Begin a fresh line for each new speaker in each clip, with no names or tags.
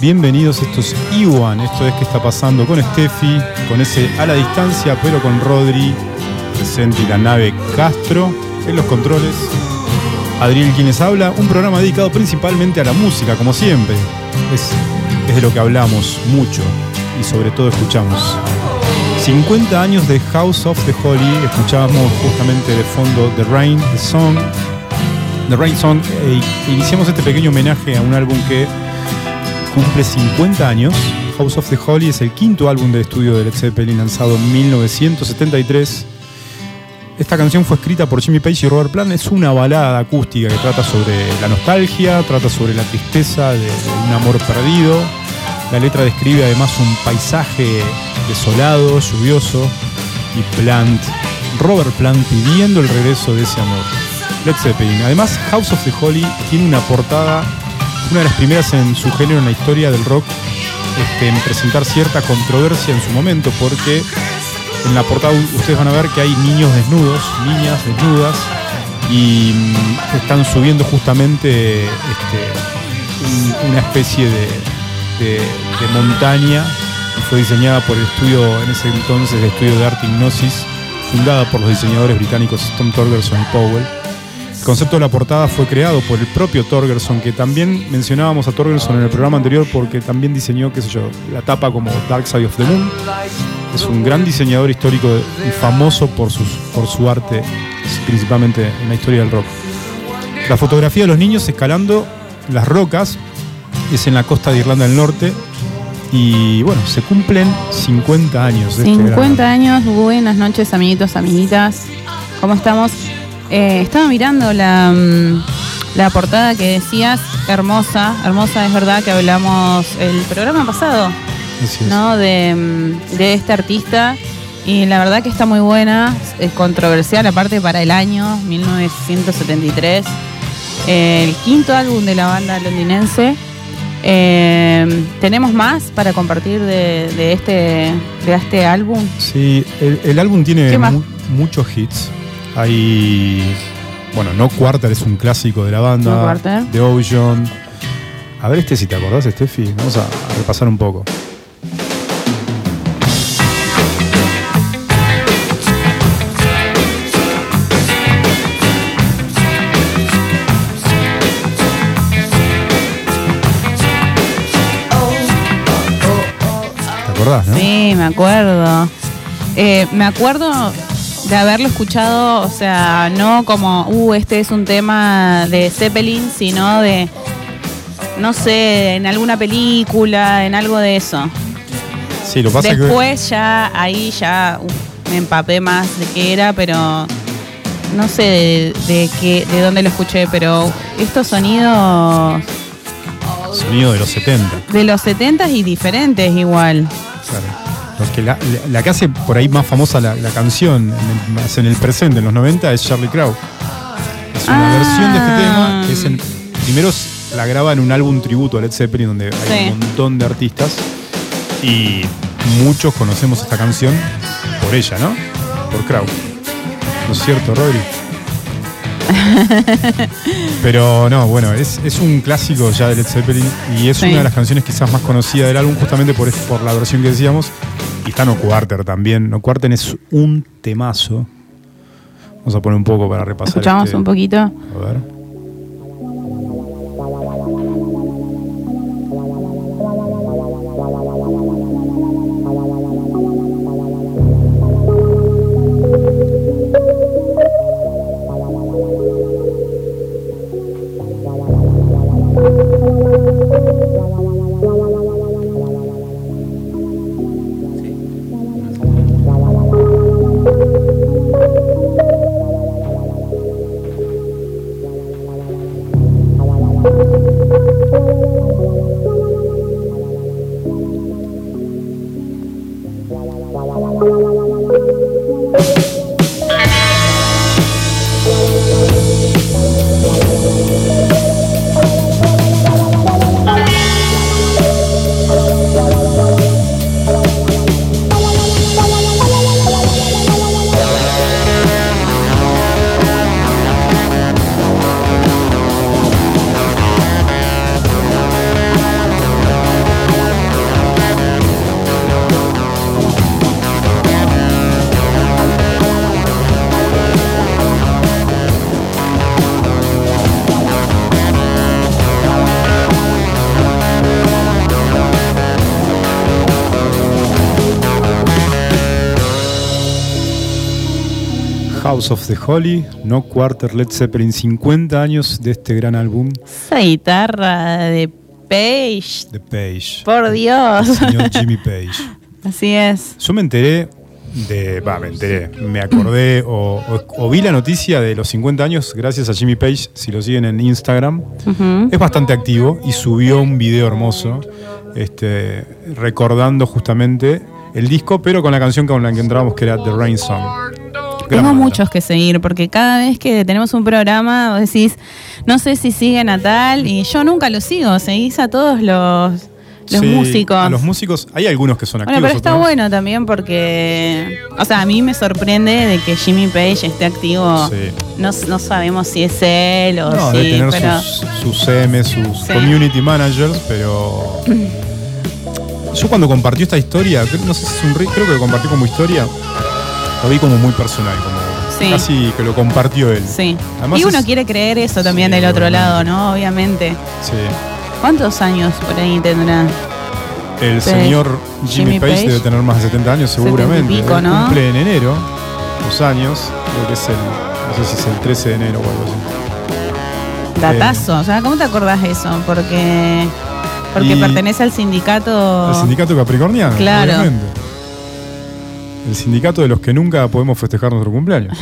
Bienvenidos. Esto es Iwan. Esto es que está pasando con Steffi, con ese a la distancia, pero con Rodri presente y la nave Castro en los controles. Adriel quienes habla, un programa dedicado principalmente a la música, como siempre. Es, es de lo que hablamos mucho y sobre todo escuchamos. 50 años de House of the Holy, escuchábamos justamente de fondo The Rain, The Song, The Rain Song, e iniciamos este pequeño homenaje a un álbum que cumple 50 años. House of the Holy es el quinto álbum de estudio de Led Zeppelin lanzado en 1973.
esta canción fue escrita por Jimmy Page y Robert Plant. Es una balada acústica que trata sobre la nostalgia, trata sobre la tristeza de, un amor perdido. La letra describe además un paisaje desolado, lluvioso y Plant, Robert Plant pidiendo el regreso de ese amor. Led Zeppelin. Además, House of the Holy tiene una portada, una de las primeras en su género en la historia del rock, este, en presentar cierta controversia en su momento, porque en la portada ustedes van a ver que hay niños desnudos, niñas desnudas, y mm, están subiendo justamente este, una especie de, montaña y fue diseñada por el estudio, en ese entonces, el estudio de arte Hipnosis, fundada por los diseñadores británicos Tom Torgerson y Powell. El concepto de la portada fue creado por el propio Torgerson, que también mencionábamos a Torgerson en el programa anterior porque también diseñó, qué sé yo, la tapa como Dark Side of the Moon es un gran diseñador histórico y famoso por, sus, por su arte, principalmente en la historia del rock. La fotografía de los niños escalando las rocas es en la costa de Irlanda del Norte y bueno, se cumplen 50 años.
De 50 este años, buenas noches amiguitos, amiguitas, ¿cómo estamos? Eh, estaba mirando la, mm, la portada que decías, hermosa, hermosa es verdad que hablamos el programa pasado ¿no? De, este artista. Y la verdad que está muy buena, es controversial, aparte para el año 1973. el quinto álbum de la banda londinense. Eh, ¿Tenemos más para compartir de, este, de este álbum?
Sí, el, álbum tiene muchos hits. Hay. Bueno, No Quarter es un clásico de la banda. No The Ocean. A ver este si te acordás, Steffi. Vamos a repasar un poco.
Sí, me acuerdo. Eh, me acuerdo de haberlo escuchado, o sea, no como, uh, este es un tema de Zeppelin, sino de, no sé, en alguna película, en algo de eso.
Sí, lo pasa
Después ya, ahí ya uh, me empapé más de qué era, pero no sé de, de, qué, de dónde lo escuché, pero estos sonidos...
Sonido de los 70.
De los 70 y diferentes igual.
Porque la, que hace por ahí más famosa la, canción en el, en el, presente, en los 90, es Charlie Crow. Es una ah. versión de este tema que es primero la graba en un álbum tributo a Led Zeppelin donde hay un montón de artistas y muchos conocemos esta canción por ella, ¿no? Por Crow. ¿No es cierto, Rodri? Pero no, bueno, es, un clásico ya de Led Zeppelin y es una de las canciones quizás más conocidas del álbum justamente por, por la versión que decíamos. Y está No Quarter también. No Quarter es un temazo. Vamos a poner un poco para repasar.
Escuchamos este- un poquito. A
ver. House of the Holy, No Quarter Led Zeppelin, 50 años de este gran álbum.
Esa guitarra de Page.
De Page.
Por Dios.
señor Jimmy Page.
Así es.
Yo me enteré, de. Va, me enteré. Me acordé o, o- o vi la noticia de los 50 años gracias a Jimmy Page, si lo siguen en Instagram. Es bastante activo y subió un video hermoso este, recordando justamente el disco, pero con la canción con la que entrábamos que era The Rain Song.
Tengo muchos que seguir, porque cada vez que tenemos un programa, vos decís, no sé si siguen a tal, y yo nunca lo sigo, seguís a todos los, los
Sí,
músicos.
A los músicos, hay algunos que son
bueno,
activos.
pero está
otros
bueno también porque, o sea, a mí me sorprende de que Jimmy Page esté activo.
Sí.
No, no sabemos si es él o
No, debe tener
pero
sus, sus CM, sus
Sí.
community managers, pero. Yo cuando compartió esta historia, no sé si es un re- creo que lo compartió como historia, lo vi como muy personal, como
Sí.
casi que lo compartió él.
sí.
Además
y uno
es-
quiere creer eso también
Sí,
del otro
obviamente.
lado, ¿no? Obviamente.
Sí.
¿Cuántos años por ahí tendrá?
El señor Jimmy,
Jimmy
Page,
Page.
debe tener más de 70 años
70 y
seguramente.
pico, ¿no?
Cumple en enero los años, creo que es el, no sé si es el 13 de enero o algo así.
Datazo, o sea, ¿cómo te acordás de eso? Porque porque
Y-
pertenece al sindicato.
El sindicato capricorniano,
Claro.
obviamente. El sindicato de los que nunca podemos festejar nuestro cumpleaños.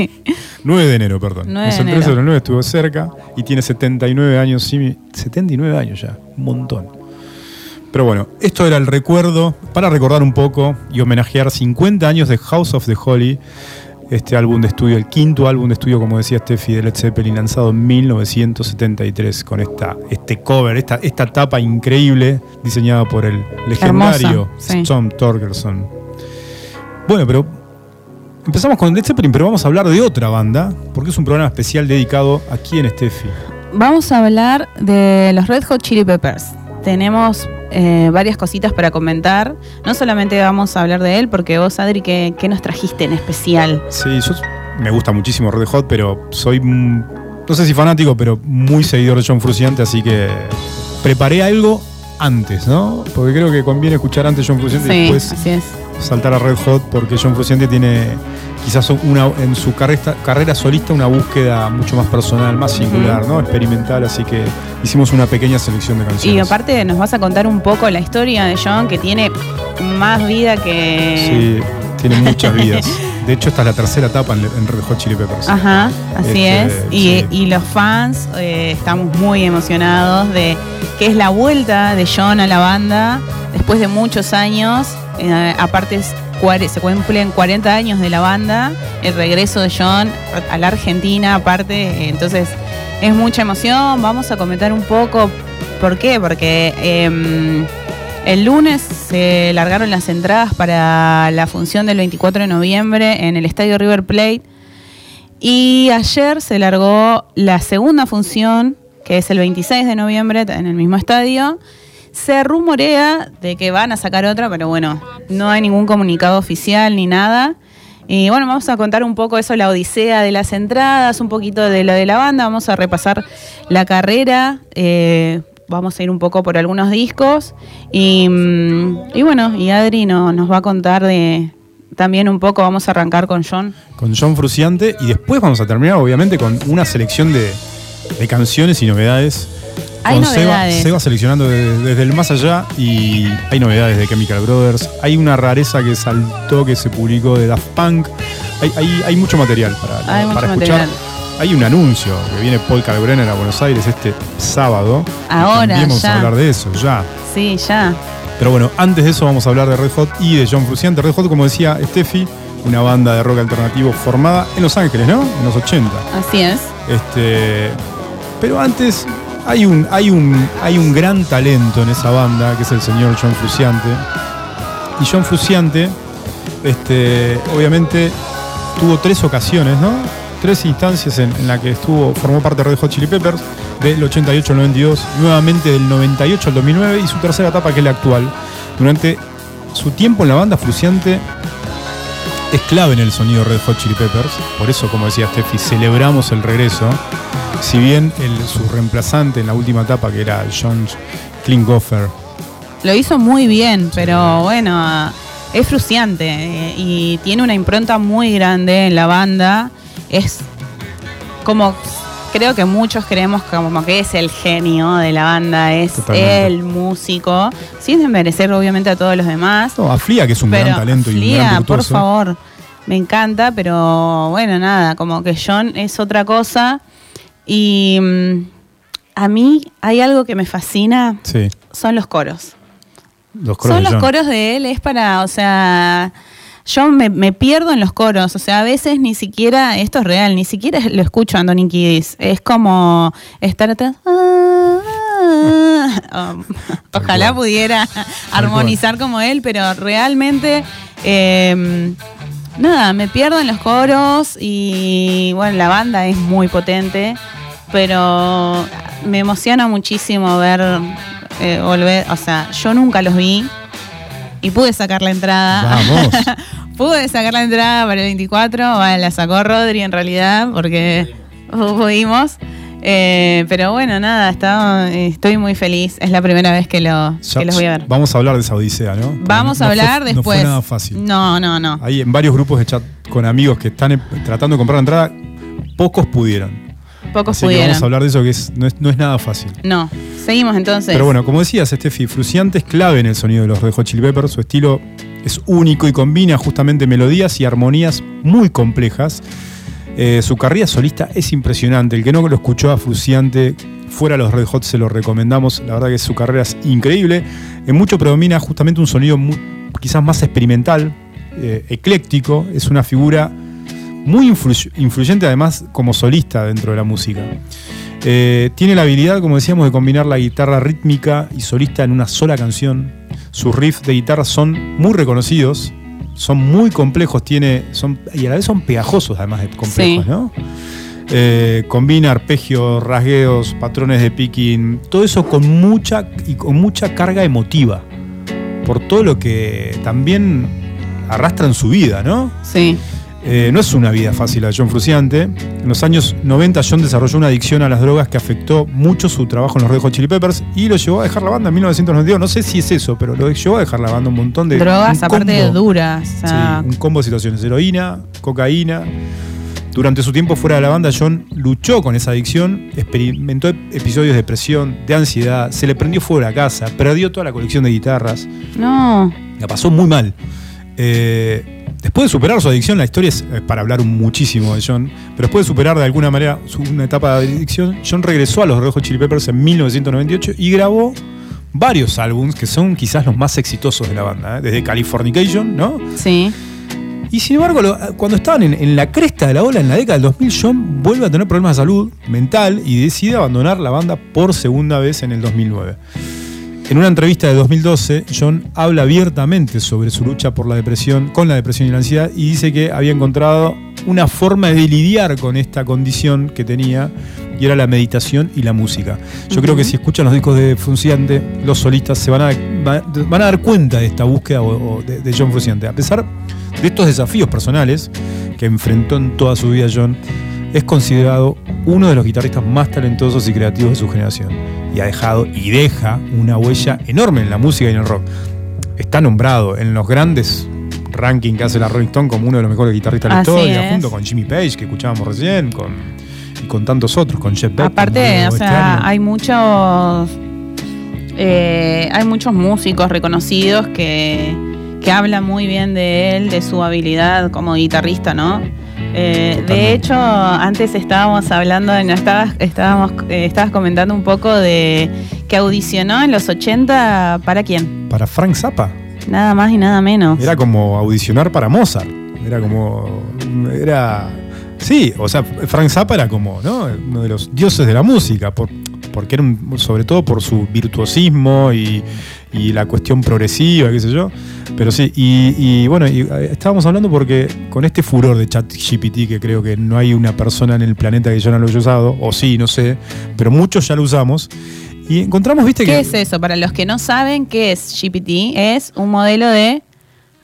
9 de enero, perdón.
9
No es
de
el 13
enero.
de los 9 estuvo cerca y tiene 79 años. Jimmy. 79 años ya, un montón. Pero bueno, esto era el recuerdo para recordar un poco y homenajear 50 años de House of the Holy, este álbum de estudio, el quinto álbum de estudio, como decía Steffi, de Led Zeppelin, lanzado en 1973, con esta, este cover, esta, esta tapa increíble diseñada por el legendario
Hermosa, sí.
Tom Torgerson. Bueno, pero empezamos con Led Zeppelin, pero vamos a hablar de otra banda, porque es un programa especial dedicado a quién, Steffi.
Vamos a hablar de los Red Hot Chili Peppers. Tenemos eh, varias cositas para comentar. No solamente vamos a hablar de él, porque vos, Adri, ¿qué, qué nos trajiste en especial?
Sí, yo me gusta muchísimo Red Hot, pero soy, no sé si fanático, pero muy seguidor de John Frusciante, así que preparé algo antes, ¿no? Porque creo que conviene escuchar antes John Frusciante y
Sí,
después
así es.
Saltar a Red Hot, porque John Frusciante tiene quizás una, en su carrera, carrera solista una búsqueda mucho más personal, más singular, ¿no? Experimental, así que hicimos una pequeña selección de
Y
canciones.
aparte nos vas a contar un poco la historia de John, que tiene más vida que...
Sí, tiene muchas vidas. De hecho, esta es la tercera etapa en, en Red Hot Chili Peppers.
Ajá, así
Este,
es. Y,
sí.
y los fans eh, estamos muy emocionados de que es la vuelta de John a la banda después de muchos años. Eh, aparte se cumplen 40 años de la banda, el regreso de John a la Argentina, aparte, eh, entonces es mucha emoción. Vamos a comentar un poco por qué, porque em, el lunes se largaron las entradas para la función del 24 de noviembre en el Estadio River Plate. Y ayer se largó la segunda función, que es el 26 de noviembre en el mismo estadio. Se rumorea de que van a sacar otra, pero bueno, no hay ningún comunicado oficial ni nada. Y bueno, vamos a contar un poco eso, la odisea de las entradas, un poquito de lo de la banda, vamos a repasar la carrera, eh, vamos a ir un poco por algunos discos. Y, mm, bueno, y Adri no- nos va a contar de también un poco, vamos a arrancar con John.
con John Fruciante y después vamos a terminar obviamente con una selección de canciones y novedades.
Hay
con
novedades.
Seba, Seba seleccionando de- desde el más allá y hay novedades de Chemical Brothers. Hay una rareza que saltó que se publicó de Daft Punk. Hay, hay- hay mucho material para,
Hay mucho
para escuchar.
material.
Hay un anuncio que viene Paul Kalkbrenner a Buenos Aires este sábado. Y
Ahora,
También vamos a hablar de eso, ya.
Sí, ya.
Pero bueno, antes de eso vamos a hablar de Red Hot y de John Frusciante. Red Hot, como decía Steffi, una banda de rock alternativo formada en Los Ángeles, ¿no? En los 80.
Así es.
Este, pero antes hay un, hay, un, hay un gran talento en esa banda, que es el señor John Frusciante. Y John Frusciante, este, obviamente, tuvo tres ocasiones, ¿no? Tres instancias en, en las que estuvo, formó parte de Red Hot Chili Peppers, del 88 al 92, nuevamente del 98 al 2009 y su tercera etapa que es la actual. Durante su tiempo en la banda, Frusciante es clave en el sonido Red Hot Chili Peppers, por eso, como decía Steffi, celebramos el regreso. Si bien el- su reemplazante en la última etapa, que era John Klinghoffer,
Lo hizo muy bien, pero bueno, es frustrante eh, y tiene una impronta muy grande en la banda. Es como creo que muchos creemos como que es el genio de la banda, es
Totalmente.
el músico, sin desmerecer obviamente a todos los demás.
No, a Flia, que es un
pero
gran talento y un
Flia,
gran
por favor, me encanta, pero bueno, nada, como que John es otra cosa. Y mm, a mí hay algo que me fascina,
Sí,
son los coros.
los coros
Son
de
los
John.
coros de él, es para, o sea, yo me, me pierdo en los coros, o sea, a veces ni siquiera, esto es real, ni siquiera lo escucho a Anthony Kiddis, es como estar atrás. Um,
Tal
ojalá
cual.
pudiera armonizar como él, pero realmente, eh, nada, me pierdo en los coros y bueno, la banda es muy potente, pero me emociona muchísimo ver, eh, volver, o sea, yo nunca los vi y pude sacar la entrada.
Vamos.
pude sacar la entrada para el 24, bueno, la sacó Rodri en realidad, porque pudimos. Eh, pero bueno, nada, estaba- estoy muy feliz. Es la primera vez que, lo,
Ya-
que los voy a ver.
Vamos a hablar de esa odisea, ¿no?
Vamos
No
a hablar
No
después.
fue nada fácil.
No, no, no.
Hay en varios grupos de chat con amigos que están eh, tratando de comprar la entrada, pocos pudieron.
Pocos
Así que
pudieron.
vamos a hablar de eso que es, no, es, no es nada fácil.
No, seguimos entonces.
Pero bueno, como decías, Steffi, Fruciante es clave en el sonido de los Red Hot Chili Peppers. Su estilo es único y combina justamente melodías y armonías muy complejas. Eh, su carrera solista es impresionante. El que no lo escuchó a Fruciante fuera de los Red Hot se lo recomendamos. La verdad que su carrera es increíble. En mucho predomina justamente un sonido quizás más experimental, eh, ecléctico. Es una figura muy influ- influyente además como solista dentro de la música. Eh, tiene la habilidad, como decíamos, de combinar la guitarra rítmica y solista en una sola canción. Sus riffs de guitarra son muy reconocidos, son muy complejos, tiene, son, y a la vez son pegajosos además de complejos,
Sí.
¿no? Eh, combina arpegios, rasgueos, patrones de picking, todo eso con mucha y con mucha carga emotiva. Por todo lo que también arrastra en su vida, ¿no?
Sí.
Eh, no es una vida fácil de John Fruciante. En los años 90 John desarrolló una adicción a las drogas que afectó mucho su trabajo en los Red Hot Chili Peppers y lo llevó a dejar la banda en 1992. No sé si es eso, pero lo llevó a dejar la banda un montón de...
Drogas, aparte de duras. o sea,
Sí, un combo de situaciones. Heroína, cocaína. Durante su tiempo fuera de la banda, John luchó con esa adicción, experimentó episodios de depresión, de ansiedad, se le prendió fuego la casa, perdió toda la colección de guitarras.
No.
La pasó muy mal. Eh, después de superar su adicción, la historia es eh, para hablar muchísimo de John, pero después de superar de alguna manera su, una etapa de adicción, John regresó a los Hot Chili Peppers en 1998 y grabó varios álbumes que son quizás los más exitosos de la banda, ¿eh? desde Californication, ¿no?
Sí.
Y sin embargo, lo- cuando estaban en, en la cresta de la ola en la década del 2000, John vuelve a tener problemas de salud mental y decide abandonar la banda por segunda vez en el 2009. En una entrevista de 2012, John habla abiertamente sobre su lucha por la depresión, con la depresión y la ansiedad, y dice que había encontrado una forma de lidiar con esta condición que tenía, y era la meditación y la música. Yo creo que si escuchan los discos de Frunciante, los solistas se van a, va- van a dar cuenta de esta búsqueda o- o de, de John Frunciante. A pesar de estos desafíos personales que enfrentó en toda su vida John, es considerado uno de los guitarristas más talentosos y creativos de su generación. Y ha dejado y deja una huella enorme en la música y en el rock. Está nombrado en los grandes rankings que hace la Rolling Stone como uno de los mejores guitarristas de la historia, junto con Jimmy Page, que escuchábamos recién, con, y con tantos otros, con Jeff Beck.
Aparte, o
Este
sea,
año.
hay muchos eh, hay muchos músicos reconocidos que, que hablan muy bien de él, de su habilidad como guitarrista, ¿no? Eh, de hecho, antes estábamos hablando, no, estabas, estábamos, eh, estabas comentando un poco de que audicionó en los 80 para quién,
Para Frank Zappa.
nada más y nada menos.
Era como audicionar para Mozart. Era como. Era. Sí, o sea, Frank Zappa era como, ¿no? Uno de los dioses de la música. Por, porque era un- sobre todo por su virtuosismo y, y la cuestión progresiva, qué sé yo. Pero sí, y, y bueno, y, eh, estábamos hablando porque con este furor de ChatGPT, que creo que no hay una persona en el planeta que yo no lo haya usado, o sí, no sé, pero muchos ya lo usamos. Y encontramos, viste,
¿Qué
que
es eso? Para los que no saben qué es GPT, es un modelo de...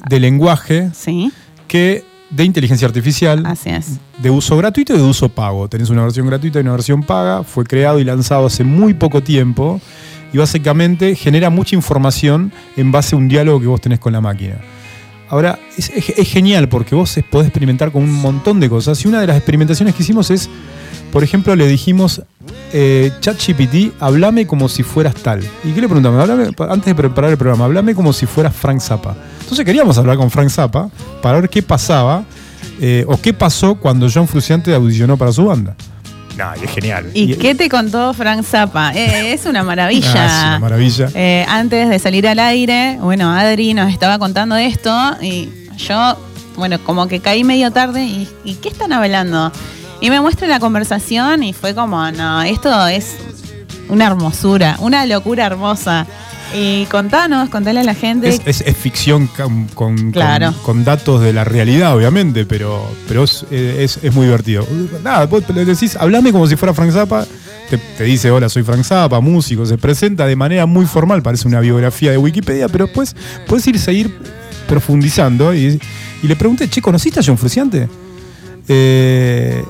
de lenguaje
Sí,
que de inteligencia artificial
así es.
de uso gratuito y de uso pago. Tenés una versión gratuita y una versión paga. Fue creado y lanzado hace muy poco tiempo y básicamente genera mucha información en base a un diálogo que vos tenés con la máquina. Ahora, es, genial porque vos podés experimentar con un montón de cosas. Y una de las experimentaciones que hicimos es, por ejemplo, le dijimos, eh, ChatGPT, hablame como si fueras tal. ¿Y qué le preguntamos? Hablame- antes de preparar el programa, hablame como si fueras Frank Zappa. Entonces queríamos hablar con Frank Zappa para ver qué pasaba eh, o qué pasó cuando John Fruciante audicionó para su banda. Nah, y es genial.
¿Y qué te contó Frank Zappa? Eh, es una maravilla.
Ah, es una maravilla.
Eh, antes de salir al aire, bueno, Adri nos estaba contando esto y yo, bueno, como que caí medio tarde y, ¿y qué están hablando? Y me muestra la conversación y fue como, no, esto es una hermosura, una locura hermosa. Y contanos, contale a la gente.
Es, es- es ficción con, con-
Claro.
con- con datos de la realidad, obviamente, pero, pero es, es- muy divertido. Nada, vos le decís, hablame como si fuera Frank Zappa, te, te dice, hola, soy Frank Zappa, músico, se presenta de manera muy formal, parece una biografía de Wikipedia, pero después puedes ir seguir profundizando. Y, y le pregunté, che, ¿conociste a John Fruciante? Eh,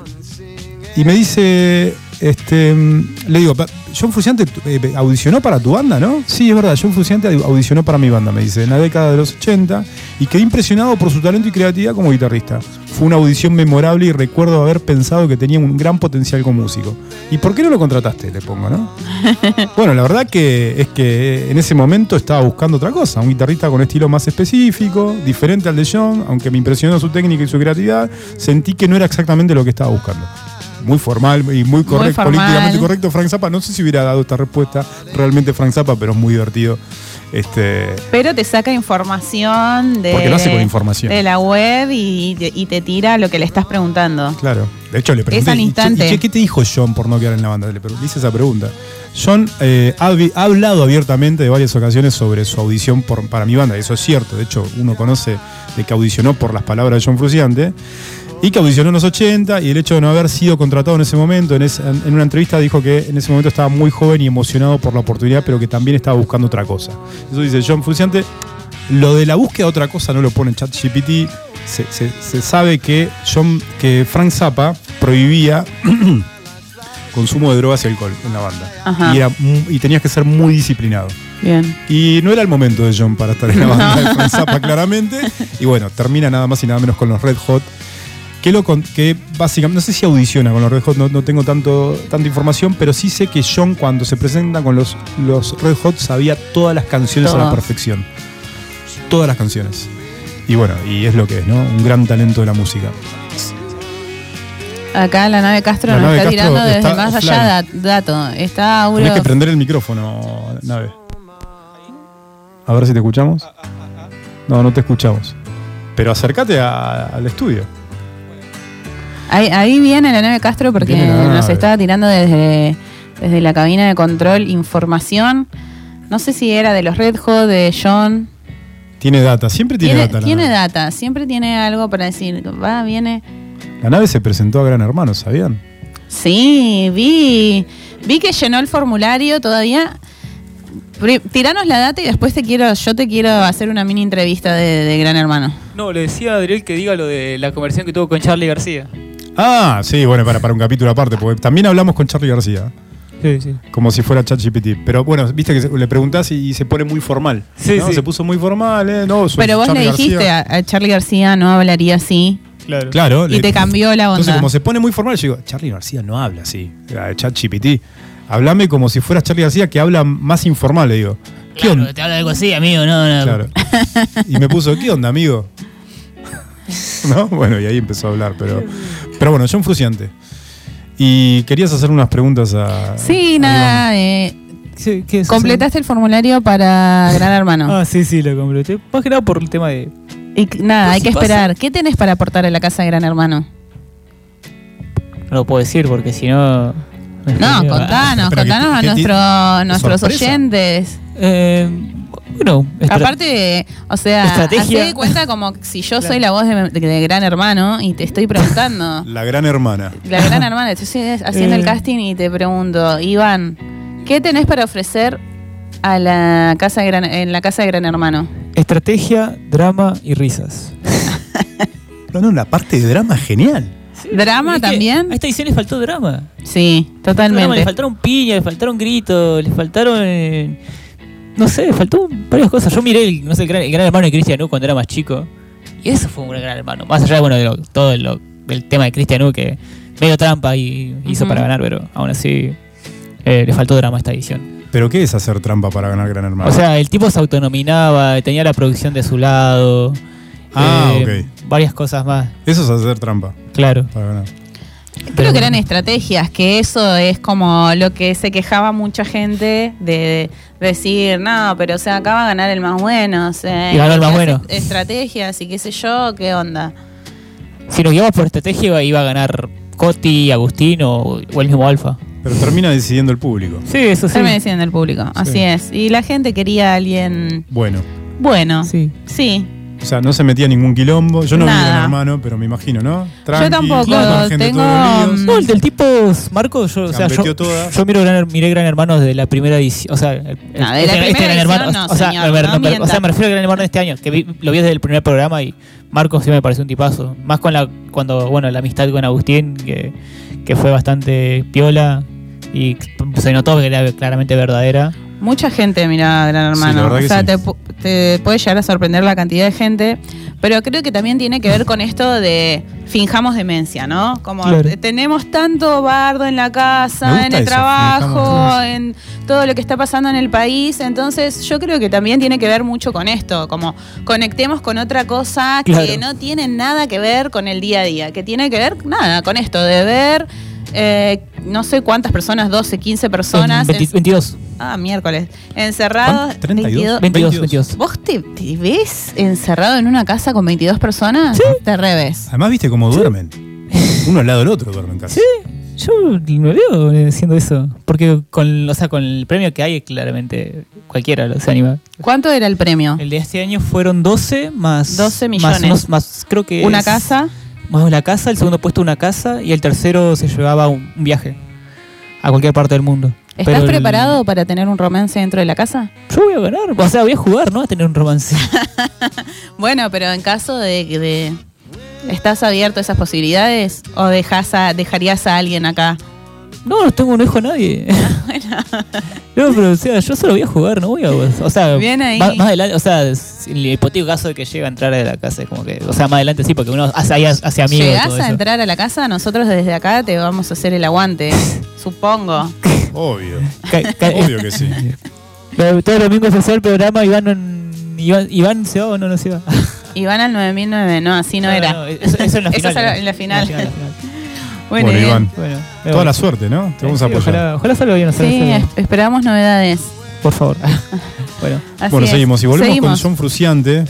y me dice, este, mm, le digo, "Pa- John Fruciante eh, audicionó para tu banda, ¿no? Sí, es verdad, John Fruciante audicionó para mi banda, me dice, en la década de los 80, y quedé impresionado por su talento y creatividad como guitarrista. Fue una audición memorable y recuerdo haber pensado que tenía un gran potencial como músico. ¿Y por qué no lo contrataste? Le pongo, ¿no? bueno, la verdad que es que en ese momento estaba buscando otra cosa, un guitarrista con estilo más específico, diferente al de John, aunque me impresionó su técnica y su creatividad, sentí que no era exactamente lo que estaba buscando. Muy formal y muy correcto, políticamente correcto Frank Zappa. No sé si hubiera dado esta respuesta realmente Frank Zappa, pero es muy divertido. Este,
Pero te saca información de,
Porque lo hace con información.
de la web y, y te tira lo que le estás preguntando.
Claro. De hecho, le pregunté.
al
"¿Y che-
instante.
¿Y qué, qué te dijo John por no quedar en la banda? Le, hice esa pregunta. John eh, ha, hablado abiertamente de varias ocasiones sobre su audición por- para mi banda. Eso es cierto. De hecho, uno conoce de que audicionó por las palabras de John Fruciante. Y que audicionó en los 80 y el hecho de no haber sido contratado en ese momento, en, una entrevista dijo que en ese momento estaba muy joven y emocionado por la oportunidad, pero que también estaba buscando otra cosa. Eso dice John Fruciante. Lo de la búsqueda de otra cosa no lo pone en ChatGPT. Se, se- se sabe que, John, que Frank Zappa prohibía consumo de drogas y alcohol en la banda.
Ajá.
Y, era mu- y tenías que ser muy disciplinado.
Bien.
Y no era el momento de John para estar en la banda de Frank Zappa, claramente. Y bueno, termina nada más y nada menos con los Red Hot. Que, lo con- que básicamente, no sé si audiciona con los Red Hot, no, no tengo tanto, tanta información, pero sí sé que John cuando se presenta con los, los Red Hot sabía todas las canciones a la perfección. Todas las canciones. Y bueno, y es lo que es, ¿no? Un gran talento de la música.
Acá la nave Castro
La
nos
nave
está
Castro
tirando desde
está
más
offline.
allá dat- dato. Está Auro.
Tenés que prender el micrófono, nave. A ver si te escuchamos. No, no te escuchamos. Pero acércate a- al estudio.
Ahí, ahí viene la nave Castro porque nos estaba tirando desde, desde la cabina de control información. No sé si era de los Red Hot, de John.
Tiene data, siempre tiene,
Tiene,
data.
tiene
nave.
data, siempre tiene algo para decir. Va, viene.
La nave se presentó a Gran Hermano, ¿sabían?
Sí, vi. Vi que llenó el formulario todavía. Tiranos la data y después te quiero, yo te quiero hacer una mini entrevista de, de Gran Hermano.
No, le decía a Adriel que diga lo de la conversión que tuvo con Charlie García.
Ah, sí, bueno, para, para un capítulo aparte, porque también hablamos con Charlie García,
Sí, sí.
como si fuera ChatGPT. Pero bueno, viste que se- le preguntás y, y se pone muy formal.
Sí,
¿no?
sí.
Se puso muy formal, ¿eh? No, soy
Pero vos
Charlie
le dijiste
García.
a, a Charlie García no hablaría así.
Claro.
Claro.
Y
le-
te cambió la onda.
Entonces, como se pone muy formal, yo digo, Charlie García no habla así. De ChatGPT. Hablame como si fueras Charlie García, que habla más informal, le digo. ¿Qué
Claro,
onda?
te habla algo así, amigo, no, no.
Claro. Y me puso, ¿qué onda, amigo? ¿No? Bueno, y ahí empezó a hablar, pero. Pero bueno, John Fruciante. Y querías hacer unas preguntas a.
Sí,
a
nada. eh,
Sí, ¿qué es?
completaste el formulario para Gran Hermano.
Ah, sí, sí, lo completé. Más que nada por el tema de.
Y nada, hay que
pasa.
esperar. ¿Qué tenés para aportar a la casa de Gran Hermano?
No lo puedo decir porque si no.
No, contanos,
Espera, ¿qué-
contanos a nuestro- nuestros
sorpresa?
oyentes.
Eh, bueno,
Aparte, o sea,
Estrategia.
de cuenta como si yo soy la voz de, de Gran Hermano y te estoy preguntando.
La gran hermana.
La Gran Hermana, estoy haciendo el
Eh.
casting y te pregunto, Iván, ¿qué tenés para ofrecer a la casa de Gran, en la casa de Gran Hermano?
estrategia, drama y risas.
No, no, la parte de drama es genial.
¿Drama
Es que
también?
A esta edición le faltó drama.
Sí,
Drama,
totalmente.
le faltaron piñas, le faltaron gritos, le faltaron. eh, no sé, faltó varias cosas. Yo miré el, no sé, el gran, el gran hermano de Cristian U cuando era más chico. Y eso fue un gran hermano. Más allá bueno, de lo- todo lo- del tema de Cristian U, que medio trampa y hizo para ganar, pero aún así eh, le faltó drama a esta edición.
¿Pero qué es hacer trampa para ganar Gran Hermano?
O sea, el tipo se autonominaba, tenía la producción de su lado.
Ah,
eh, Varias cosas más,
Eso es hacer trampa
claro.
para ganar.
Creo
Pero-
que eran estrategias, que eso es como lo que se quejaba mucha gente de decir, no, pero o sea, acá va a ganar el más bueno. O sea,
Y ganó el más bueno.
Estrategias y qué sé yo, qué onda.
Si nos guiamos por estrategia, iba a ganar Coti, Agustín o, o el mismo Alfa.
Pero termina decidiendo el público.
Sí, eso sí.
Me decían del público, así es. Y la gente quería a alguien
Bueno,
bueno. Sí.
Sí.
O sea, no se metía ningún quilombo. Yo no vi
Nada.
Gran Hermano, pero me imagino, ¿no? Tranqui,
tampoco,
margen de
tengo,
No, el del tipo Marco, yo, o sea, yo, yo miro gran, miré Gran Hermano desde la primera edición. O sea, el- el-
No, de la primera
Gran
edición
Hermano.
no,
o, sea,
señor, no
me- o sea, me refiero a Gran Hermano de este año, que vi- lo vi desde el primer programa y Marco sí me pareció un tipazo. Más con la cuando, bueno, la amistad con Agustín, que, que fue bastante piola y se notó que era claramente verdadera.
Mucha gente miraba a Gran Hermano. o sea,
sí.
te, te puede llegar a sorprender la cantidad de gente. Pero creo que también tiene que ver con esto de finjamos demencia, ¿no? Como
Claro.
tenemos tanto bardo en la casa, en el
eso,
trabajo, en todo lo que está pasando en el país. Entonces, yo creo que también tiene que ver mucho con esto. Como conectemos con otra cosa
Claro.
que no tiene nada que ver con el día a día. Que tiene que ver, nada, con esto de ver. Eh, no sé cuántas personas, 12, 15 personas.
20
en-
22.
Ah, miércoles. Encerrados.
¿Cuánto? ¿32?
22, 22.
¿Vos te, te ves encerrado en una casa con 22 personas? Te revés.
Además, viste cómo duermen. Uno al lado del otro duermen casi.
Yo me veo haciendo eso. Porque con, o sea, con el premio que hay, claramente cualquiera se anima.
¿Cuánto era el premio?
El de este año fueron 12 más.
12
Más,
millones.
unos- más creo que.
¿Una
es-
casa?
Más la casa, el segundo puesto una casa y el tercero se llevaba un, un viaje a cualquier parte del mundo.
¿Estás
Pero el-
preparado para tener un romance dentro de la casa?
Yo voy a ganar. O sea, voy a jugar, ¿no? A tener un romance.
Bueno, pero en caso de que de- ¿Estás abierto a esas posibilidades? ¿O dejas a- dejarías a alguien acá?
No, no tengo un hijo a nadie. No, pero o sea, yo solo voy a jugar, no voy a. O sea,
Bien ahí.
Más, más adelante, o sea, en el hipotético caso de que llegue a entrar a la casa, es como que. O sea, más adelante sí, porque uno hace, ahí hace amigos. y
¿Llegás
todo
a
eso.
entrar a la casa? Nosotros desde acá te vamos a hacer el aguante. Supongo.
Obvio.
Ca- ca-
Obvio que sí.
Pero Todos los domingos se hace el programa Iván, no- Iván, Iván se va o no, no se va.
Y van al 9009. No, así no, era.
eso, eso en la
Eso
final.
es en la final.
En la final.
Bueno.
Iván.
Bueno,
Toda la suerte, ¿no? Te vamos a apoyar.
Ojalá, ojalá salga bien. ojalá
Sí,
salga
esperamos novedades.
Por favor. bueno.
Así
Bueno, seguimos. Y volvemos
Seguimos.
con John Fruciante.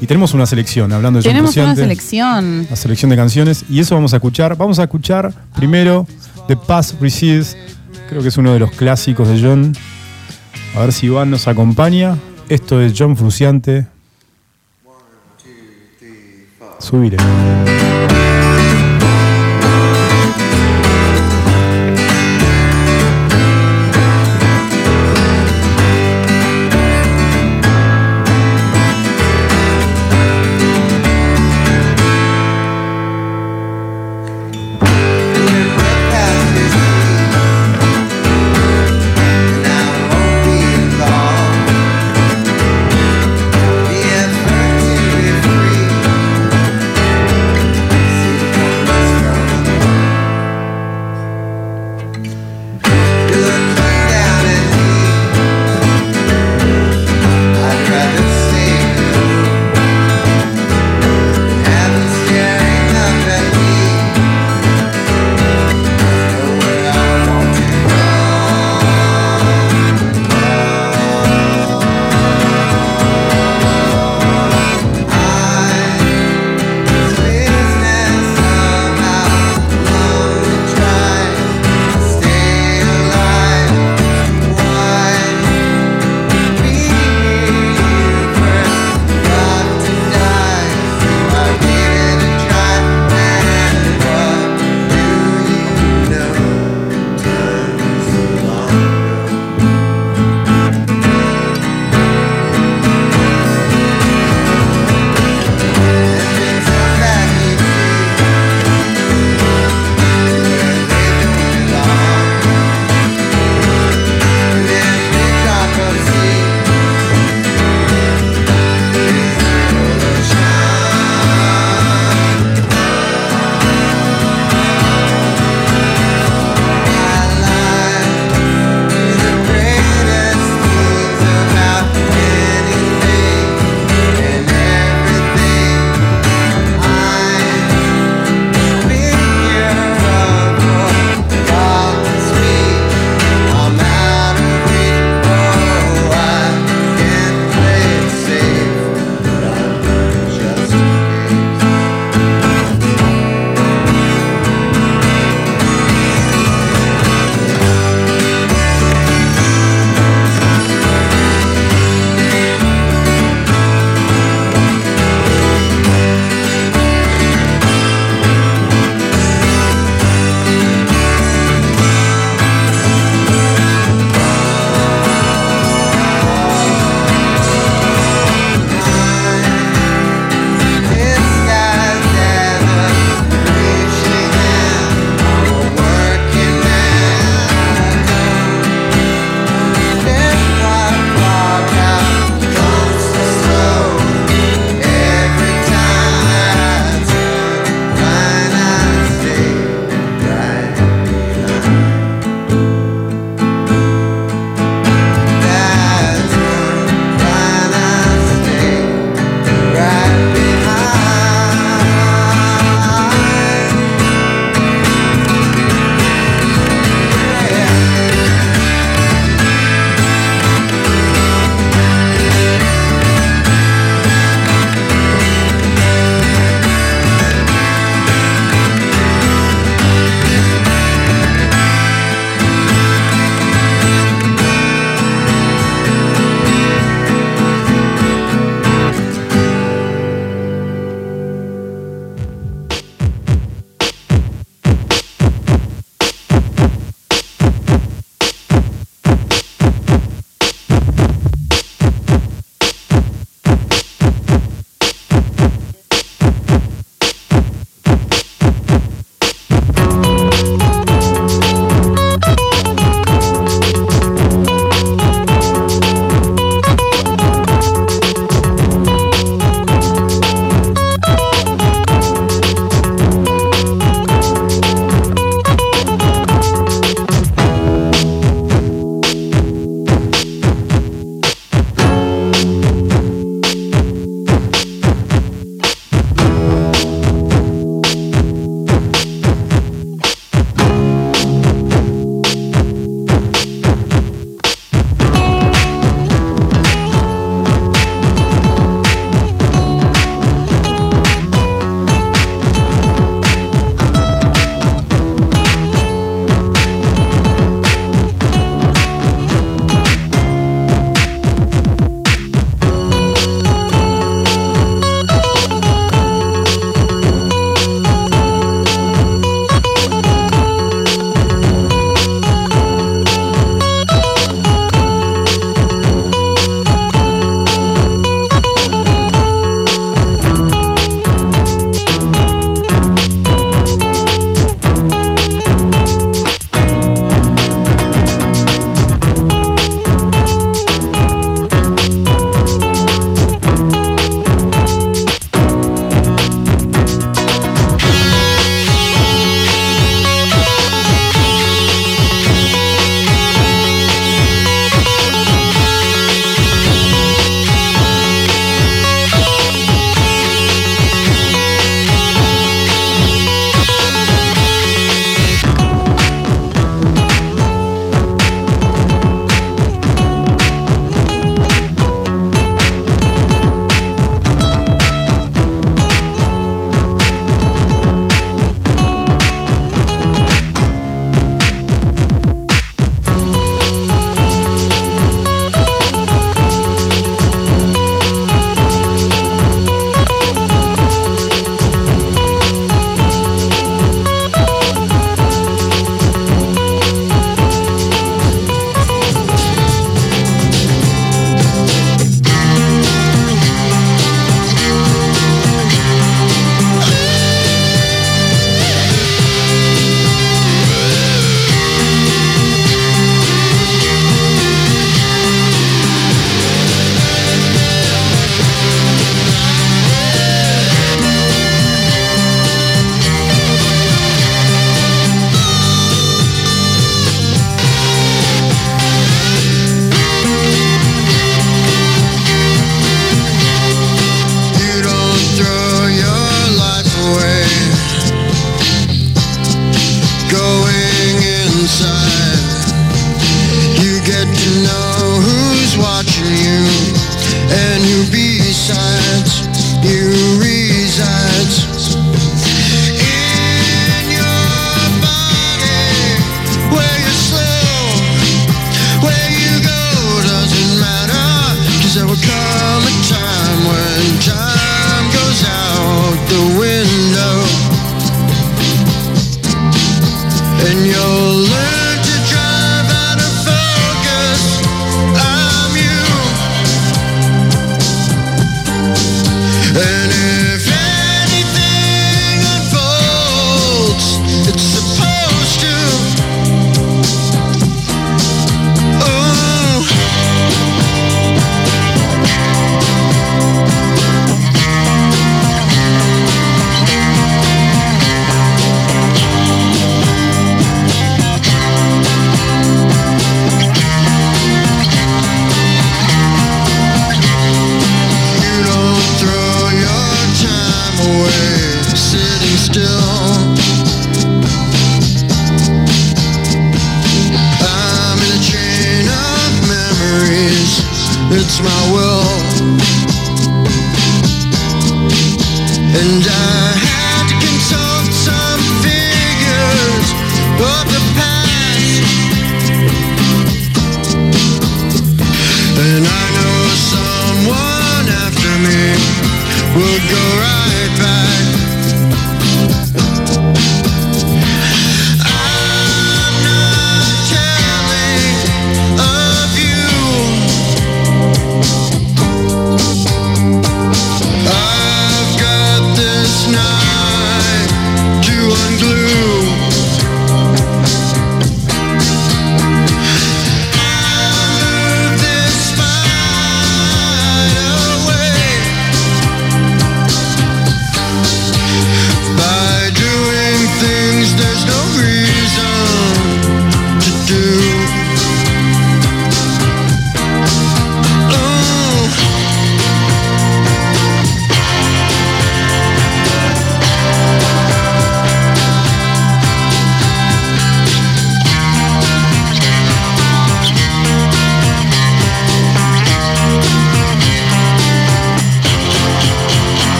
Y tenemos una selección, hablando de John
Tenemos una
Fruciante.
selección.
La selección de canciones. Y eso vamos a escuchar. Vamos a escuchar primero The Past Recedes. Creo que es uno de los clásicos de John. A ver si Iván nos acompaña. Esto es John Fruciante. Subiré.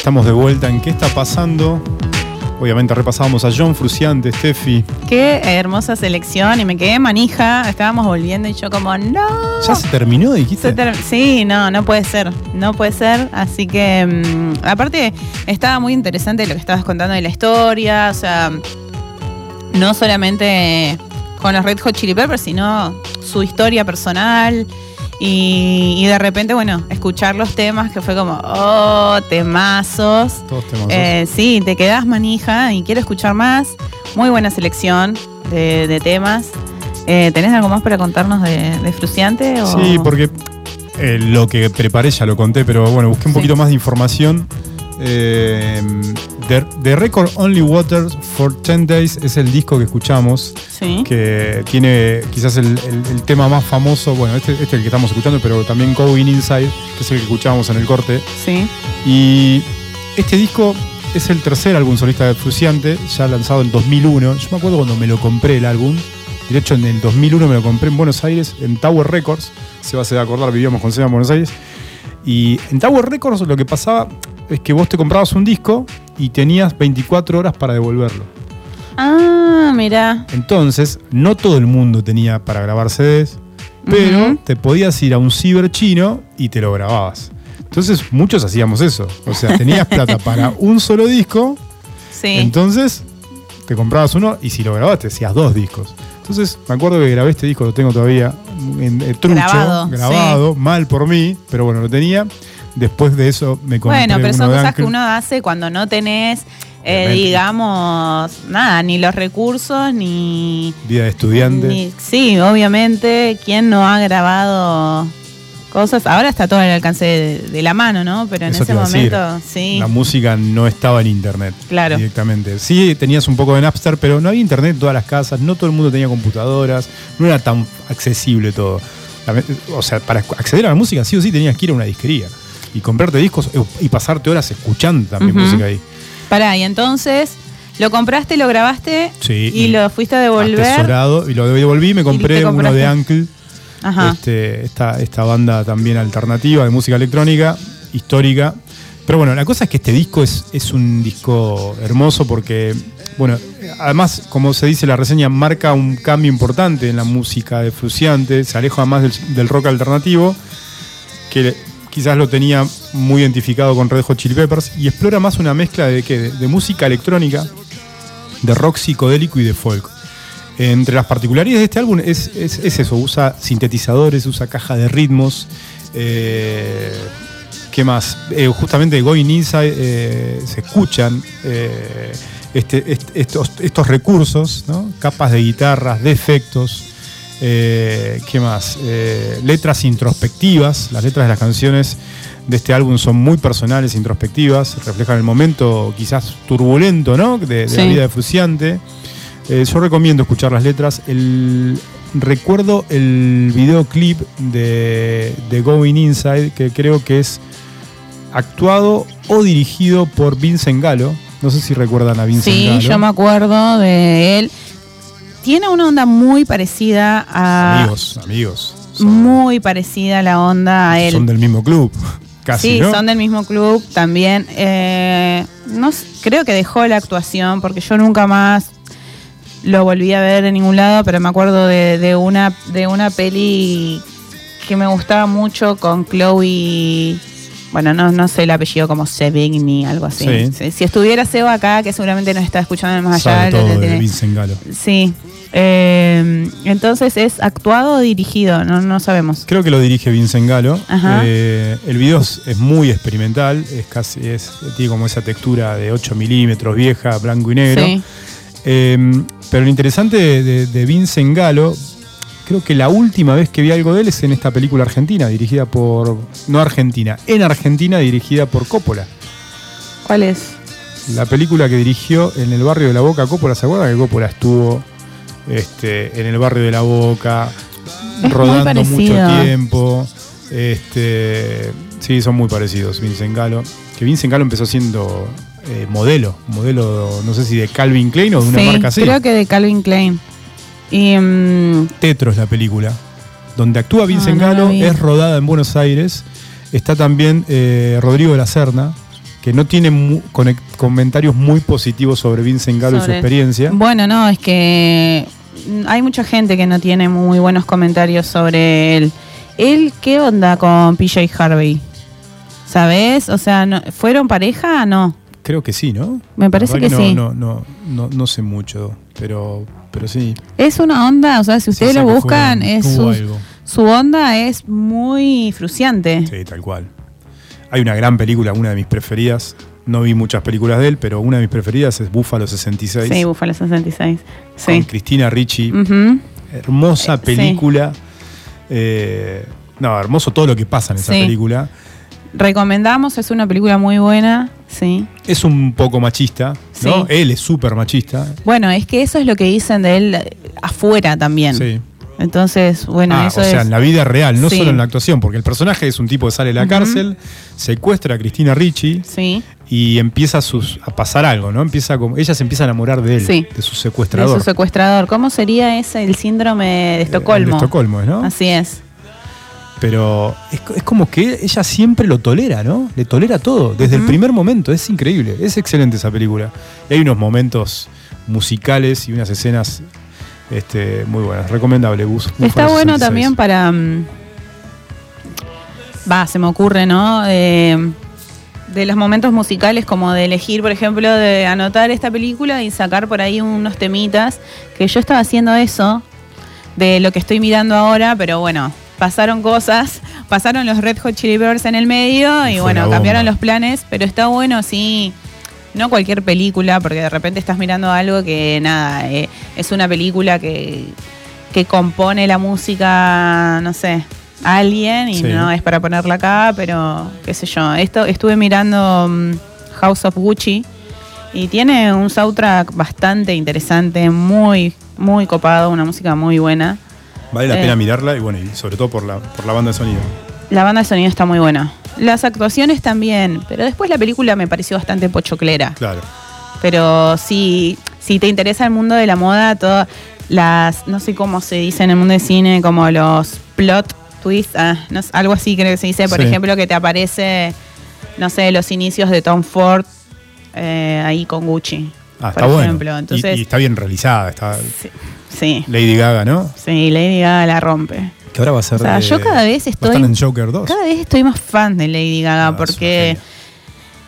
Estamos de vuelta en ¿Qué está pasando? Obviamente repasábamos a John Fruciante, Steffi.
Qué hermosa selección y me quedé manija. Estábamos volviendo y yo como, no.
¿Ya se terminó, dijiste?
Se ter- sí, no, no puede ser. No puede ser. Así que, mm, aparte, estaba muy interesante lo que estabas contando de la historia. O sea, no solamente con los Red Hot Chili Peppers, sino su historia personal. Y, y de repente, bueno, escuchar los temas que fue como, oh, temazos.
Todos temas.
Eh, sí, te quedás manija y quiero escuchar más. Muy buena selección de, de temas. Eh, ¿Tenés algo más para contarnos de, de Fruciante? o-
Sí, porque eh, lo que preparé ya lo conté, pero bueno, busqué un
Sí.
poquito más de información. Eh, The, The Record Only Waters for 10 Days es el disco que escuchamos,
Sí.
que tiene quizás el, el- el tema más famoso, bueno, este, este es el que estamos escuchando, pero también Going Inside, que es el que escuchábamos en el corte.
Sí.
Y este disco es el tercer álbum solista de Fruciante, ya lanzado en 2001. Yo me acuerdo cuando me lo compré el álbum. De hecho, en el 2001 me lo compré en Buenos Aires, en Tower Records. Se va a acordar, vivíamos con Seba en Buenos Aires. Y en Tower Records lo que pasaba es que vos te comprabas un disco y tenías 24 horas para devolverlo.
Ah, mira.
Entonces, no todo el mundo tenía para grabar CDs, pero te podías ir a un ciber chino y te lo grababas. Entonces, muchos hacíamos eso. O sea, tenías plata para un solo disco,
Sí.
entonces te comprabas uno y si lo grabaste hacías dos discos. Entonces me acuerdo que grabé este disco, lo tengo todavía en, eh, trucho,
Grabado,
grabado, mal por mí, pero bueno, lo tenía. Después de eso me compré
Bueno, pero
uno
son
de
cosas que uno hace cuando no tenés, eh, digamos, nada, ni los recursos, ni,
Vida de estudiante.
ni- Sí, obviamente, ¿quién no ha grabado cosas? Ahora está todo al alcance de, de la mano, ¿no? Pero en
Eso
ese
a decir.
momento, sí.
La música no estaba en internet
Claro.
directamente. Sí, tenías un poco de Napster, pero no había internet en todas las casas, no todo el mundo tenía computadoras, no era tan accesible todo. O sea, para acceder a la música sí o sí tenías que ir a una disquería y comprarte discos eh, y pasarte horas escuchando también música ahí.
Pará, y entonces lo compraste, lo grabaste
Sí,
y
y
lo fuiste a devolver.
Atesorado y lo devolví, me compré uno de. Uncle,
Ajá.
este, esta, esta banda también alternativa de música electrónica, histórica. Pero bueno, la cosa es que este disco es, es un disco hermoso porque, bueno, además, como se dice la reseña, marca un cambio importante en la música de Fruciante, se aleja más del, del rock alternativo, que quizás lo tenía muy identificado con Red Hot Chili Peppers, y explora más una mezcla de, ¿qué? de, música electrónica, de rock psicodélico y de folk. Entre las particularidades de este álbum es, es- es eso, usa sintetizadores, usa caja de ritmos. eh, ¿Qué más? Eh, justamente Going Inside eh, se escuchan eh, este- est- estos, estos recursos, ¿no? capas de guitarras, de efectos. Eh, ¿Qué más? Eh, letras introspectivas. Las letras de las canciones de este álbum son muy personales, introspectivas, reflejan el momento quizás turbulento ¿no? de, de la vida de Fruciante. Eh, yo recomiendo escuchar las letras. El, recuerdo el videoclip de, de Going Inside, que creo que es actuado o dirigido por Vincent Gallo. No sé si recuerdan a Vincent
Sí,
Gallo.
yo me acuerdo de él. Tiene una onda muy parecida a.
Amigos, amigos. Son,
Muy parecida a la onda a él.
son del mismo club, casi,
sí,
¿no?
son del mismo club también. Eh, no creo que dejó la actuación porque yo nunca más lo volví a ver en ningún lado, pero me acuerdo de, de una de una peli que me gustaba mucho con Chloe. Bueno, no, no sé el apellido como Sevigny, algo así.
Sí.
Si, si estuviera Seba acá, que seguramente nos está escuchando más
Sabe
allá,
todo
le-
de Vincent Gallo.
Sí. Eh, entonces es actuado o dirigido, no, no sabemos.
Creo que lo dirige Vincent Gallo.
Ajá.
Eh, el video es, es muy experimental, es casi, es, tiene como esa textura de 8 milímetros, vieja, blanco y negro.
Sí.
Eh, pero lo interesante de, de- Vincent Gallo, creo que la última vez que vi algo de él es en esta película argentina, dirigida por. No Argentina, en Argentina, dirigida por Coppola.
¿Cuál es?
La película que dirigió en el barrio de la Boca, Coppola, ¿se acuerdan que Coppola estuvo este, en el barrio de la Boca, rodando mucho tiempo? Este, sí, son muy parecidos, Vincent Gallo. Que Vincent Gallo empezó siendo eh, modelo, modelo, no sé si de Calvin Klein o de una
sí,
marca así.
creo que de Calvin Klein. Y mm,
Tetros, la película, donde actúa Vincent
Ah, no vi.
es rodada en Buenos Aires. Está también eh, Rodrigo de la Serna, que no tiene mu- comentarios muy positivos sobre Vincent Gallo y su experiencia.
bueno, no, es que mm, hay mucha gente que no tiene muy buenos comentarios sobre él. ¿Él qué onda con PJ Harvey? ¿Sabes? O sea, no- ¿fueron pareja? No.
Creo que sí, ¿no?
Me parece que
no,
sí.
No, no, no, no sé mucho, pero, pero sí.
Es una onda, o sea, si ustedes lo buscan, es su, onda es muy fruciante.
Sí, tal cual. Hay una gran película, una de mis preferidas. No vi muchas películas de él, pero una de mis preferidas es Búfalo 66.
Sí, Búfalo 66.
Con
Sí.
Cristina Ricci. Hermosa
Eh, sí.
película. Eh, no, hermoso todo lo que pasa en esa
Sí.
película.
Recomendamos, es una película muy buena, sí.
Es un poco machista, ¿no?
Sí.
Él es súper machista.
Bueno, es que eso es lo que dicen de él afuera también.
Sí.
Entonces, bueno,
Ah,
eso
o sea,
es.
en la vida real, no
Sí.
solo en la actuación, porque el personaje es un tipo que sale de la cárcel, secuestra a Cristina Ricci
Sí,
y empieza a, sus- a pasar algo, ¿no? Empieza como, ella se empieza a enamorar de él,
Sí.
de su
de
secuestrador.
su secuestrador. ¿Cómo sería ese el síndrome de
Eh,
Estocolmo?
el de Estocolmo, ¿no?
Así es.
Pero es, es como que ella siempre lo tolera, ¿no? Le tolera todo, desde el primer momento. Es increíble, es excelente esa película. Y hay unos momentos musicales y unas escenas este, muy buenas. Recomendable, Bus.
Está bueno
66.
también para. mm, Va, se me ocurre, ¿no? Eh, de los momentos musicales, como de elegir, por ejemplo, de anotar esta película y sacar por ahí unos temitas, que yo estaba haciendo eso de lo que estoy mirando ahora, pero bueno, pasaron cosas, pasaron los Red Hot Chili Peppers en el medio y
Fue
bueno, cambiaron los planes, pero está bueno, sí. No cualquier película, porque de repente estás mirando algo que nada, eh, es una película que, que compone la música, no sé, alguien y
Sí.
no es para ponerla acá, pero qué sé yo. Esto estuve mirando mm, House of Gucci y tiene un soundtrack bastante interesante, muy, muy copado, una música muy buena.
Vale la
Eh.
pena mirarla y bueno, y sobre todo por la, por la banda de sonido.
La banda de sonido está muy buena. Las actuaciones también, pero después la película me pareció bastante pochoclera.
Claro.
Pero si, si te interesa el mundo de la moda, todas las, no sé cómo se dice en el mundo de cine, como los plot twists, ah, no algo así creo que se dice, por
Sí.
ejemplo, que te aparece, no sé, los inicios de Tom Ford eh, ahí con Gucci.
Ah,
por
está bueno.
ejemplo.
Y-
Entonces,
y, está bien realizada. Está
sí, sí,
Lady Gaga, ¿no?
sí, Lady Gaga la rompe.
Que ahora va a ser.
O sea,
de-
yo cada vez estoy-
en Joker 2.
Cada vez estoy más fan de Lady Gaga
Ah,
porque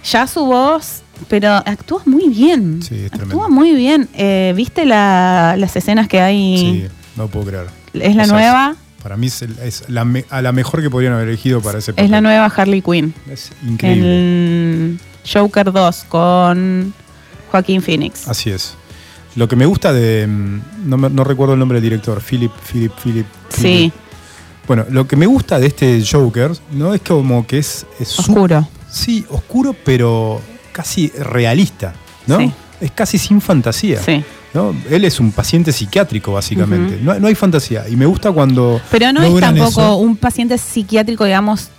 ya su voz, pero actúa muy bien.
Sí, es
actúa muy bien. Eh, ¿Viste la- las escenas que hay?
Sí, no puedo creer.
Es la
O sea,
nueva,
Para mí es, la, me- a la mejor que podrían haber elegido para ese papel.
es la nueva Harley Quinn.
Es increíble.
El Joker 2 con Joaquín Phoenix.
Así es. Lo que me gusta de. mm, No, recuerdo el nombre del director. Philip, Philip, Philip.
Sí,
Philip. Bueno, lo que me gusta de este Joker, ¿no? Es como que es. es su-
oscuro.
Sí, oscuro, pero casi realista, ¿no?
Sí.
Es casi sin fantasía.
Sí.
¿no? Él es un paciente psiquiátrico, básicamente. No, no hay fantasía. Y me gusta cuando.
Pero no es tampoco
eso.
un paciente psiquiátrico, digamos,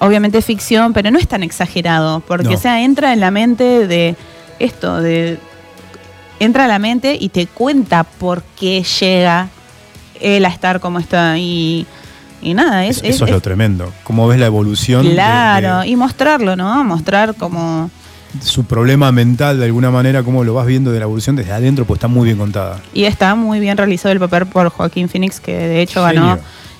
obviamente ficción, pero no es tan exagerado, porque
No.
o sea, entra en la mente de esto, de entra a la mente y te cuenta por qué llega él a estar como está y, y nada, es,
Eso, eso es,
es-
lo tremendo. Cómo ves la evolución
claro,
de,
y mostrarlo, ¿no? Mostrar como
su problema mental de alguna manera, cómo lo vas viendo de la evolución desde adentro, pues está muy bien contada.
y está muy bien realizado el papel por Joaquín Phoenix, que de hecho ganó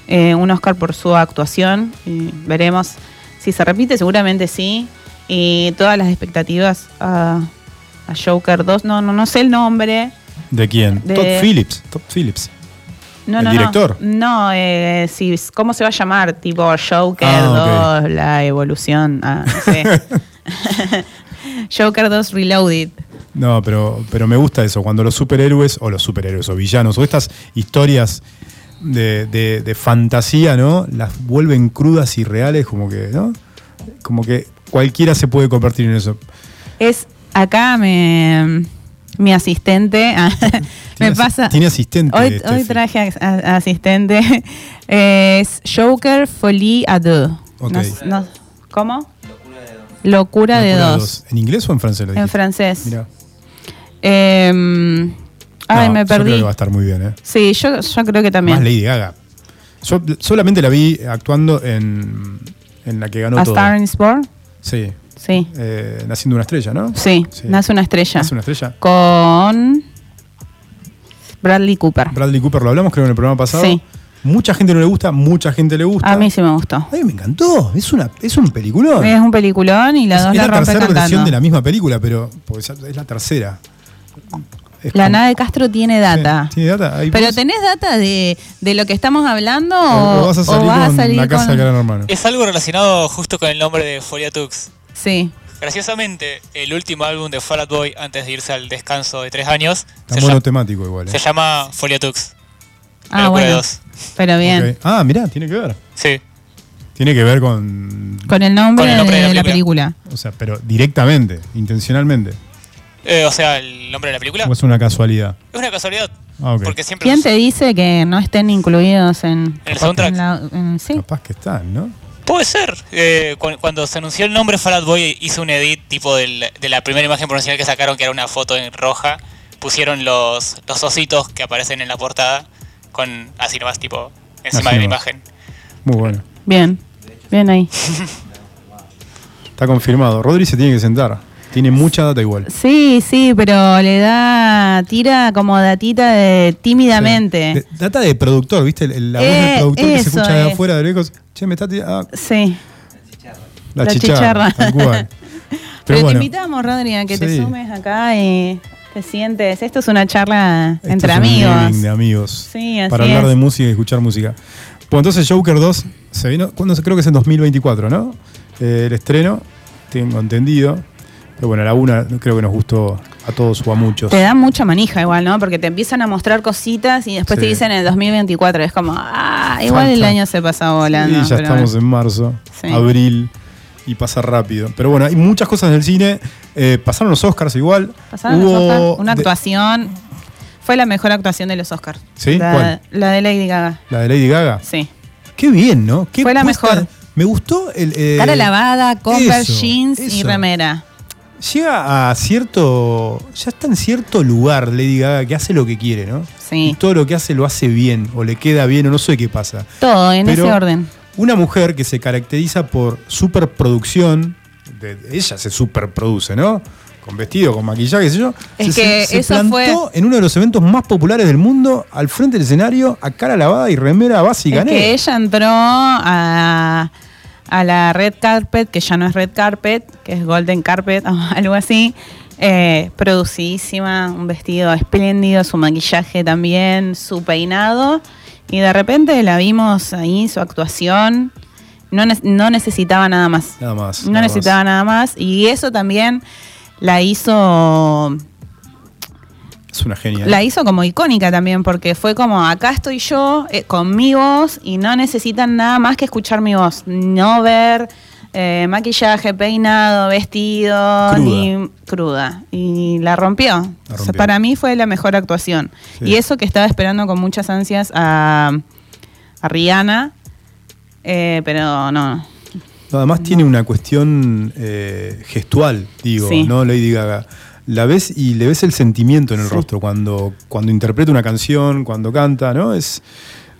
eh, un Oscar por su actuación. Y veremos si se repite, seguramente sí. Y todas las expectativas a, a Joker 2. No, no, no sé el nombre.
¿De quién?
De-
Todd Phillips. Todd Phillips.
No,
¿El
no,
director?
No, no eh, si, ¿cómo se va a llamar? Tipo Joker
Ah,
2, la evolución. Ah, no sé. Joker 2 Reloaded.
No, pero, pero me gusta eso, cuando los superhéroes, o los superhéroes, o villanos, o estas historias de, de- de fantasía, ¿no? Las vuelven crudas y reales, como que, ¿no? Como que cualquiera se puede convertir en eso.
Es acá me, mi asistente. ah, me pasa.
Tiene asistente.
Hoy,
Steffi.
hoy traje a- a- asistente. es Joker Folie à deux.
Ok.
No s- no- ¿Cómo? Locura de
Locura
dos.
¿En inglés o en francés lo
En francés.
Mirá.
Em, ay,
No,
me
Yo creo
perdí.
que va a estar muy bien, ¿eh?
Sí, yo, yo creo que
Más
también.
Lady Gaga. Yo solamente la vi actuando en, en la que ganó
A
todo.
Star is Born.
Sí.
Sí.
Eh, Naciendo una estrella, ¿no?
Sí,
Sí.
nace una estrella.
Nace una estrella.
Con Bradley Cooper.
Bradley Cooper lo hablamos creo en el programa pasado.
Sí.
Mucha gente no le gusta, mucha gente le gusta.
A mí sí me gustó.
A mí me encantó. Es una es un peliculón.
Es un peliculón y las
es
dos
es
la
la tercera versión
cantando.
de la misma película, pero pues, es la tercera. Es
La
como-
nave de Castro tiene data.
Sí, ¿Tiene data? Ahí
Pero
vos-
¿tenés data de, de lo que estamos hablando
o,
o,
vas a
o
salir
vas a
con
salir
la casa
con-
de Gran Hermano.
Es algo relacionado justo con el nombre de Foliatux.
Sí.
Graciosamente, el último álbum de Fall Out Boy antes de irse al descanso de tres años
Está
se, llama-
temático igual. ¿eh?
se llama Foliatux.
Ah, bueno.
dos.
Pero bien.
Ok. Ah, mirá, tiene que ver.
Sí.
Tiene que ver con.
Con el nombre,
Con el nombre
de, la película.
O sea, pero directamente, intencionalmente.
Eh, o sea, el nombre de la película
O es una casualidad.
es una casualidad.
Ah, ok.
Porque siempre
¿Quién te dice que no estén incluidos en,
¿En el soundtrack?
en la- en- sí.
Capaz que están, ¿no?
Puede ser. Eh, cu- cuando se anunció el nombre Fall Out Boy hizo un edit tipo del- de la primera imagen promocional que sacaron, que era una foto en roja. Pusieron los, los ositos que aparecen en la portada con así nomás tipo encima
Así
de la
nomás.
imagen.
Muy bueno.
Bien. Bien ahí.
Está confirmado. Rodri se tiene que sentar. Tiene mucha data igual.
Sí, sí, pero le da. Tira como datita de tímidamente.
De- data de productor, ¿viste? La voz
Eh,
del productor que se escucha de afuera de lejos. Che, me está tirando. ah,
Sí.
la,
La
chicharra.
chicharra.
Tal cual.
Pero
bueno,
te invitamos, Rodri, a que te sumes acá y te sientes. Esto es una charla
esto
entre
es un
amigos.
living de amigos.
Sí, así
para hablar
es.
de música y escuchar música. Pues entonces Joker 2 se vino, cuando creo que es en 2024, ¿no? Eh, el estreno, tengo entendido. Pero bueno, la una creo que nos gustó a todos o a muchos.
Te dan mucha manija igual, ¿no? Porque te empiezan a mostrar cositas y después te
Sí.
dicen en el 2024. Es como, ah, igual el año se pasa volando.
Y ya
pero
estamos en marzo,
Sí.
abril, y pasa rápido. Pero bueno, hay muchas cosas del cine. Eh, pasaron los Oscars igual.
Pasaron los Oscars, Una
de-
actuación. Fue la mejor actuación de los Oscars.
¿Sí?
La,
¿Cuál?
la de Lady Gaga.
la de Lady Gaga.
Sí.
Qué bien, ¿no? Qué
Fue la
puesta-
mejor.
Me gustó el. eh,
Cara lavada,
eso,
jeans y remera.
Llega a cierto. Ya está en cierto lugar Lady Gaga que hace lo que quiere, ¿no?
Sí.
Y todo lo que hace lo hace bien, o le queda bien, o no sé qué pasa.
Todo en
Pero-
ese orden.
Una mujer que se caracteriza por superproducción, de- ella se superproduce, ¿no? Con vestido, con maquillaje, qué sé yo.
Es
se,
que
se-
eso
plantó
fue-
en uno de los eventos más populares del mundo, al frente del escenario, a cara lavada y remera básica
Es que ella entró a, a la red carpet, que ya no es red carpet, que es golden carpet o algo así. eh, producidísima, un vestido espléndido, su maquillaje también, su peinado. Y de repente la vimos ahí, su actuación. No, ne- no necesitaba nada más.
Nada más.
No
nada
necesitaba
más.
nada más. Y eso también la hizo
Es una genia.
la hizo como icónica también, porque fue como, acá estoy yo eh, con mi voz y no necesitan nada más que escuchar mi voz. No ver eh, maquillaje, peinado, vestido,
Cruda.
ni cruda. Y la rompió. O sea,
rompió.
para mí fue la mejor actuación.
Sí.
Y eso que estaba esperando con muchas ansias a, a Rihanna, eh, pero no.
No, además tiene una cuestión eh, gestual, digo,
Sí.
¿no? Lady Gaga. La ves y le ves el sentimiento en el
Sí.
rostro cuando, cuando interpreta una canción, cuando canta, ¿no? Es.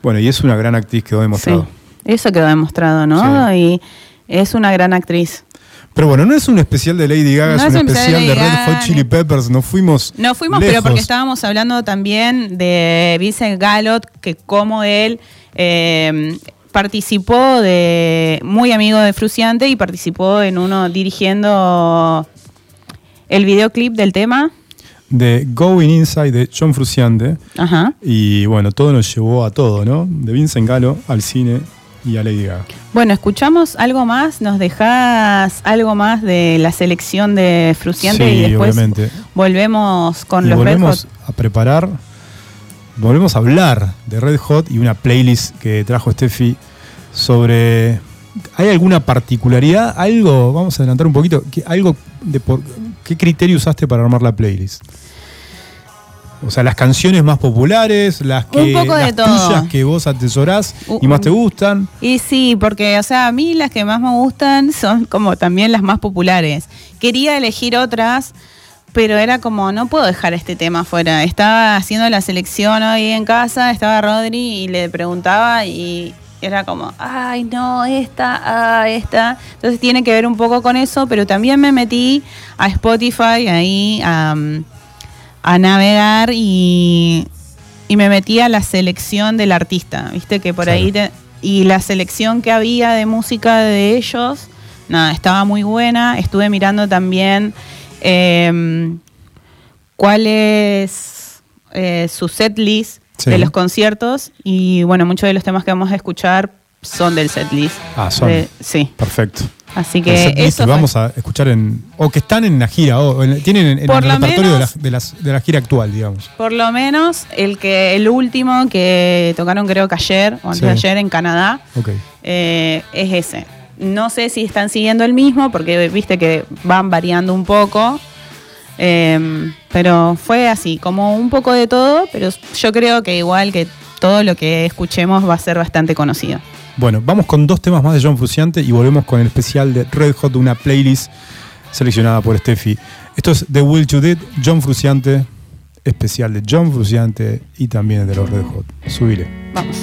Bueno, y es una gran actriz que lo ha demostrado.
Sí, eso quedó demostrado, ¿no? Y es una gran actriz.
Pero bueno, no es un especial de Lady Gaga,
No
es un
es un especial de
de Red Hot Chili Peppers. Nos fuimos.
No fuimos, pero
lejos.
porque estábamos hablando también de Vincent Galot, que como él eh, participó de, muy amigo de Fruciante y participó en uno dirigiendo el videoclip del tema.
De Going Inside de John Frusciante.
Ajá.
Y bueno, todo nos llevó a todo, ¿no? De Vincent Galo al cine y a Lady Gaga.
Bueno, escuchamos algo más, nos dejas algo más de la selección de Fruciante
Sí,
y después
obviamente.
volvemos con
y
los Red
volvemos
Hot.
a preparar, volvemos a hablar de Red Hot y una playlist que trajo Steffi sobre. ¿Hay alguna particularidad? Algo, vamos a adelantar un poquito, ¿qué, algo de por, ¿qué criterio usaste para armar la playlist? O sea, las canciones más populares, las que
Un poco de
las
todo.
tuyas que vos atesorás y más te gustan.
Y sí, porque, o sea, a mí las que más me gustan son como también las más populares. Quería elegir otras, pero era como, no puedo dejar este tema fuera. Estaba haciendo la selección hoy en casa, estaba Rodri y le preguntaba y era como, ay, no, esta, ah, esta. Entonces tiene que ver un poco con eso, pero también me metí a Spotify ahí a, a navegar y, y me metí a la selección del artista, viste que por ahí te- y la selección que había de música de ellos, nada, estaba muy buena. Estuve mirando también eh, cuál es eh, su setlist
Sí.
de los conciertos y bueno, muchos de los temas que vamos a escuchar son del setlist.
Ah, son.
De- sí,
Perfecto.
así que eso fue-
vamos a escuchar en. O que están en la gira, o en- tienen en, el repertorio de la, de las- de la gira actual, digamos.
Por lo menos el que el último que tocaron creo que ayer o antes
Sí.
de ayer en Canadá
Ok.
eh, es ese. No sé si están siguiendo el mismo porque viste que van variando un poco. Eh, pero fue así, como un poco de todo, pero yo creo que igual que todo lo que escuchemos va a ser bastante conocido.
Bueno, vamos con dos temas más de John Fruciante y volvemos con el especial de Red Hot, una playlist seleccionada por Steffi. Esto es The Will to Did, John Fruciante, especial de John Fruciante y también de los Red Hot. Subile.
Vamos.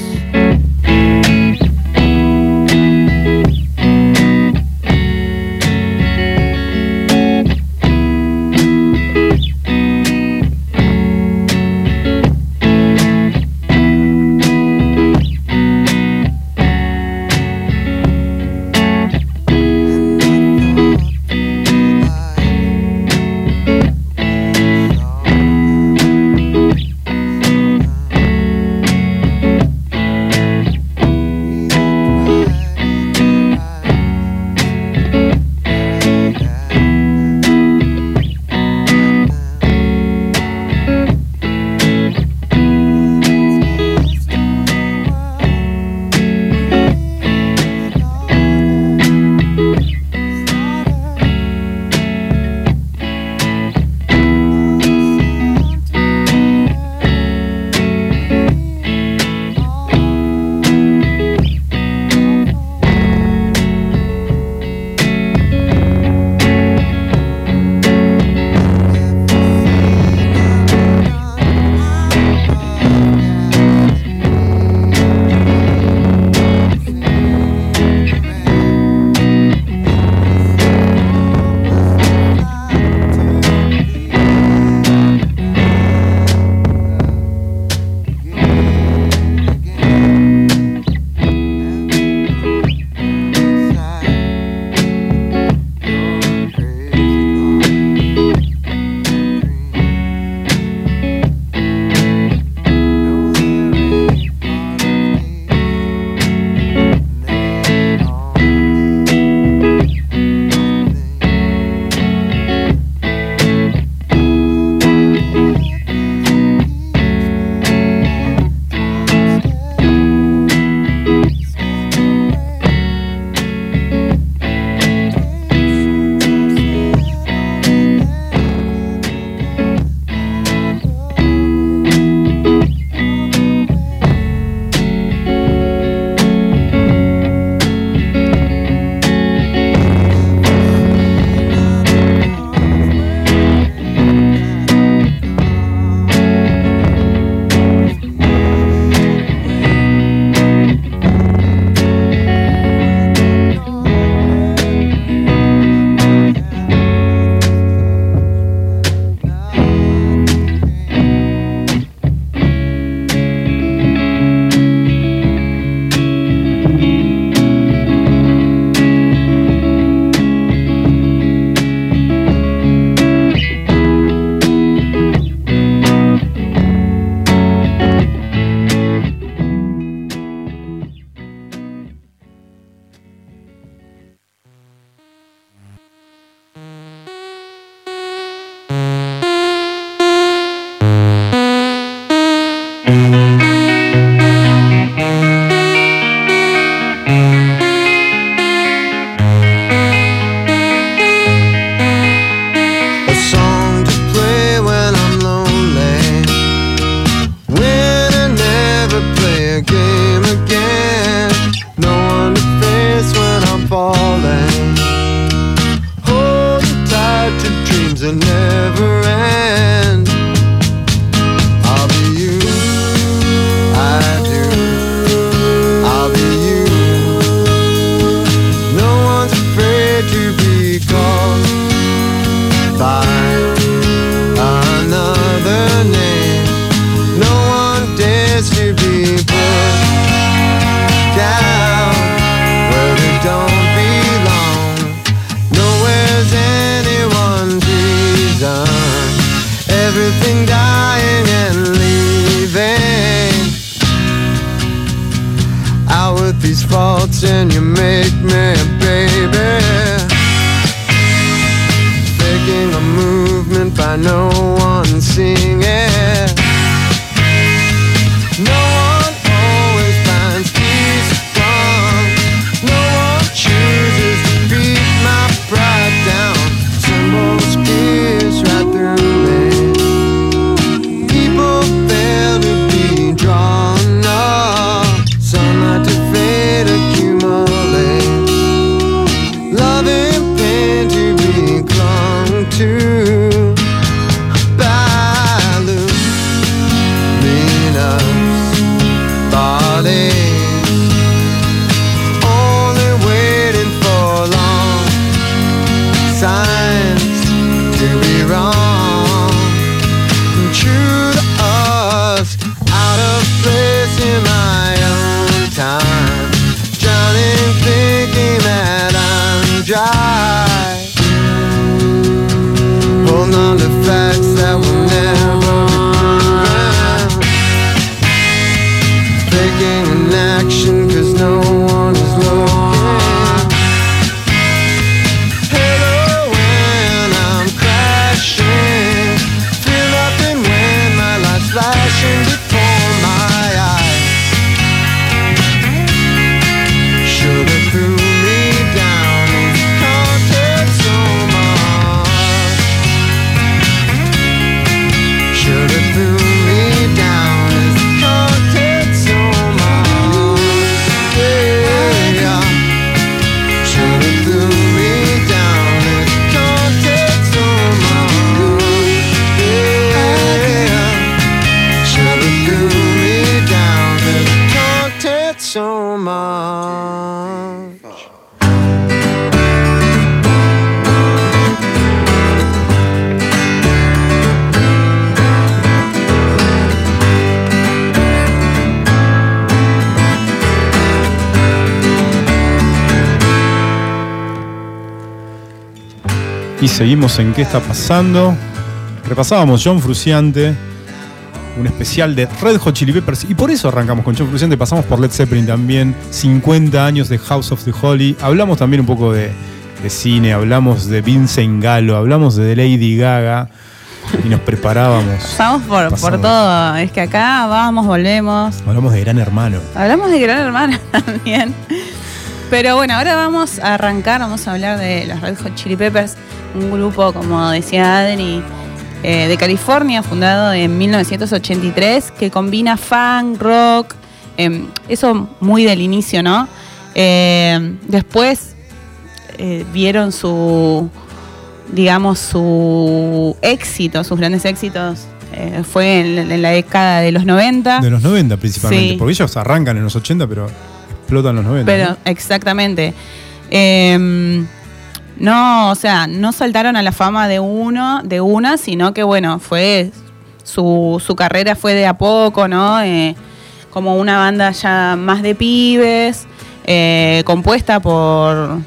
Está pasando. Repasábamos John Fruciante, un especial de Red Hot Chili Peppers. Y por eso arrancamos con John Fruciante. Pasamos por Led Zeppelin también. 50 años de House of the Holy. Hablamos también un poco de, de cine. Hablamos de Vincent Gallo. Hablamos de Lady Gaga. Y nos preparábamos.
Pasamos por, todo. Es que acá vamos, volvemos.
Hablamos de Gran Hermano.
Hablamos de Gran Hermano también. Pero bueno, ahora vamos a arrancar, vamos a hablar de los Red Hot Chili Peppers, un grupo, como decía Adri, eh, de California, fundado en 1983, que combina funk, rock, em, eso muy del inicio, ¿no? Eh, después eh, vieron su, digamos, su éxito, sus grandes éxitos, eh, fue en, en la década de los 90.
De los 90 principalmente.
Sí.
Porque ellos arrancan en los 80, pero explotan los 90.
Pero
¿no?
exactamente. Em, no, o sea, no saltaron a la fama de uno, de una, sino que bueno, fue su, su carrera fue de a poco, ¿no? Eh, como una banda ya más de pibes, eh, compuesta por,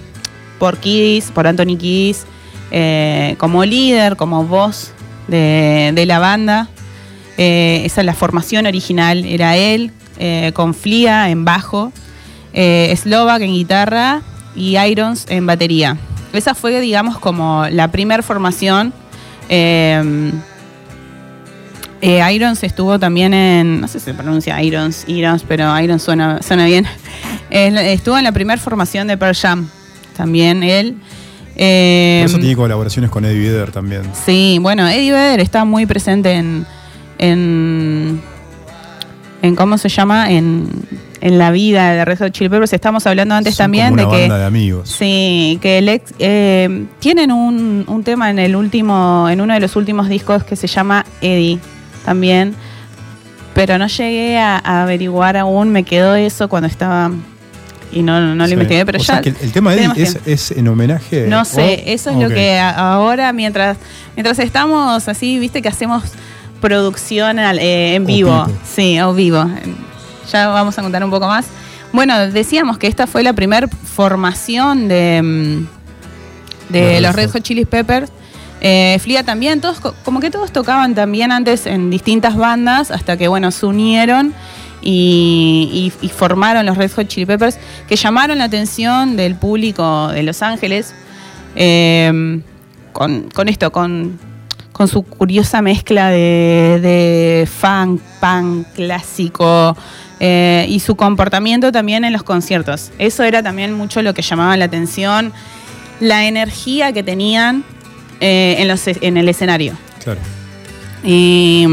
por Kiss, por Anthony Kiss, eh, como líder, como voz de, de la banda. Esa es la formación original, era él, con Flia en bajo, Slovak en guitarra y Irons en batería. Esa fue, digamos, como la primer formación. Eh, eh, Irons estuvo también en, no sé si se pronuncia Irons, Irons, pero Irons suena, suena bien. Eh, estuvo en la primera formación de Pearl Jam, también él. Eh,
Por eso tiene colaboraciones con Eddie Vedder también.
Sí, bueno, Eddie Vedder está muy presente en, en, en ¿cómo se llama? En, en la vida de Red Hot Chili Peppers. Estamos hablando antes
Son
también
como
de
una
que...
banda de amigos.
Sí, que el ex- eh, tienen un, un tema en el último, en uno de los últimos discos que se llama Eddie también, pero no llegué a, a averiguar aún, me quedó eso cuando estaba y no, no lo
Sí.
investigué, pero
O
ya
sea que el, tema de Eddie es, es en homenaje.
No sé, eso es lo que ahora mientras mientras estamos así, viste que hacemos producción al- eh, en vivo. sí, o vivo. Ya vamos a contar un poco más. Bueno, decíamos que esta fue la primera formación de, mm, de los
Red Hot.
Chili Peppers. Eh, Flia también, todos co- como que todos tocaban también antes en distintas bandas hasta que bueno se unieron y, y- y formaron los Red Hot Chili Peppers, que llamaron la atención del público de Los Ángeles eh, con, con esto, con, con su curiosa mezcla de, de funk, punk, clásico. Eh, y su comportamiento también en los conciertos. Eso era también mucho lo que llamaba la atención, la energía que tenían eh, en, los, en el escenario.
Claro.
Y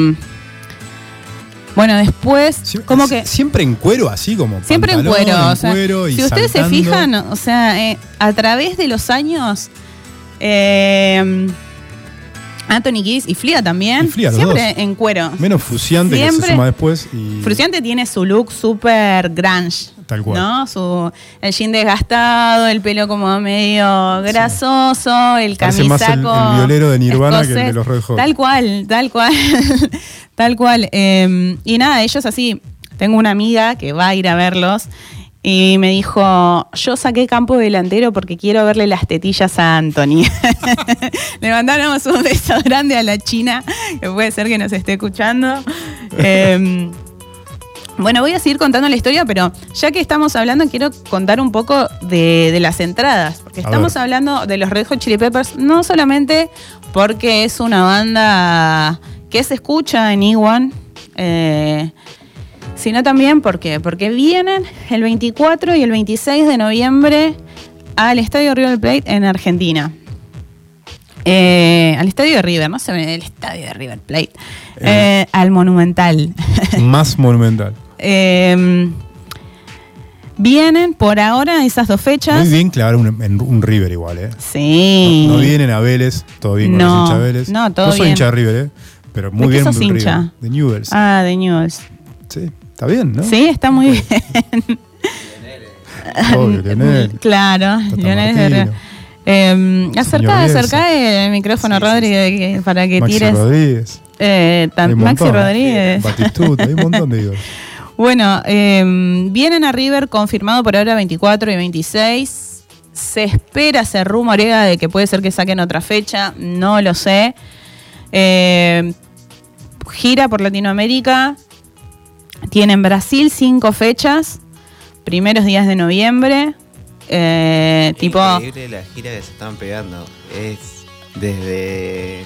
bueno, después,
Sie-
como que
Siempre en cuero, así como.
siempre en cuero.
en
o sea,
cuero y
si ustedes se fijan, o sea, eh, a través de los años, eh, Anthony Kiss y Flia también,
Y los
siempre
dos.
en cuero.
Menos Fruciante que
Siempre-
se suma después. Y
Fruciante tiene su look súper grunge.
Tal cual.
¿no? Su, el jean desgastado, el pelo como medio grasoso, el
Parece más el-
camisaco.
el violero de Nirvana que el de los Red Hot.
Tal cual, tal cual. tal cual. Eh, y nada, ellos así. Tengo una amiga que va a ir a verlos y me dijo: Yo saqué campo delantero porque quiero verle las tetillas a Anthony. Le mandamos un beso grande a la China, que puede ser que nos esté escuchando. Eh, bueno, voy a seguir contando la historia, pero ya que estamos hablando, quiero contar un poco de, de las entradas. Porque
A
estamos
ver.
hablando de los Red Hot Chili Peppers, no solamente porque es una banda que se escucha en Iwan, eh, sino también porque, porque vienen el 24 y el 26 de noviembre al Estadio River Plate en Argentina. Eh, al Estadio de River, no se ve el Estadio de River Plate, Eh, al Monumental.
Más monumental.
Eh, vienen por ahora esas dos fechas.
Muy bien clavar un, en un River igual, ¿eh?
Sí.
No, no vienen a Vélez, todo bien con
No,
los hinchas Vélez.
no, todo
soy
bien.
hincha de River, ¿eh? Pero muy
¿De
bien
sos
un River.
hincha?
De Newells.
Ah, de News.
Sí, está bien, ¿no?
Sí, está muy bien.
Obvio, Lionel.
claro, Lionel es de- Eh, acerca, acerca el micrófono, Rodri, que- para que
Maxi
tires.
Rodríguez.
eh, tan-
Hay un
Maxi
montón.
Rodríguez.
Batistuta, hay un montón de ídolos.
Bueno, eh, vienen a River confirmado por ahora 24 y 26. Se espera, se rumorea de que puede ser que saquen otra fecha, no lo sé. Eh, gira por Latinoamérica. Tienen Brasil cinco fechas, primeros días de noviembre. Eh, tipo,
Increíble la gira que se están pegando. Es desde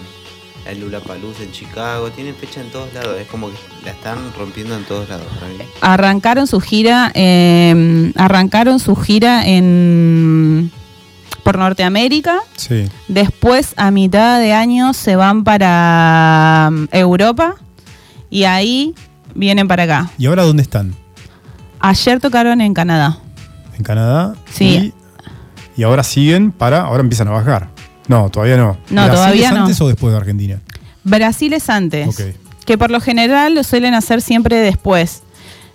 el Lulapalooza en Chicago. Tienen fecha en todos lados. Es como que la están rompiendo en todos lados
arrancaron su gira, eh, arrancaron su gira en por Norteamérica.
Sí.
Después, a mitad de año, se van para um, Europa y ahí vienen para acá.
¿Y ahora dónde están?
Ayer tocaron en Canadá.
En Canadá.
Sí.
Y, y ahora siguen para. Ahora empiezan a bajar. No, todavía no.
No,
¿Brasil
todavía
es
no.
antes o después de Argentina?
Brasil es antes,
Ok.
que por lo general lo suelen hacer siempre después.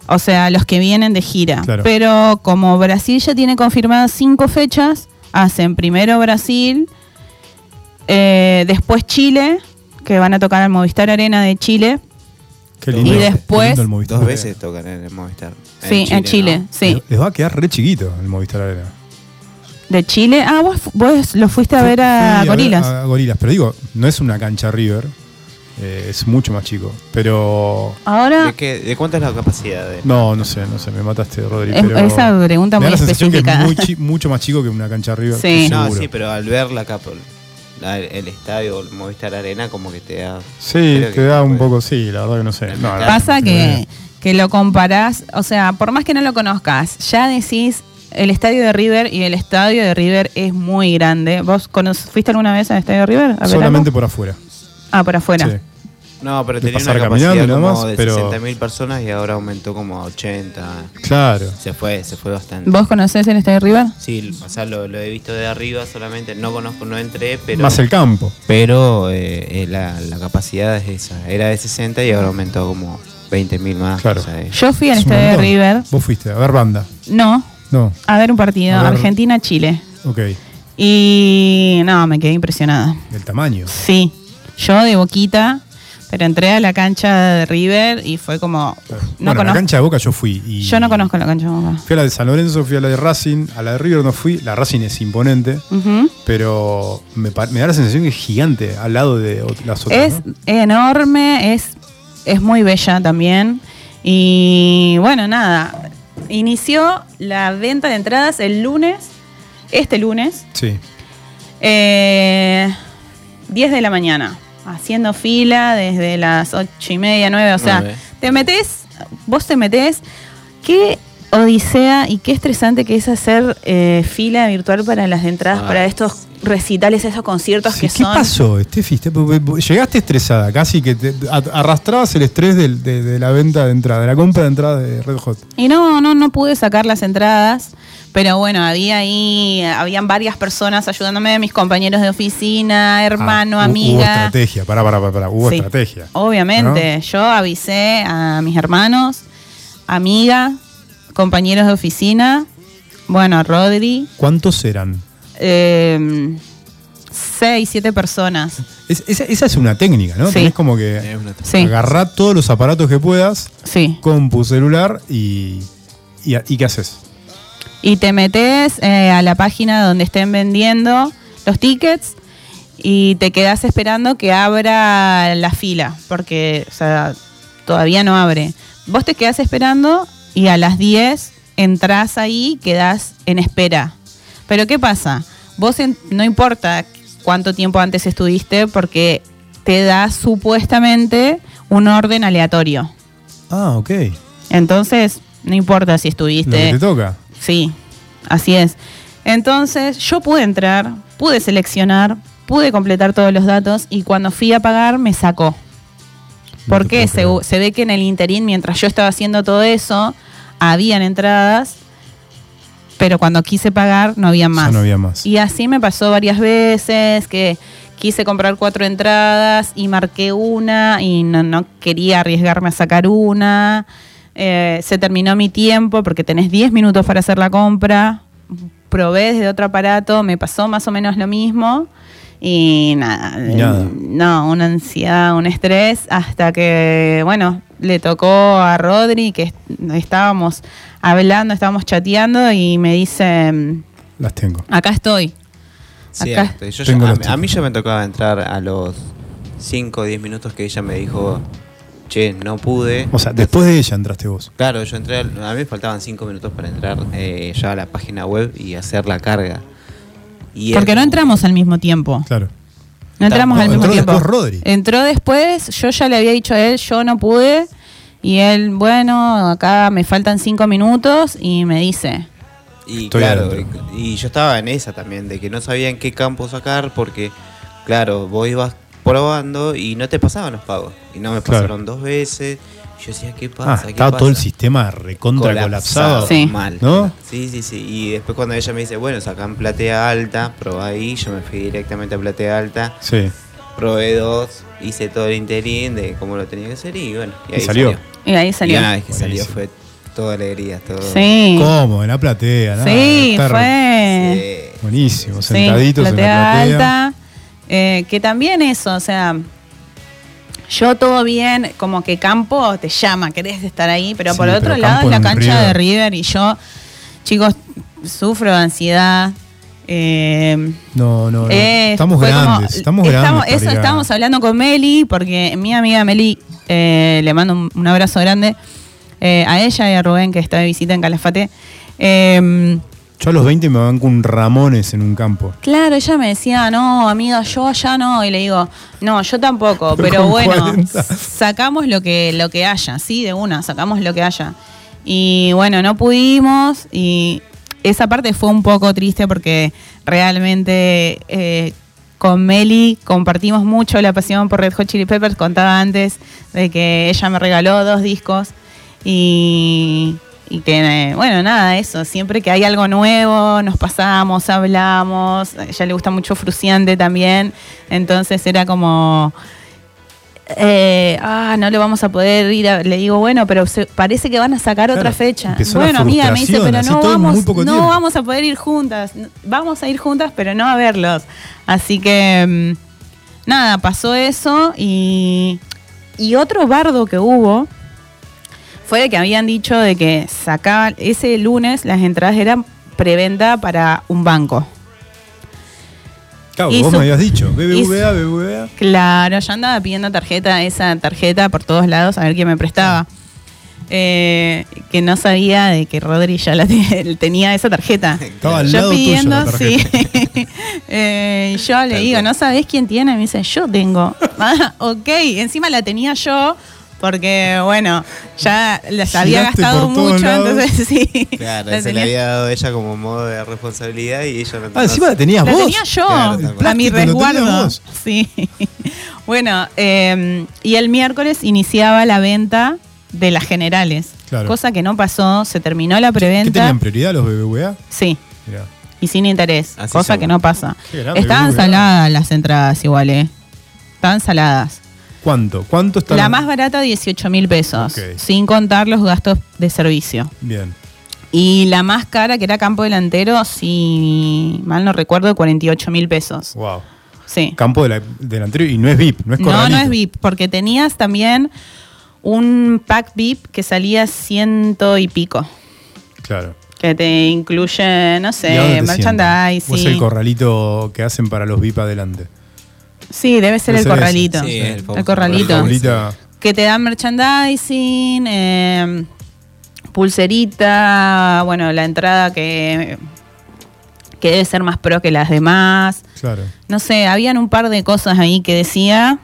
O sea, los que vienen de gira.
Claro.
Pero como Brasil ya tiene confirmadas cinco fechas, hacen primero Brasil, eh, después Chile, que van a tocar al Movistar Arena de Chile.
Qué
Y
qué
después-
lindo el Movistar
Dos veces tocan en el Movistar.
sí, en Chile,
¿no?
sí.
Les va a quedar re chiquito el Movistar Arena.
De Chile. Ah, vos, vos lo fuiste a ver a
Fui
Gorilas.
A, Gorilas, pero digo, no es una cancha River. eh, es mucho más chico. Pero.
Ahora,
¿De, qué, ¿De cuánto es la capacidad? De...
No, no sé, no sé, me mataste, Rodri.
es-
pero
esa pregunta
me da
muy
la sensación que
específica.
es muy mucho más chico que una cancha River.
Sí.
No,
seguro.
sí, pero al ver la capa, el estadio, el Movistar Arena, como que te da.
Sí, te da un
puede-
poco, sí, la verdad que no sé. No,
Pasa
no
que, que lo comparás, o sea, por más que no lo conozcas, ya decís, el estadio de River y el estadio de River es muy grande. ¿Vos fuiste alguna vez al estadio de River? a
Solamente por afuera.
Ah, por afuera.
Sí.
No, pero
De
tenía una capacidad como
más,
de
pero-
60.000 personas y ahora aumentó como a 80.
Claro.
Se fue, se fue bastante.
¿Vos conocés el estadio River?
Sí, o sea, lo, lo he visto de arriba solamente, no conozco, no entré, pero
Más el campo.
pero eh, eh, la, la capacidad es esa, era de 60 y ahora aumentó como 20.000 más.
Claro.
o sea, es-
Yo fui al
Es
estadio. River.
Vos fuiste a ver banda.
No,
No,
a ver un partido.
Ver.
Argentina-Chile.
ok.
Y no, me quedé impresionada.
El tamaño.
Sí, yo de boquita, pero entré a la cancha de River y fue como... No
bueno, a la
conozco.
cancha de Boca yo fui. Y
Yo no conozco la cancha de Boca.
Fui a la de San Lorenzo, fui a la de Racing, a la de River no fui. La Racing es imponente, pero me, me da la sensación que es gigante al lado de las otras.
Es
¿no?
enorme, es, es muy bella también. Y bueno, nada, inició la venta de entradas el lunes, este lunes,
Sí.
eh, 10 de la mañana, haciendo fila desde las 8 y media, 9, o sea,
Nueve.
te metes, vos te metes, qué odisea y qué estresante que es hacer eh, fila virtual para las entradas,
Ah.
para estos recitales, esos conciertos
Sí,
que
¿Qué
son...
pasó, Steffi? Te- Llegaste estresada, casi que te arrastrabas el estrés del- de, de la venta de entrada, de la compra de entrada de Red Hot.
Y no, no, no pude sacar las entradas, pero bueno, había ahí, habían varias personas ayudándome, mis compañeros de oficina, hermano,
Ah, Hubo
amiga.
estrategia, pará, pará, pará, hubo
Sí,
estrategia.
Obviamente, yo avisé a mis hermanos, amiga, compañeros de oficina, bueno, a Rodri,
¿Cuántos eran?
eh, seis, siete personas.
Es- esa, esa es una técnica, ¿no?
Sí.
Tenés como que
Sí,
agarrar todos los aparatos que puedas,
sí.
compu, celular y, y, ¿y qué haces?
Y te metes eh, a la página donde estén vendiendo los tickets y te quedas esperando que abra la fila, porque o sea, todavía no abre. Vos te quedas esperando y a las 10 entras ahí, quedás en espera. Pero ¿qué pasa? Vos en- no importa cuánto tiempo antes estuviste porque te da supuestamente un orden aleatorio.
Ah, ok.
Entonces, no importa si
Lo
estuviste...
que te toca.
Sí, así es. Entonces yo pude entrar, pude seleccionar, pude completar todos los datos y cuando fui a pagar me sacó.
No
¿Por
te
qué?
puedo
Se,
creer.
se ve que en el interín, mientras yo estaba haciendo todo eso, habían entradas, pero cuando quise pagar no había más.
Ya no había más.
Y así me pasó varias veces que quise comprar cuatro entradas y marqué una y no, no quería arriesgarme a sacar una. Eh, se terminó mi tiempo porque tenés 10 minutos para hacer la compra. Probé desde otro aparato, me pasó más o menos lo mismo. Y nada,
nada.
no, una ansiedad, un estrés, hasta que, bueno, le tocó a Rodri, que est- estábamos hablando, estábamos chateando, y me dice,
Las tengo.
acá estoy.
Sí,
Acá.
este, yo
Tengo
a, mí- a mí
tickets.
ya me tocaba entrar a los 5 o 10 minutos que ella me dijo, che, no pude.
O sea, después de ella entraste vos.
Claro, yo entré, a mí me faltaban 5 minutos para entrar eh, ya a la página web y hacer la carga. Y
Porque no entramos al mismo tiempo.
Claro.
No entramos
No,
al mismo
entró
tiempo.
después Rodri.
Entró después, yo ya le había dicho a él, yo no pude. Y él, bueno, acá me faltan cinco minutos y me dice,
Y
Estoy
claro, y, y yo estaba en esa también, de que no sabía en qué campo sacar porque, claro, vos ibas probando y no te pasaban los pagos. Y no me
Claro.
pasaron dos veces. Yo decía, ¿qué
Ah,
pasa? ¿Qué
estaba todo el sistema recontra colapsado.
Sí.
Mal.
¿No?
Sí, sí, sí. Y después cuando ella me dice, bueno, sacan platea alta, probá ahí, yo me fui directamente a platea alta,
Sí.
probé dos, hice todo el interín de cómo lo tenía que hacer y bueno, y
Y
ahí
salió.
y ahí
Y
salió.
una vez que salió fue toda alegría, todo.
Sí,
¿Cómo? En la platea, ¿no?
sí,
Estar
fue.
Sí.
Buenísimo,
Sí,
sentaditos en la
platea
platea.
alta. Eh, que también eso, o sea, yo todo bien, como que campo te llama, querés estar ahí, pero
Sí,
por otro
pero
lado es la cancha
River.
de River y yo, chicos, sufro de ansiedad. eh,
No, no, no.
Eh,
estamos
fue como-
grandes, estamos
estamos-
grandes.
Eso estábamos hablando con Meli, porque mi amiga Meli, eh, le mando un, un abrazo grande a ella y a Rubén, que está de visita en Calafate.
Yo a los 20 me banco un Ramones en un campo.
claro, ella me decía, no, amiga, yo allá no. Y le digo, no, yo tampoco,
Pero
bueno,
40.
sacamos lo que, lo que haya, sí, de una, sacamos lo que haya. Y bueno, no pudimos y esa parte fue un poco triste porque realmente eh, con Meli compartimos mucho la pasión por Red Hot Chili Peppers. Contaba antes de que ella me regaló dos discos y, y que, eh, bueno, nada, eso. Siempre que hay algo nuevo, nos pasamos, hablamos. A ella le gusta mucho Fruciante también. Entonces era como eh, ah, no le vamos a poder ir a- le digo, bueno, pero se- parece que van a sacar otra fecha. Bueno, amiga, me dice, pero no vamos, no
tiempo.
vamos a poder ir juntas. Vamos a ir juntas, pero no a verlos. Así que mm, nada, pasó eso y y otro bardo que hubo fue de que habían dicho de que sacaban ese lunes las entradas eran preventa para un banco.
Claro,
Y
vos
su-
me habías dicho, BBVA, BBVA.
Claro, yo andaba pidiendo tarjeta, esa tarjeta por todos lados, a ver quién me prestaba. eh, que no sabía de que Rodri ya la te- tenía esa tarjeta.
Estaba al
yo
lado tuyo
pidiendo,
la
sí. Eh, y yo le digo. ¿no sabés quién tiene? Me dice, yo tengo. Ah, ok, encima la tenía yo. Porque, bueno, ya las había
Giraste
gastado mucho,
lados.
entonces sí.
Claro,
la
se
tenía-
le había dado ella como modo de responsabilidad y ella no
Ah, encima la tenías
La
vos.
tenía yo,
Claro,
a mi resguardo. Sí. Bueno, eh, y el miércoles iniciaba la venta de las generales.
Claro.
Cosa que no pasó, se terminó la
¿Qué
preventa.
tenían prioridad los BBVA?
Sí,
Mirá.
y sin interés.
Así
cosa que no pasa.
Qué grande,
Estaban
BBVA.
saladas las entradas igual, ¿eh? Estaban saladas.
¿Cuánto? ¿Cuánto está
La más barata, 18 mil pesos, sin contar los gastos de servicio.
Bien.
Y la más cara, que era campo delantero, si mal no recuerdo, 48 mil pesos.
Wow.
Sí.
Campo de la- delantero y no es VIP, no es
No,
corralito.
no es VIP, porque tenías también un pack VIP que salía ciento y pico.
Claro.
Que te incluye, no
¿Y a dónde
sé?
¿O es el
merchandising.
corralito que hacen para los VIP adelante?
Sí, debe ser el corralito.
Sí, el famoso
corralito. Que te dan merchandising, eh, pulserita, bueno, la entrada que, que debe ser más pro que las demás.
claro.
No sé, habían un par de cosas ahí que decía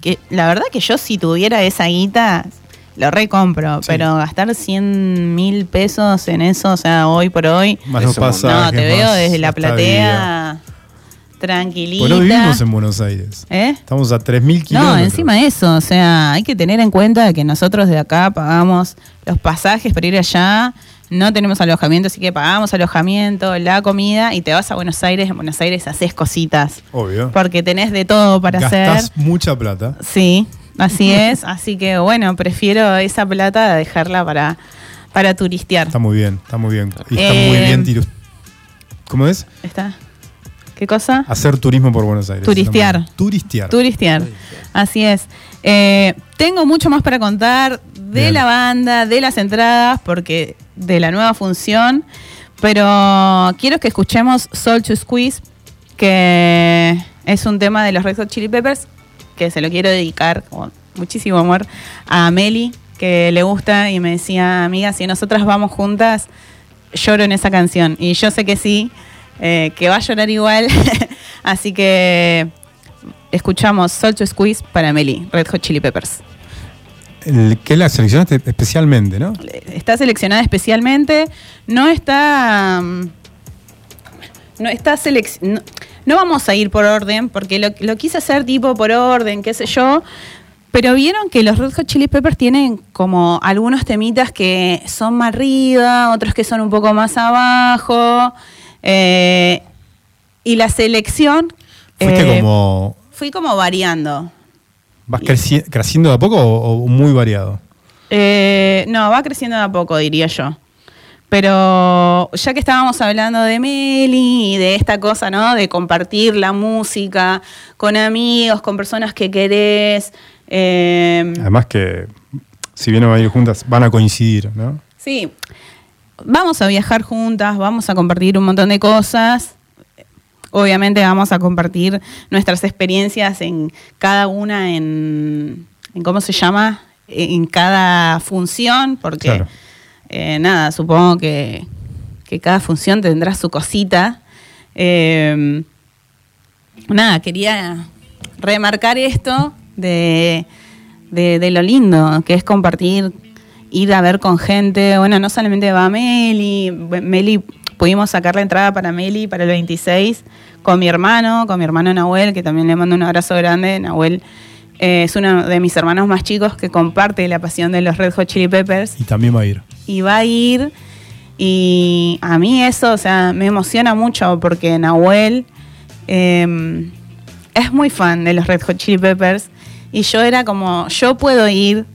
que la verdad que yo si tuviera esa guita lo recompro,
Sí.
pero gastar 100 mil pesos en eso, o sea, hoy por hoy,
Más los pasajes.
no, te veo desde la platea tranquilita.
Pues no vivimos en Buenos Aires.
¿Eh?
Estamos a 3.000 kilómetros.
No, encima de eso, o sea, hay que tener en cuenta que nosotros de acá pagamos los pasajes para ir allá, no tenemos alojamiento, así que pagamos alojamiento, la comida y te vas a Buenos Aires, en Buenos Aires haces cositas,
Obvio.
porque tenés de todo para
Gastás
hacer.
mucha plata.
Sí, así es, así que bueno, prefiero esa plata dejarla para, para turistear.
Está muy bien, está muy bien. Y está
Eh,
muy bien. tiru- ¿Cómo es?
¿Está? ¿Qué cosa?
Hacer turismo por Buenos Aires.
Turistear.
Turistear.
Turistear. Así es. Eh, tengo mucho más para contar de
Bien.
la banda, de las entradas, porque de la nueva función. Pero quiero que escuchemos Soul to Squeeze, que es un tema de los Red Hot Chili Peppers, que se lo quiero dedicar con muchísimo amor a Meli, que le gusta y me decía, amiga, si nosotras vamos juntas, lloro en esa canción. Y yo sé que sí, eh, que va a llorar igual. Así que escuchamos Soul to Squeeze para Meli, Red Hot Chili Peppers.
El que la seleccionaste especialmente, ¿no?
Está seleccionada especialmente, no está... mm, No está selec- no, no vamos a ir por orden, porque lo, lo quise hacer tipo por orden, qué sé yo. Pero vieron que los Red Hot Chili Peppers tienen como algunos temitas que son más arriba, otros que son un poco más abajo. Eh, y la selección.
Fuiste
eh,
como.
Fui como variando.
¿Vas creci- creciendo de a poco o, o muy variado?
Eh, no, va creciendo de a poco, diría yo. Pero ya que estábamos hablando de Meli y de esta cosa, ¿no? De compartir la música con amigos, con personas que querés. eh,
Además que, si bien van a ir juntas, van a coincidir, ¿no?
sí, vamos a viajar juntas, vamos a compartir un montón de cosas. Obviamente vamos a compartir nuestras experiencias en cada una, en, en ¿cómo se llama? En cada función, porque
Claro.
eh, nada, supongo que, que cada función tendrá su cosita. Eh, nada, quería remarcar esto de, de- de lo lindo, que es compartir, ir a ver con gente. Bueno, no solamente va Meli, Meli, pudimos sacar la entrada para Meli para el 26 con mi hermano, con mi hermano Nahuel, que también le mando un abrazo grande. Nahuel eh, es uno de mis hermanos más chicos que comparte la pasión de los Red Hot Chili Peppers
Y también va a ir.
y va a ir. Y a mí eso, o sea, me emociona mucho porque Nahuel eh, es muy fan de los Red Hot Chili Peppers. Y yo era como, yo puedo ir,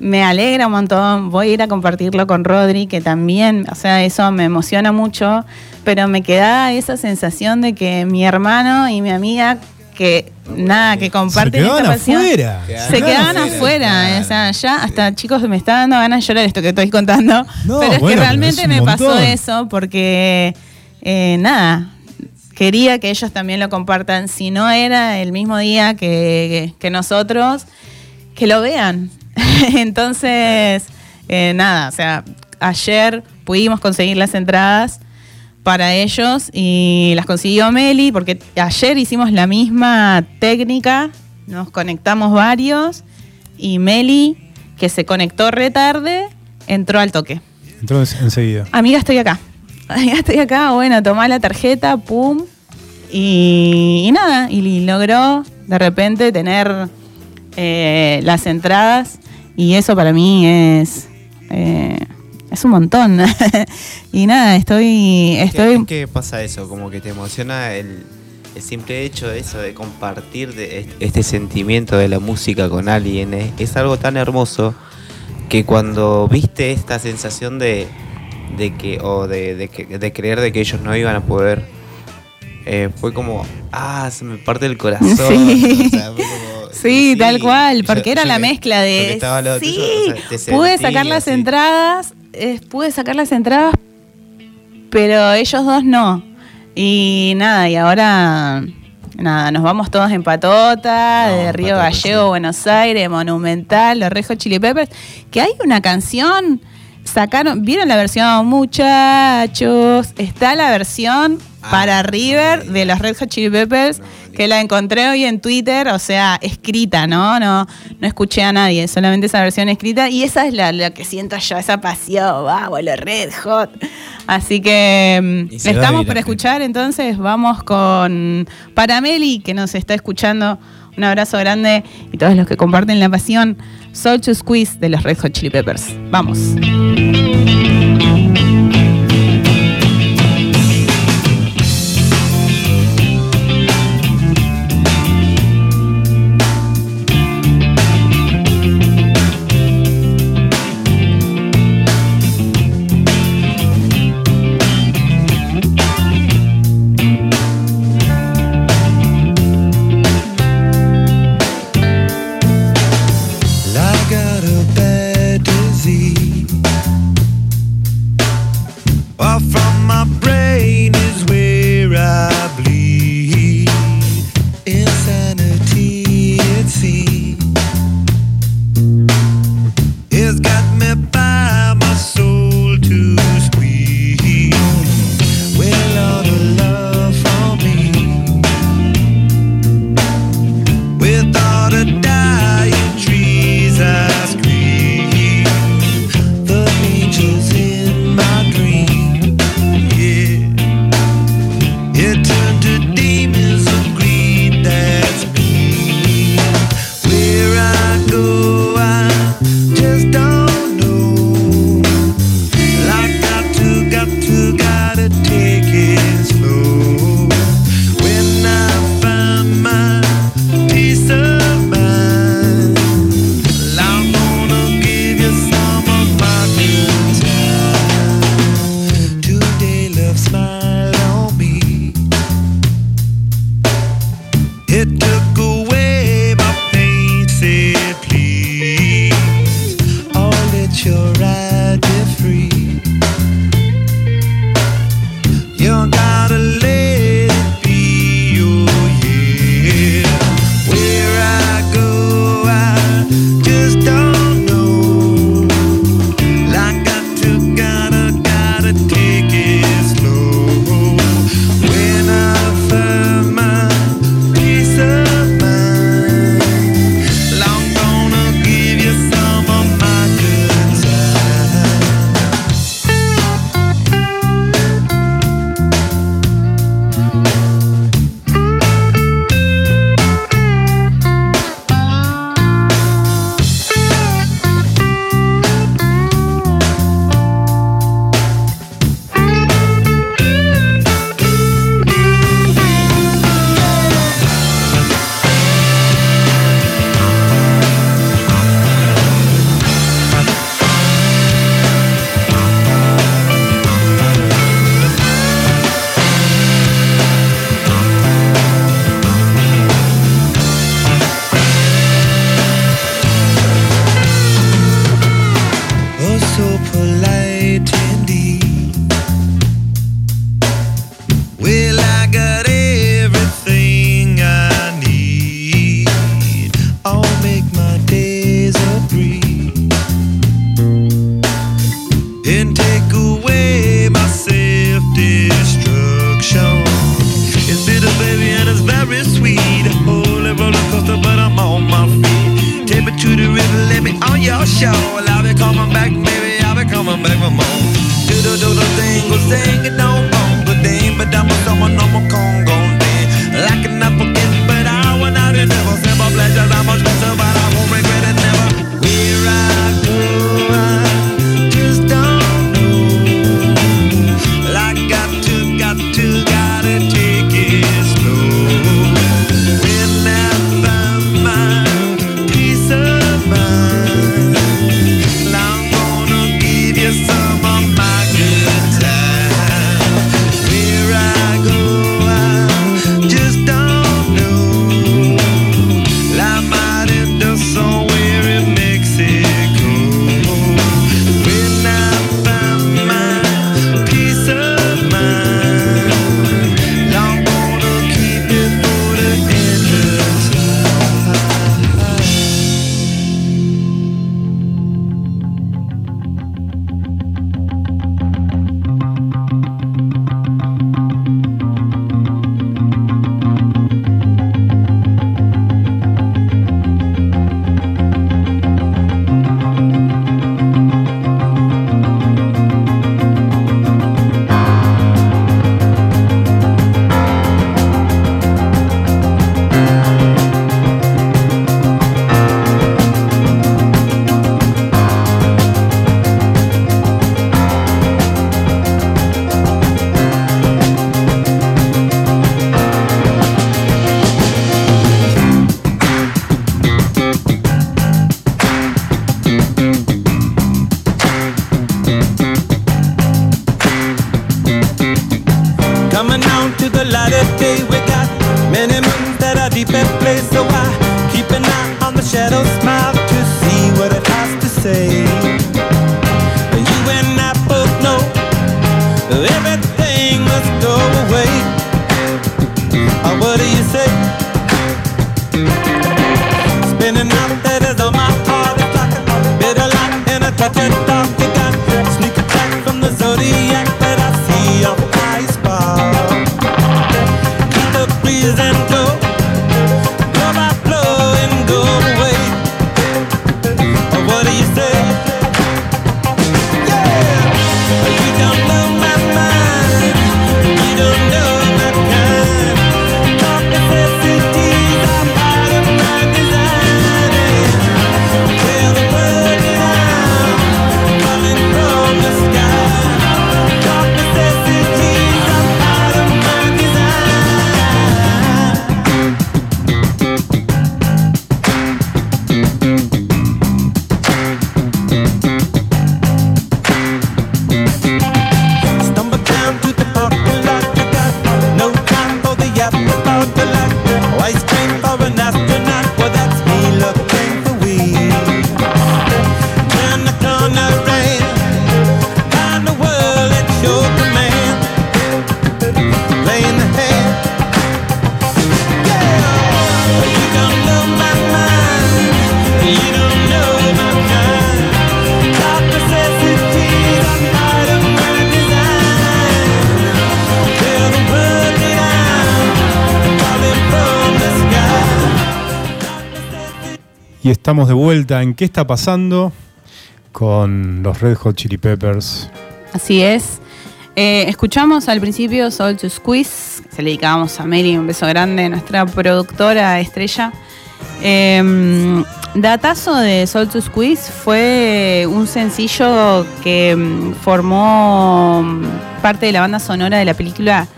me alegra un montón, voy a ir a compartirlo con Rodri, que también, o sea, eso me emociona mucho, pero me queda esa sensación de que mi hermano y mi amiga, que nada, que comparten
Se quedaban
esta pasión,
afuera.
se quedan afuera, o sea, ya hasta chicos me está dando ganas de llorar esto que estoy contando,
No,
pero es
bueno,
que
pero
realmente
es
me pasó eso porque eh, nada, quería que ellos también lo compartan, si no era el mismo día que, que nosotros, que lo vean. Entonces, Eh, nada, o sea, ayer pudimos conseguir las entradas para ellos y las consiguió Meli porque ayer hicimos la misma técnica, nos conectamos varios y Meli, que se conectó retarde, entró al toque.
Entró en- enseguida.
Amiga, estoy acá. Amiga, estoy acá. Bueno, tomá la tarjeta, pum. Y, y nada, y logró de repente tener eh, las entradas. Y eso para mí es. eh, es un montón. y nada, estoy.
¿Qué,
estoy
qué pasa eso? Como que te emociona el, el simple hecho de eso, de compartir de est- este sentimiento de la música con alguien. Es, es algo tan hermoso que cuando viste esta sensación de, de que, o de, de de creer de que ellos no iban a poder, eh, fue como, ah, se me parte el corazón.
Sí.
O sea, fue como,
Sí, tal cual,
yo-
porque era
yo
la
que-
mezcla de. sí,
tuyo, o sea, te
pude
sentí
sacar las
así.
entradas, eh, pude sacar las entradas, pero ellos dos no. Y nada, y ahora. Nada, nos vamos todos en patota,
No,
de Río
patota,
Gallego,
sí.
Buenos Aires, Monumental, Los Rejos Chili Peppers, que hay una canción, sacaron, ¿vieron la versión muchachos? Está la versión
Ah,
para River de los Red Hot Chili Peppers,
No,
que la encontré hoy en Twitter, o sea, escrita, ¿no? No, no escuché a nadie, solamente esa versión escrita. Y esa es la, la que siento yo, esa pasión, vamos, los Red Hot. Así que mm, estamos para escuchar, entonces vamos con Parameli, que nos está escuchando. Un abrazo grande y todos los que comparten la pasión. Soul to Squeeze de los Red Hot Chili Peppers. Vamos.
Estamos de vuelta en ¿Qué está pasando? con los Red Hot Chili Peppers.
Así es. Eh, escuchamos al principio Soul to Squeeze, se le dedicábamos a Mary, un beso grande, nuestra productora estrella. Em, datazo de Soul to Squeeze fue un sencillo que mm, formó mm, parte de la banda sonora de la película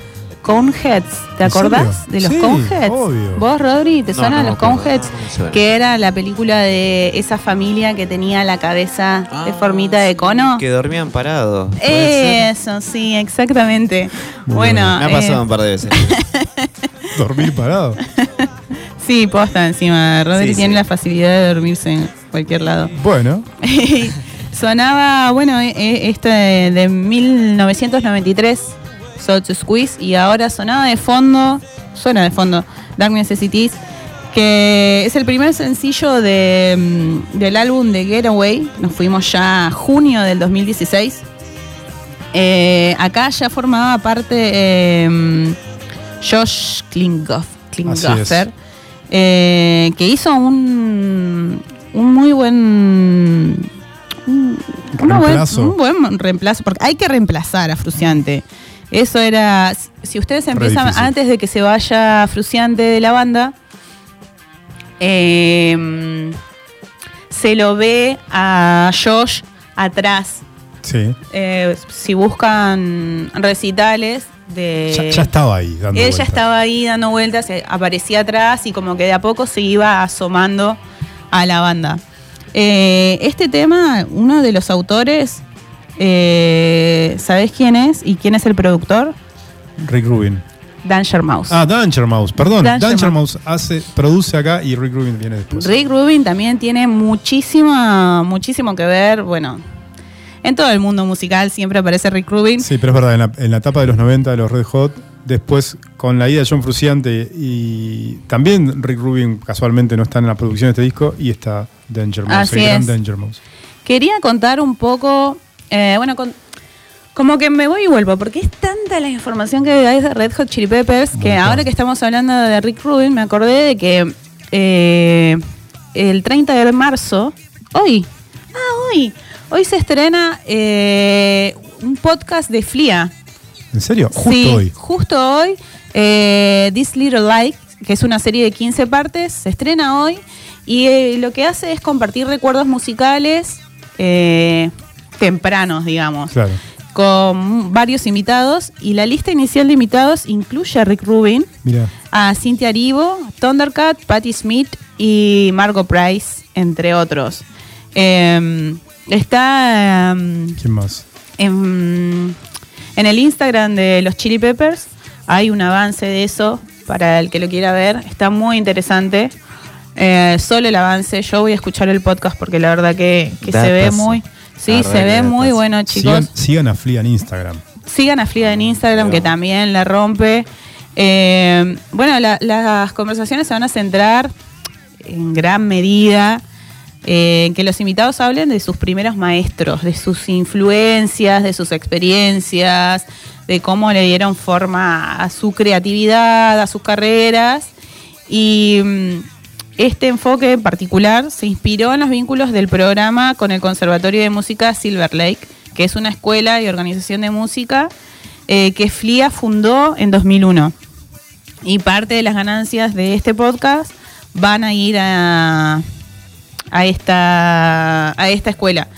Coneheads, ¿te acordás de los
sí,
Coneheads?
Obvio.
¿Vos, Rodri, te
no,
los Coneheads?
No,
que era la película de esa familia que tenía la cabeza
ah, de
formita de cono.
Que dormían parados.
Eso, sí, exactamente. Bueno.
Me ha pasado
eh,
un par de veces.
Dormir parado.
Sí, posta encima. Rodri tiene la facilidad de dormirse en cualquier lado.
Bueno.
Sonaba, bueno, este de 1993 So to Squeeze y ahora sonaba de fondo, suena de fondo, Dark Necessities, que es el primer sencillo de, mm, del álbum de Getaway. Nos fuimos ya a junio del 2016. Eh, acá ya formaba parte eh, Josh Klingoff, Klingoffer, eh, que hizo un, un muy buen un, buen, un, buen, reemplazo, porque hay que reemplazar a Fruciante. Eso era, si ustedes empiezan antes de que se vaya Fruciante de la banda, eh, se lo ve a Josh atrás.
Sí.
Eh, si buscan recitales de...
Ya, ya estaba ahí dando
Ella
vueltas.
estaba ahí dando vueltas, eh, aparecía atrás y como que de a poco se iba asomando a la banda. Eh, este tema, uno de los autores, eh, ¿sabés quién es y quién es el productor?
Rick Rubin.
Danger Mouse.
Ah, Danger Mouse, perdón.
Danger
Danger,
Mouse.
Mouse hace, produce acá y Rick Rubin viene después.
Rick Rubin también tiene muchísima, muchísimo que ver, bueno, en todo el mundo musical siempre aparece Rick Rubin.
Sí, pero es verdad, en la, en la etapa de los 90 de los Red Hot, después con la ida de John Fruciante y también Rick Rubin casualmente no está en la producción de este disco y está Danger Mouse,
Así
el gran
es.
Danger Mouse.
Quería contar un poco, eh, bueno, con- como que me voy y vuelvo, porque es tanta la información que hay de Red Hot Chili Peppers que ahora que estamos hablando de Rick Rubin, me acordé de que eh, el 30 de marzo, hoy, ah, hoy, hoy se estrena eh, un podcast de Flia.
¿En serio? Justo
Sí,
hoy.
Justo hoy. eh, This Little Light, que es una serie de 15 partes, se estrena hoy y lo que hace es compartir recuerdos musicales eh, tempranos, digamos,
Claro.
con varios invitados y la lista inicial de invitados incluye a Rick Rubin,
Mira,
a Cynthia Erivo, Thundercat, Patti Smith y Margot Price, entre otros. Eh, está em,
¿quién más?
en, en el Instagram de los Chili Peppers hay un avance de eso para el que lo quiera ver. Está muy interesante. Eh, solo el avance. Yo voy a escuchar el podcast porque la verdad que, que se ve muy. Sí, se ve muy bueno, chicos.
Sigan, sigan a Flea en Instagram.
Sigan a Frida en Instagram, que también la rompe. Eh, bueno, la- las conversaciones se van a centrar en gran medida eh, en que los invitados hablen de sus primeros maestros, de sus influencias, de sus experiencias, de cómo le dieron forma a su creatividad, a sus carreras. Y mm, este enfoque en particular se inspiró en los vínculos del programa con el Conservatorio de Música Silver Lake, que es una escuela y organización de música eh, que FLIA fundó en 2001. Y parte de las ganancias de este podcast van a ir a, a, esta, a esta escuela.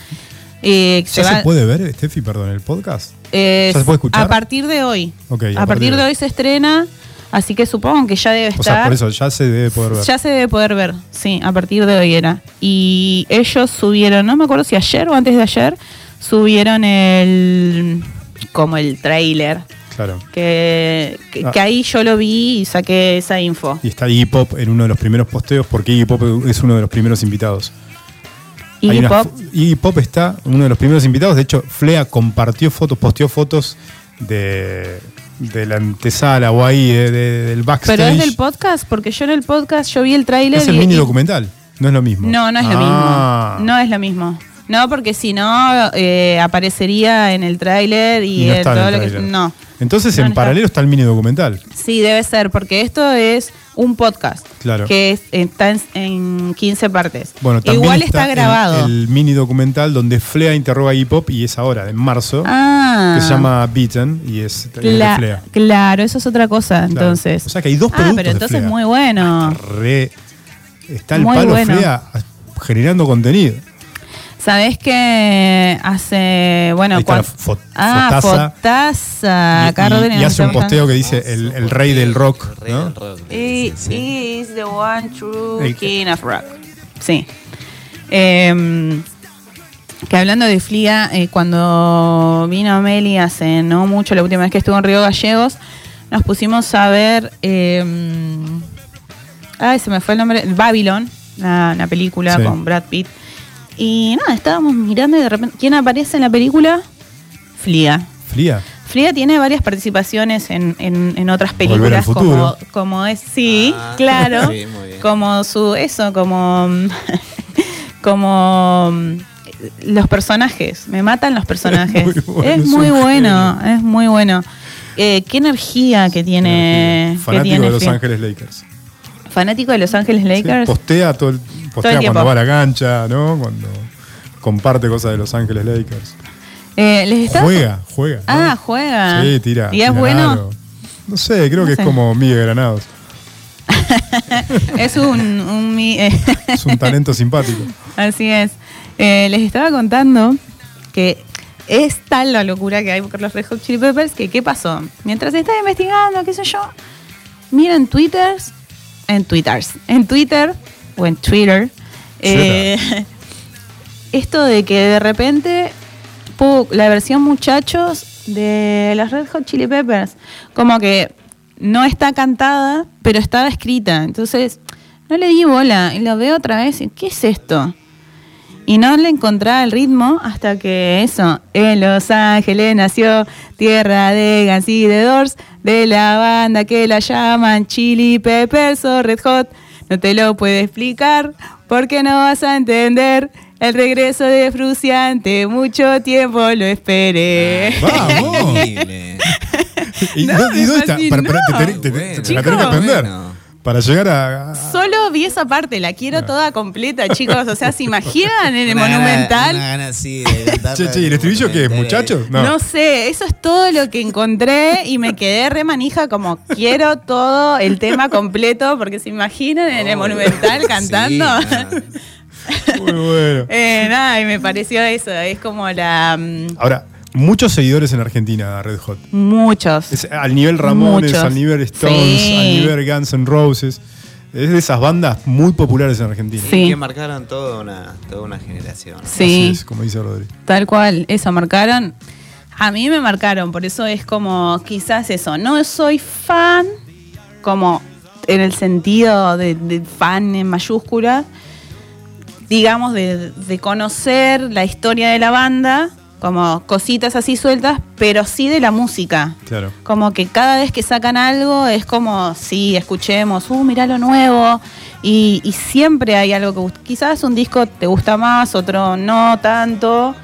Eh,
¿Ya
va-
se puede ver, Steffi, perdón, el podcast?
eh,
¿Ya se puede escuchar?
A partir de hoy.
Ok,
a, partir de hoy se estrena, así que supongo que ya debe
O
estar.
sea, por eso ya se debe poder ver.
Ya se debe poder ver, sí, a partir de hoy era. Y ellos subieron, no me acuerdo si ayer o antes de ayer, subieron el como el trailer.
Claro.
Que, que,
Ah.
que ahí yo lo vi y saqué esa info.
Y está Iggy Pop en uno de los primeros posteos porque Iggy Pop es uno de los primeros invitados.
Y
Hay una
Pop,
Iggy Pop está uno de los primeros invitados. De hecho, Flea compartió fotos, posteó fotos de, de la antesala o ahí de- de- del backstage.
pero es del podcast, porque yo en el podcast yo vi el tráiler.
Es el
y-
mini documental. No es lo mismo.
No, no es lo
Ah.
mismo. No es lo mismo. No, porque si no, eh, aparecería en el tráiler y,
Y no
todo lo que. No.
Entonces,
No,
en
no está.
paralelo está el mini documental.
Sí, debe ser, porque esto es un podcast.
Claro.
Que es- está en, en 15 partes.
Bueno, también
Igual está, grabado.
El, mini documental donde Flea interroga a Iggy Pop y es ahora, en marzo,
ah.
que se llama Beaten y es, es de
Cla-
Flea.
Claro, eso es otra cosa,
Claro.
entonces.
O sea que hay dos
ah,
productos
pero entonces
Flea.
muy bueno.
Re- está el
Muy
palo
bueno.
Flea generando contenido.
¿Sabés que hace. Bueno,
Ahí está la fo-
Ah,
fotaza.
Fotaza.
Y-
Acá
y,
Rodri
y
nos
hace un
está
posteo que dice el, el rey del rock.
El rey
¿no?
del rock.
He,
Sí, sí.
he is the one true
El-
king of rock. Sí. Em, que hablando de Flia, eh, cuando vino Meli hace no mucho, la última vez que estuvo en Río Gallegos, nos pusimos a ver. em, ay, se me fue el nombre. Babylon, la, la película
Sí.
con Brad Pitt. Y nada, estábamos mirando y de repente. ¿Quién aparece en la película? Flia.
Flea.
Frida tiene varias participaciones en, en- en otras películas, como, como es, sí,
Ah,
claro,
sí, muy bien.
como su, eso, como, como los personajes, me matan los personajes.
muy bueno,
es muy bueno, es muy bueno. Eh, qué energía que tiene. que
Fanático
tiene
de Los. Ángeles Lakers.
Fanático de Los Ángeles
Sí,
Lakers.
postea todo el, postea cuando va a la cancha, ¿no? Cuando comparte cosas de Los Ángeles Lakers.
Eh, ¿les está-
Juega, juega. ¿no?
Ah, juega.
Sí, tira.
¿Y es
tira
bueno?
No sé, creo
No
que
sé.
es como Miguel Granados.
es un. un mi- eh,
Es un talento simpático.
Así es. Eh, les estaba contando que es tal la locura que hay por los Red Hot Chili Peppers que ¿qué pasó? Mientras estaba investigando, qué sé yo, mira en Twitter, en Twitters, en Twitter o en Twitter, eh, esto de que de repente la versión muchachos de los Red Hot Chili Peppers, como que no está cantada, pero estaba escrita. Entonces, no le di bola y lo veo otra vez. y, ¿Qué es esto? Y no le encontraba el ritmo hasta que eso, en Los Ángeles nació tierra de Guns y de Doors, de la banda que la llaman Chili Peppers o Red Hot. No te lo puedo explicar porque no vas a entender el regreso de Fruciante. Mucho tiempo lo esperé.
¡Vamos! ¿Y,
No,
dónde- y dónde está? Para, para- te, te- te-
Bueno,
te la tenés que aprender.
Bueno.
Para llegar a. a-
Solo vi esa parte, la quiero toda completa, chicos. O sea, ¿se imaginan en el
Una gana- Monumental?
Monumental?
Una gana así de
Che, che, ¿y el estribillo qué es? ¿Muchachos?
No.
No.
sé, eso es todo lo que encontré y me quedé re manija como quiero todo el tema completo porque se imaginan en el Monumental
sí,
cantando.
nada.
Muy bueno.
Eh, nada, y me pareció eso, es como la... mm,
Ahora, muchos seguidores en Argentina, Red Hot.
muchos.
Es al nivel Ramones,
Muchos.
al nivel Stones,
Sí.
al nivel Guns N' Roses. Es de esas bandas muy populares en Argentina.
Sí.
Que marcaron toda una, toda una generación.
Sí,
es, como dice Rodri.
tal cual, eso, marcaron. A mí me marcaron, por eso es como quizás eso, no soy fan como en el sentido de, de fan en mayúscula, digamos, de, de conocer la historia de la banda, como cositas así sueltas, pero sí de la música.
Claro.
Como que cada vez que sacan algo es como, sí, escuchemos, uh, mirá lo nuevo. Y, y siempre hay algo que quizás un disco te gusta más, otro no tanto,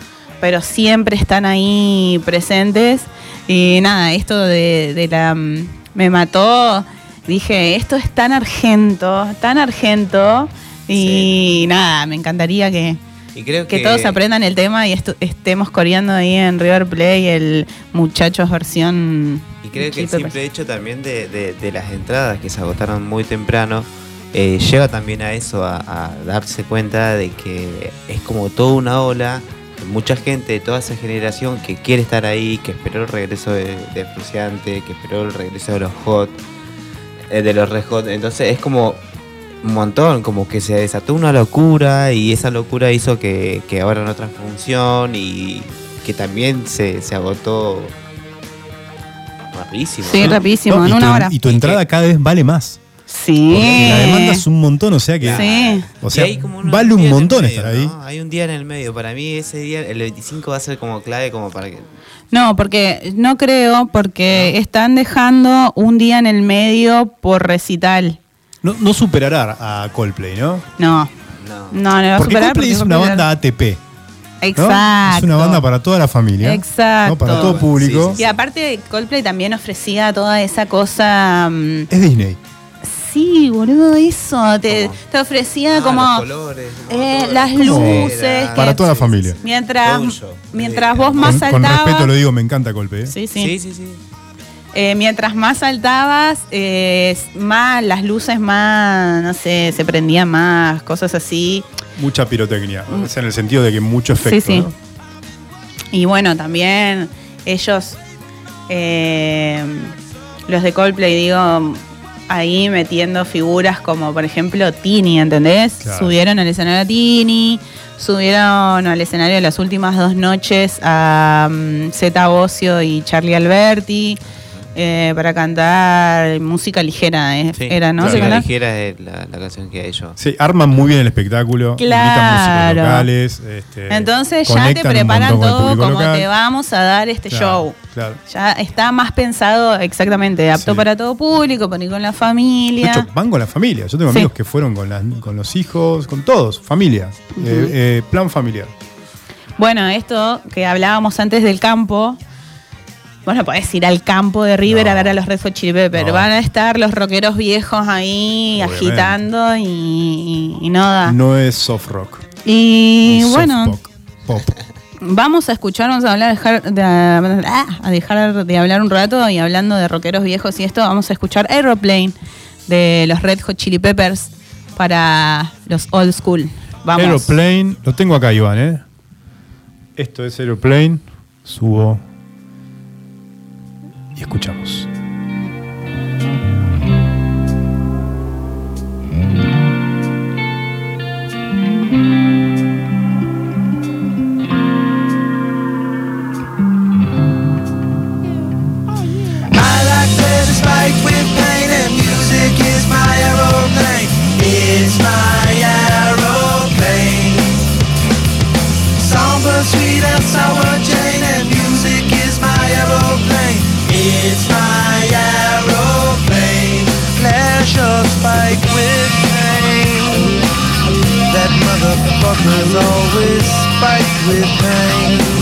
pero siempre están ahí presentes. Y nada, esto de, de la... mm, Me mató, dije, esto es tan argento, tan argento. Y nada, me encantaría que,
Y creo
que
que,
todos aprendan el tema y estu- estemos coreando ahí en River Play el Muchachos versión.
Y creo que el simple hecho también de, de- de las entradas que se agotaron muy temprano eh, lleva también a eso, a, a darse cuenta de que es como toda una ola, mucha gente de toda esa generación que quiere estar ahí, que esperó el regreso de, de Fruciante, que esperó el regreso de los Hot, eh, de los Red Hot. Entonces es como un montón, como que se desató una locura y esa locura hizo que, que ahora en otra función y que también se, se agotó rapidísimo.
Sí,
¿no?
rapidísimo,
No,
en
y,
una
tu,
hora.
y tu entrada cada vez vale más.
Sí.
Porque la demanda es un montón, o sea que.
Sí.
O sea, vale un montón
medio,
estar ahí.
¿no? Hay un día en el medio. Para mí ese día, el 25 va a ser como clave como para que...
No, porque no creo, porque están dejando un día en el medio por recital.
No, no superará a Coldplay, ¿no?
No,
No.
no, no va a
Porque
superar.
Coldplay es una
Coldplay-
banda ATP. ¿no?
Exacto.
Es una banda para toda la familia.
Exacto.
¿no? Para todo público.
Sí, sí,
Y aparte, Coldplay también ofrecía toda esa cosa. mm,
Es Disney.
Sí, boludo, eso. Te,
¿Cómo?
te ofrecía
Ah,
como.
los colores, como
eh, las luces,
Para
que-
toda la familia.
Mientras,
Todo un show.
mientras
Sí.
vos más
Con, con
saltabas.
respeto lo digo, me encanta Coldplay. ¿eh?
Sí, sí.
Sí, sí, sí.
Eh, mientras más saltabas, eh, más las luces más, no sé, se prendían más, cosas así.
Mucha pirotecnia. O sea, en el sentido de que mucho efecto.
Mm. Sí, sí.
¿no?
Y bueno, también ellos, eh, los de Coldplay, digo, ahí metiendo figuras como por ejemplo Tini, ¿entendés?
Claro.
Subieron al escenario a Tini, subieron al escenario las últimas dos noches a mm, Zeta Bocio y Charlie Alberti. Eh, para cantar música ligera, eh, era, ¿no? Música
ligera es la, canción que ellos.
Sí, arman muy bien el espectáculo,
claro.
Este,
Entonces ya te preparan todo como te vamos a dar este show. Ya está más pensado, exactamente, apto para todo público, para ir con la familia.
De hecho, van con la familia. Yo tengo amigos que fueron con, con los hijos, con todos, familia. Eh, plan familiar.
Bueno, esto que hablábamos antes del campo, Vos no podés ir al campo de River a ver a los Red Hot Chili Peppers. Van a estar los rockeros viejos ahí agitando y, y, no
es soft rock.
Y bueno.
Pop.
Vamos a escuchar, vamos a hablar, dejar de, ah, a dejar de hablar un rato y hablando de rockeros viejos y esto, vamos a escuchar Aeroplane de los Red Hot Chili Peppers para los old school. Vamos.
Aeroplane, lo tengo acá, Iván, ¿eh? Esto es Aeroplane, subo escuchamos.
but there's always spike with pain.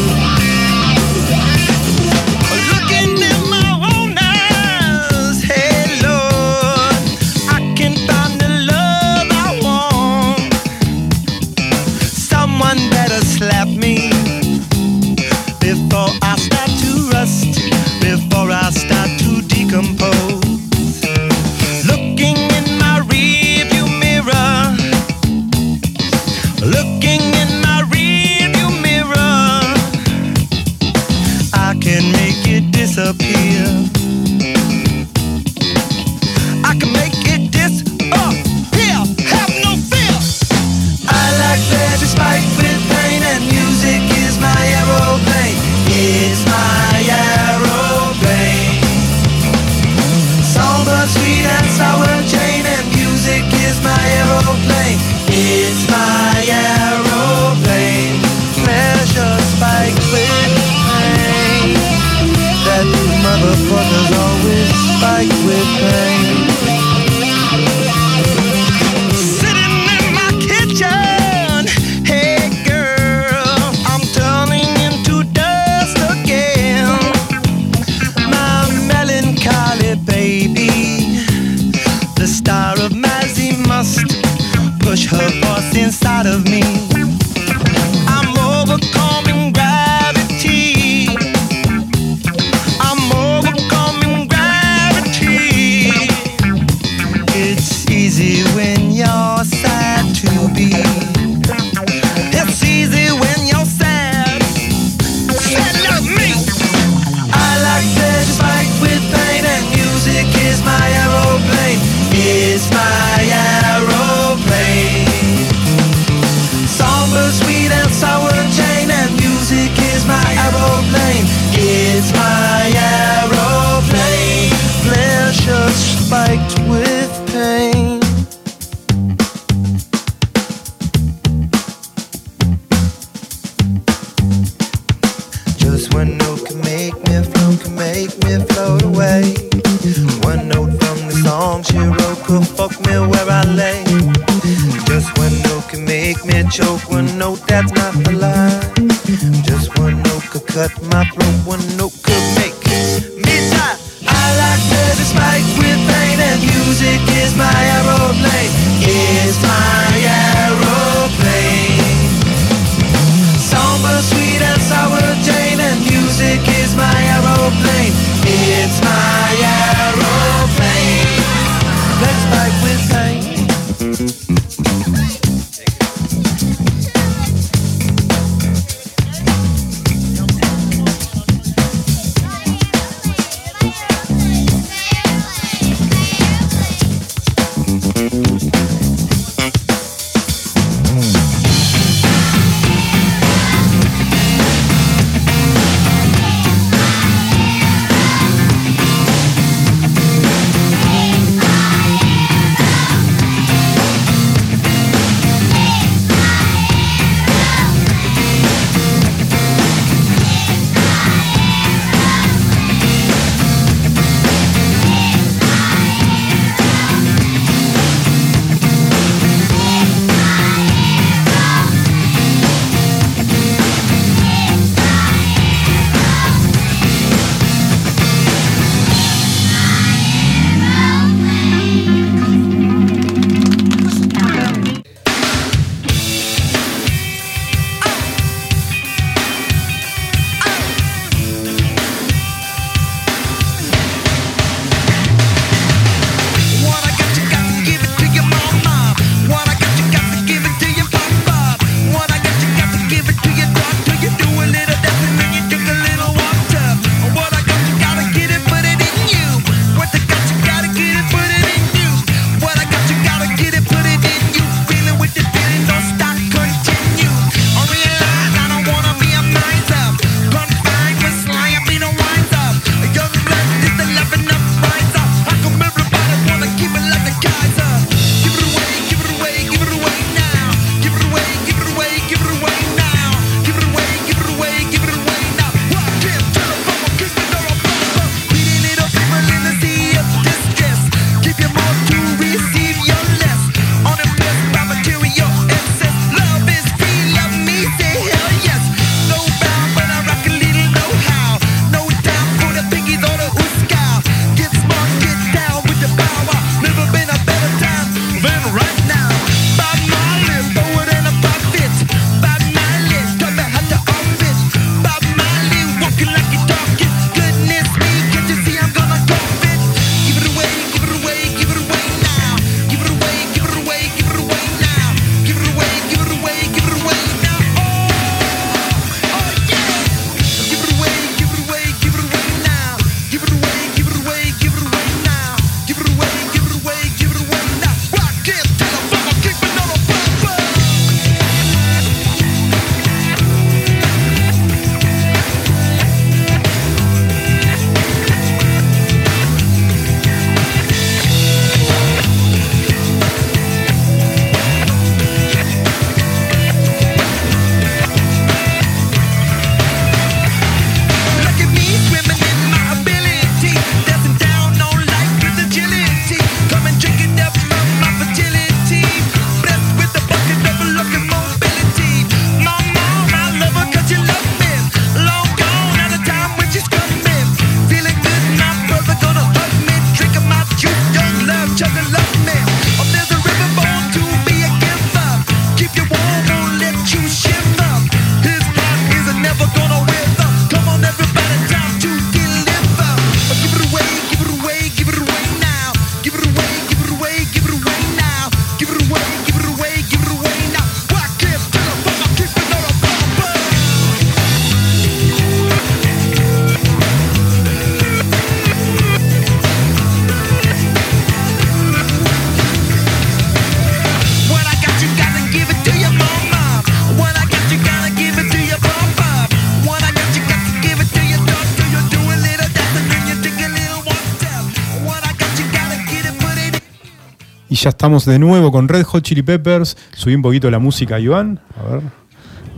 Ya estamos de nuevo con Red Hot Chili Peppers. Subí un poquito la música, Iván. A ver,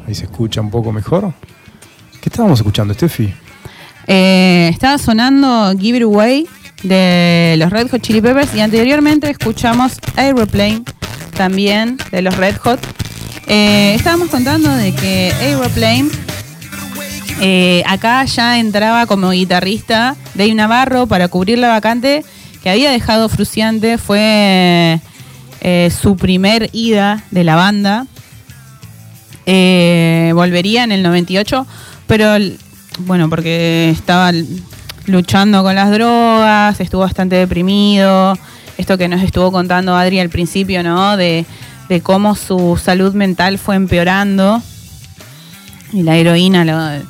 ahí se escucha un poco mejor. ¿Qué estábamos escuchando, Steffi?
Eh, estaba sonando Give It Away de los Red Hot Chili Peppers y anteriormente escuchamos Aeroplane también de los Red Hot. Eh, estábamos contando de que Aeroplane eh, acá ya entraba como guitarrista Dave Navarro para cubrir la vacante que había dejado Fruciante. Fue eh, su primer ida de la banda. Eh, volvería en el 98, pero bueno, porque estaba luchando con las drogas, estuvo bastante deprimido. Esto que nos estuvo contando Adri al principio, ¿no? De, de cómo su salud mental fue empeorando. Y la heroína, lo-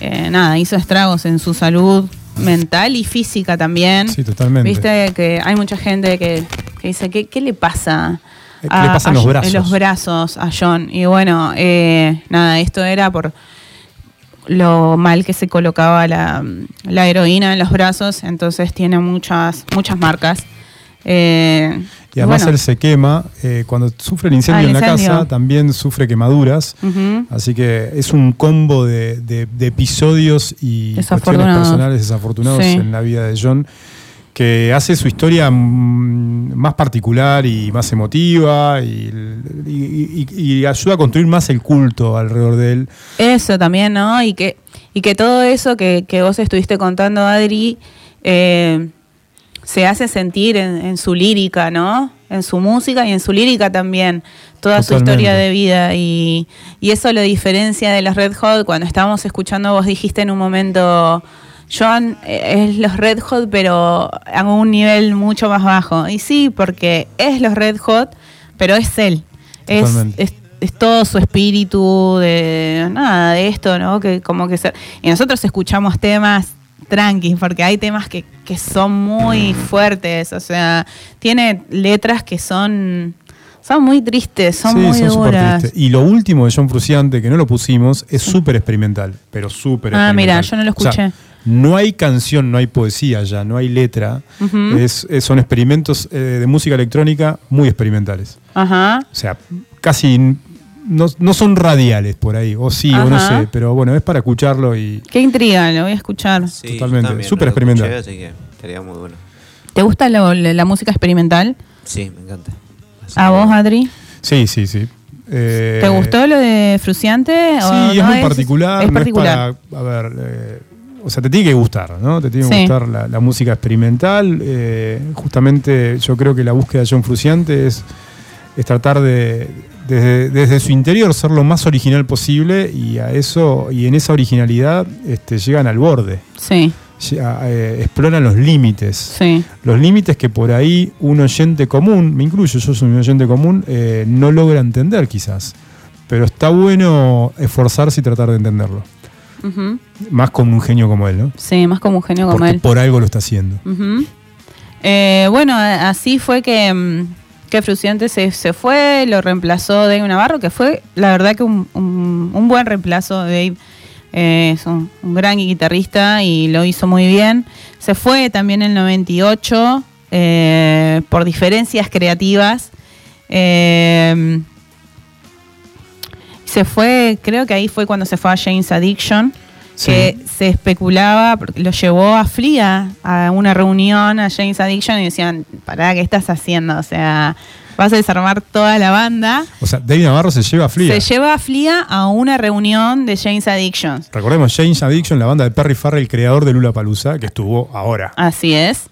eh, nada, hizo estragos en su salud mental y física también.
Sí, totalmente.
Viste que hay mucha gente que, que dice, ¿qué, qué le pasa?
¿Qué le pasa en los
Jo-
brazos?
los brazos a John. Y bueno, eh, nada, esto era por lo mal que se colocaba la, la heroína en los brazos, entonces tiene muchas, muchas marcas. Eh,
Y además
bueno,
él se quema. eh, cuando sufre el incendio
Ah,
en la
incendio.
casa, también sufre quemaduras. Así que es un combo de, de- de episodios y cuestiones personales desafortunados
Sí.
en la vida de John que hace su historia más particular y más emotiva y, y- y- y ayuda a construir más el culto alrededor de él.
Eso también, ¿no? Y que, y que todo eso que, que vos estuviste contando, Adri, eh, se hace sentir en, en su lírica, ¿no? En su música y en su lírica también. Toda su historia de vida. Y, y eso lo diferencia de los Red Hot. Cuando estábamos escuchando, vos dijiste en un momento, John eh, es los Red Hot, pero a un nivel mucho más bajo. Y sí, porque es los Red Hot, pero es él. Es, es, es todo su espíritu de nada, de esto, ¿no? Que como que se- y nosotros escuchamos temas tranquis, porque hay temas que, que son muy fuertes, o sea, tiene letras que son son muy tristes, son
Sí,
muy
son súper
duras.
tristes. Y lo último de John Fruciante, que no lo pusimos, es súper experimental, pero súper
Ah,
experimental.
mira, yo no lo
O sea,
escuché.
no hay canción, no hay poesía ya, no hay letra. Es- es- son experimentos eh, de música electrónica muy experimentales.
Ajá.
O sea, casi no, no son radiales por ahí, o sí, o no sé, pero bueno, es para escucharlo y
Qué intriga, lo voy a escuchar.
Sí,
Totalmente, súper experimental.
escuché, Así que estaría muy bueno.
¿Te gusta lo- la música experimental?
Sí, me encanta. Así
¿A
que-
vos, Adri?
sí, sí, sí. Eh,
¿Te gustó lo de Fruciante? o
Sí, es
no
muy particular.
Es
no
particular.
para, a ver, eh, o sea, te tiene que gustar, ¿no? Te tiene que
Sí.
gustar la, la música experimental. eh, justamente yo creo que la búsqueda de John Fruciante es, es tratar de, desde, desde su interior, ser lo más original posible y a eso, y en esa originalidad este, llegan al borde.
Sí,
eh, exploran los límites.
sí.
Los límites que por ahí un oyente común, me incluyo, yo soy un oyente común, eh, no logra entender quizás. Pero está bueno esforzarse y tratar de entenderlo. Más con un genio como él, ¿no?
Sí, más como un genio como
Porque
él.
por algo lo está haciendo.
Eh, bueno, así fue que, que Fruciante se, se fue, lo reemplazó Dave Navarro, que fue la verdad que un, un- buen reemplazo. Dave eh, es un, un gran guitarrista y lo hizo muy bien. Se fue también en el 98 eh, por diferencias creativas. Eh, se fue, creo que ahí fue cuando se fue a James Addiction,
Sí.
que se especulaba, porque lo llevó a Flia a una reunión a James Addiction y decían, pará, ¿qué estás haciendo? O sea, vas a desarmar toda la banda.
O sea, David Navarro se lleva a Flia.
Se lleva a Flia a una reunión de James Addiction.
Recordemos, James Addiction, la banda de Perry Farrell, creador de Lula Palusa, que estuvo ahora.
Así es.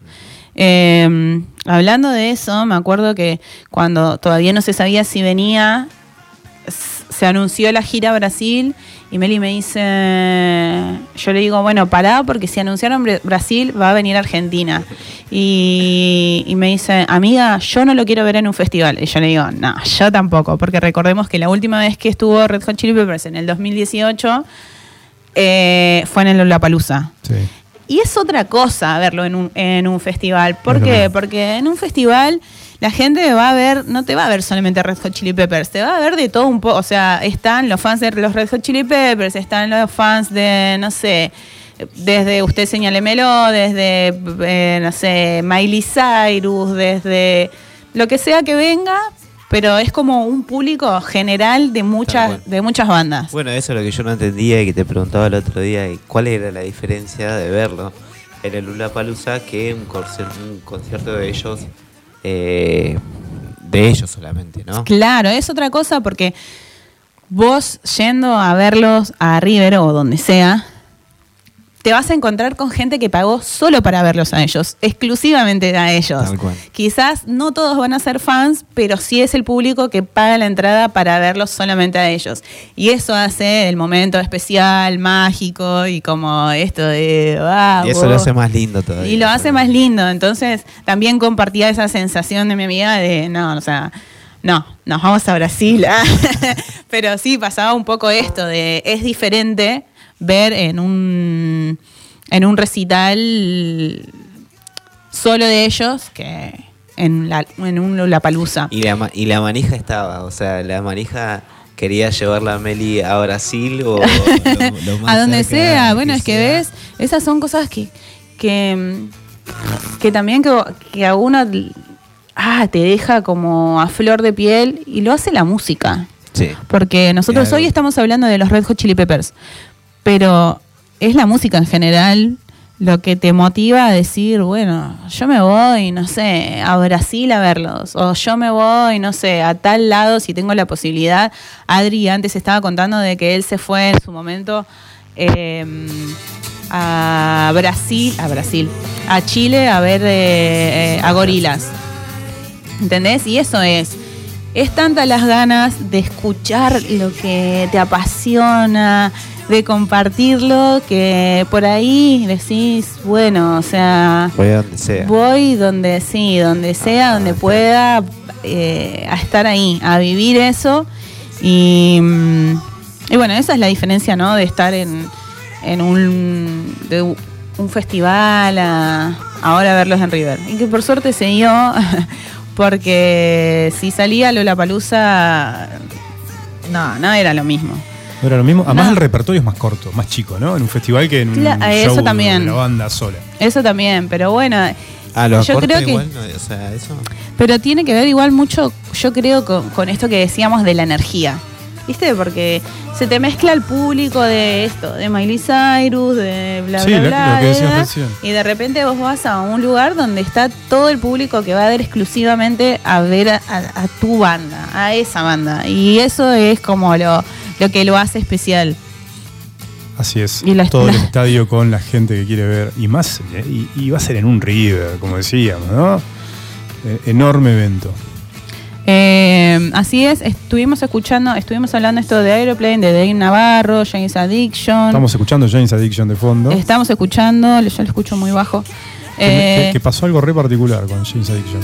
Eh, hablando de eso, me acuerdo que cuando todavía no se sabía si venía, se anunció la gira a Brasil y Meli me dice, yo le digo, bueno, pará porque si anunciaron Bra- Brasil va a venir Argentina. Y, y me dice, amiga, yo no lo quiero ver en un festival. Y yo le digo, no, yo tampoco, porque recordemos que la última vez que estuvo Red Hot Chili Peppers en el 2018 eh, fue en el Lollapalooza.
Sí.
Y es otra cosa verlo en un, en un festival. ¿Por qué? Porque en un festival la gente va a ver, no te va a ver solamente Red Hot Chili Peppers, te va a ver de todo un poco. O sea, están los fans de los Red Hot Chili Peppers, están los fans de, no sé, desde Usted Señálemelo, desde, eh, no sé, Miley Cyrus, desde lo que sea que venga, pero es como un público general de muchas, de muas bandas.
Bueno, eso es lo que yo no entendía y que te preguntaba el otro día, y ¿cuál era la diferencia de verlo en el Lula Palusa que un concierto de ellos, eh, de ellos solamente, ¿no?
Claro, es otra cosa porque vos yendo a verlos a River o donde sea, te vas a encontrar con gente que pagó solo para verlos a ellos, exclusivamente a ellos.
Tal cual.
Quizás no todos van a ser fans, pero sí es el público que paga la entrada para verlos solamente a ellos. Y eso hace el momento especial, mágico y como esto de... ah,
Y eso lo hace más lindo todavía.
y lo hace más lindo. Entonces, también compartía esa sensación de mi amiga de, no, o sea, no, nos vamos a Brasil. ah. Pero sí, pasaba un poco esto de, es diferente ver en un, en un recital solo de ellos que en, la, en un Lollapalooza.
Y la, y la manija estaba, o sea, la manija quería llevarla a Meli a Brasil o lo- lo más
a donde sea. Bueno, es que
sea.
ves, esas son cosas que, que, que también que, que a uno ah, te deja como a flor de piel y lo hace la música.
Sí.
Porque nosotros
Claro.
hoy estamos hablando de los Red Hot Chili Peppers, pero es la música en general lo que te motiva a decir, bueno, yo me voy, no sé, a Brasil a verlos, o yo me voy, no sé, a tal lado si tengo la posibilidad. Adri antes estaba contando de que él se fue en su momento eh, a Brasil, a Brasil, a Chile a ver eh, eh, a gorilas. ¿Entendés? Y eso es. Es tantas las ganas de escuchar lo que te apasiona, de compartirlo, que por ahí decís, bueno, o sea,
Voy donde sea.
voy donde sí, donde sea, donde pueda, eh, a estar ahí, a vivir eso. Y, mm, y bueno, esa es la diferencia, ¿no? De estar en, en un, de un festival a ahora verlos en River. Y que por suerte se dio, porque si salía Lola Palusa, no, no era lo mismo.
No era lo mismo. Además,
No.
el repertorio es más corto, más chico, ¿no? En un festival que en un
eh, eso
show
también.
de la banda sola.
Eso también, pero bueno.
Ah, los
yo creo que-
igual, no, o sea, eso.
Pero tiene que ver igual mucho, yo creo, con, con esto que decíamos de la energía. ¿Viste? Porque se te mezcla el público de esto, de Miley Cyrus, de bla,
Sí,
bla,
lo-
bla.
lo que decías
y de repente vos vas a un lugar donde está todo el público que va a ver exclusivamente a ver a, a- a tu banda, a esa banda. Y eso es como lo, lo que lo hace especial.
Así es.
Y la-
Todo el estadio con la gente que quiere ver. Y más, eh, y, y va a ser en un River, como decíamos, ¿no? Eh, enorme evento.
Eh, así es, estuvimos escuchando, estuvimos hablando esto de Aeroplane, de Dave Navarro, James Addiction.
Estamos escuchando James Addiction de fondo.
Estamos escuchando, yo lo escucho muy bajo.
Que,
Eh,
que- que pasó algo re particular con James Addiction.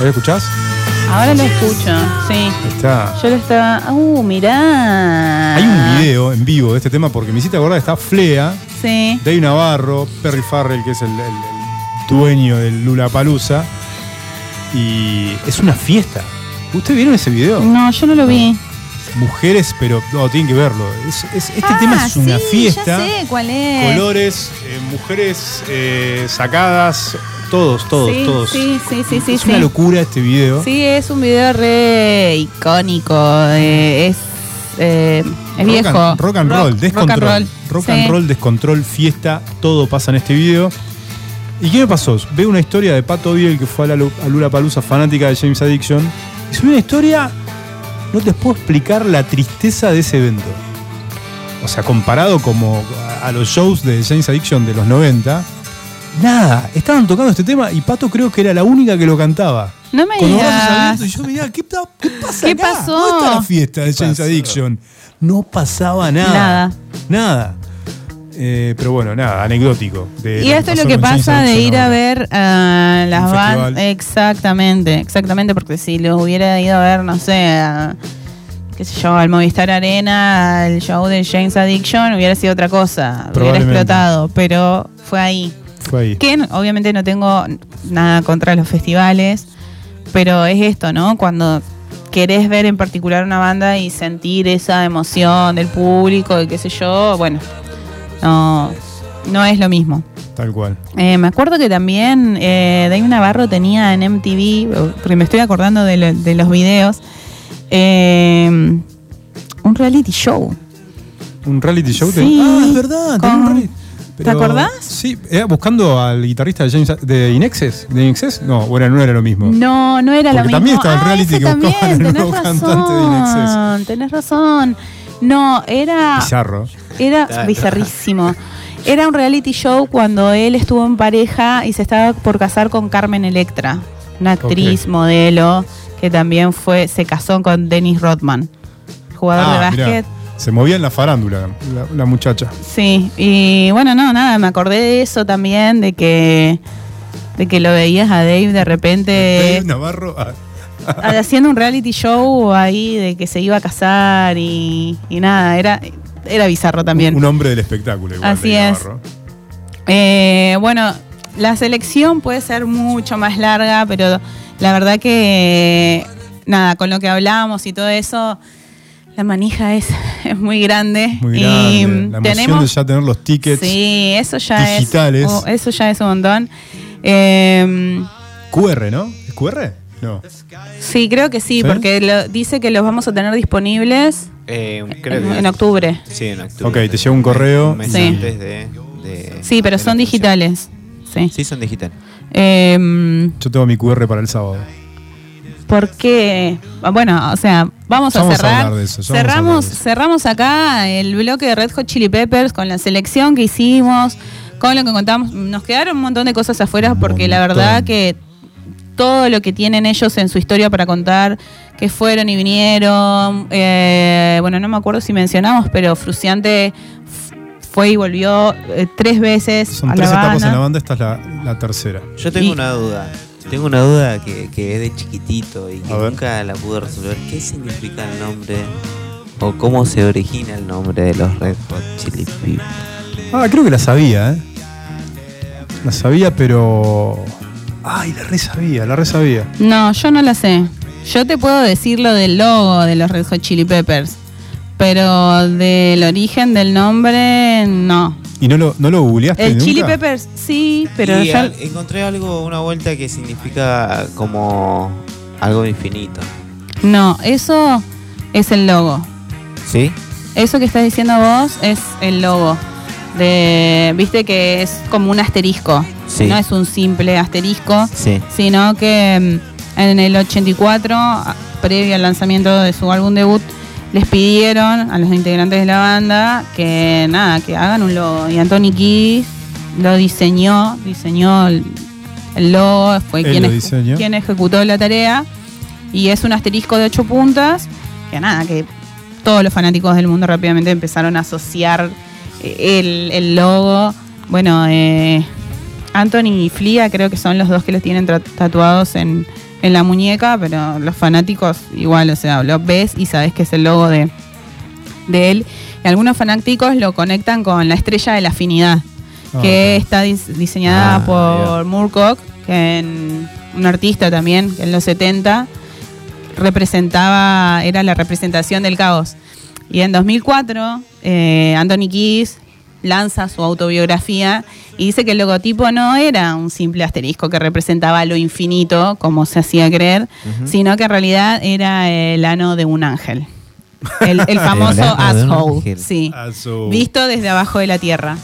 ¿Lo escuchás?
ahora lo escucho, sí.
Está.
Yo lo estaba. Uh, mirá.
Hay un video en vivo de este tema porque me hiciste acordar, está Flea,
Sí.
Dave Navarro, Perry Farrell, que es el, el- el dueño del Lula Palusa. Y es una fiesta. ¿Ustedes vieron ese video?
No, yo no lo vi.
Mujeres, pero no, tienen que verlo. Es- es- este
Ah,
tema es una
sí,
fiesta.
Ya sé cuál es.
Colores, eh, mujeres eh, sacadas, todos, todos,
sí,
todos.
Sí, sí, sí, sí.
es
sí.
una locura este video.
Sí, es un video re icónico. eh, es. eh, es
Rock
viejo.
and- rock and roll, descontrol.
Rock and roll.
Rock and roll, descontrol, fiesta, todo pasa en este video. ¿Y qué me pasó? Veo una historia de Pato Biel que fue a la a Lula Palusa fanática de James Addiction. Y subí una historia, no te puedo explicar la tristeza de ese evento. O sea, comparado como a, a los shows de James Addiction de los 90, nada, estaban tocando este tema y Pato creo que era la única que lo cantaba.
No me
Con
digas.
y yo miraba, ¿qué, qué pasa
¿Qué
acá?
pasó?
¿Dónde está la fiesta de James
pasó?
Addiction? No pasaba nada.
Nada.
Nada. Eh, pero bueno, nada, anecdótico. de
Y esto es lo que pasa de ir a ver a las bandas. Exactamente, exactamente, porque si los hubiera ido a ver, no sé, a, qué sé yo, al Movistar Arena, al show de James Addiction, hubiera sido otra cosa, hubiera explotado, pero fue ahí.
Fue ahí.
Que obviamente no tengo nada contra los festivales, pero es esto, ¿no? Cuando querés ver en particular una banda y sentir esa emoción del público y qué sé yo, bueno, no, no es lo mismo.
Tal cual.
Eh, me acuerdo que también eh, Dave Navarro tenía en MTV, porque me estoy acordando de, lo- de los videos, eh, un reality show.
Un reality show.
Sí,
ah, es verdad. tenía un
¿Te acordás?
Sí, era buscando al guitarrista de, James, de Inexes. ¿De Inexes? No, bueno, no era lo mismo.
No, no era lo
Porque
mismo.
también estaba el
Ah,
reality que buscaban
también,
el
tenés
nuevo cantante de
razón, Tenés razón. No, era.
Bizarro.
Era bizarrísimo. Era un reality show cuando él estuvo en pareja y se estaba por casar con Carmen Electra, una actriz, modelo, que también fue, se casó con Dennis Rodman, jugador de
Ah, mirá,
básquet.
Se movía en la farándula la, la muchacha.
Sí, y bueno, no, nada, me acordé de eso también, de que de que lo veías a Dave de repente
Dave Navarro. ah,
haciendo un reality show ahí de que se iba a casar y, y nada, era, era bizarro también.
Un hombre del espectáculo. Igual,
Así es. Eh, bueno, la selección puede ser mucho más larga, pero la verdad que nada, con lo que hablamos y todo eso, la manija es, es muy grande.
Muy grande.
mm,
La emoción
tenemos,
de ya tener los tickets.
sí, eso ya
digitales.
es, oh, eso ya es un montón. Eh,
QR, ¿no? ¿Es QR? No.
sí, creo que sí,
¿Sí?
porque lo- dice que los vamos a tener disponibles
Eh, creo
en,
que
en octubre.
Sí, en octubre.
Ok, te llega un correo.
Un
Sí.
antes de, de-
Sí, pero
de
son digitales. Sí.
Sí, son digitales.
Eh,
Yo tengo mi QR para el sábado.
porque, bueno, o sea, vamos a
vamos a
cerrar.
hablar de eso, a
cerramos,
hablar de eso.
cerramos acá el bloque de Red Hot Chili Peppers con la selección que hicimos, con lo que contamos. Nos quedaron un montón de cosas afuera porque la verdad que todo lo que tienen ellos en su historia para contar, que fueron y vinieron, eh, bueno, no me acuerdo si mencionamos, pero Fruciante fue y volvió eh, tres veces
Son
a
tres
la
etapas en la
banda.
esta es la, la tercera.
Yo tengo
Y-
una duda. Tengo una duda que, que es de chiquitito y que nunca la pude resolver. ¿Qué significa el nombre o cómo se origina el nombre de los Red Hot Chili Peppers?
Ah, creo que la sabía, ¿eh? La sabía, pero. Ay, la re sabía, la re sabía.
No, yo no la sé. Yo te puedo decir lo del logo de los Red Hot Chili Peppers, pero del origen del nombre, no.
¿Y no lo, no lo googleaste
El
nunca?
Chili Peppers, sí, pero
Y
ya...
al- encontré algo, una vuelta que significa como algo infinito.
No, eso es el logo.
¿Sí?
Eso que estás diciendo vos es el logo. De, Viste que es como un asterisco.
Sí.
No es un simple asterisco,
Sí.
sino que mm, en el 84, a- previo al lanzamiento de su álbum debut, les pidieron a los integrantes de la banda que nada, que hagan un logo. Y Anthony Kiss lo diseñó, diseñó el, logo, fue quien,
lo
quien ejecutó la tarea. Y es un asterisco de ocho puntas, que nada, que todos los fanáticos del mundo rápidamente empezaron a asociar el, el logo. Bueno, eh, Anthony y Flia creo que son los dos que los tienen tatuados en, en la muñeca, pero los fanáticos igual, o sea, lo ves y sabes que es el logo de, de él. Y algunos fanáticos lo conectan con la estrella de la afinidad,
Ah,
que está dis- diseñada
Ah,
por Moorcock, que en- un artista también, que en los 70 representaba, era la representación del caos. Y en 2004, eh, Anthony Kiss lanza su autobiografía y dice que el logotipo no era un simple asterisco que representaba lo infinito, como se hacía creer, sino que en realidad era el ano de un ángel. El, el famoso
un
asshole, sí. Visto desde abajo de la tierra.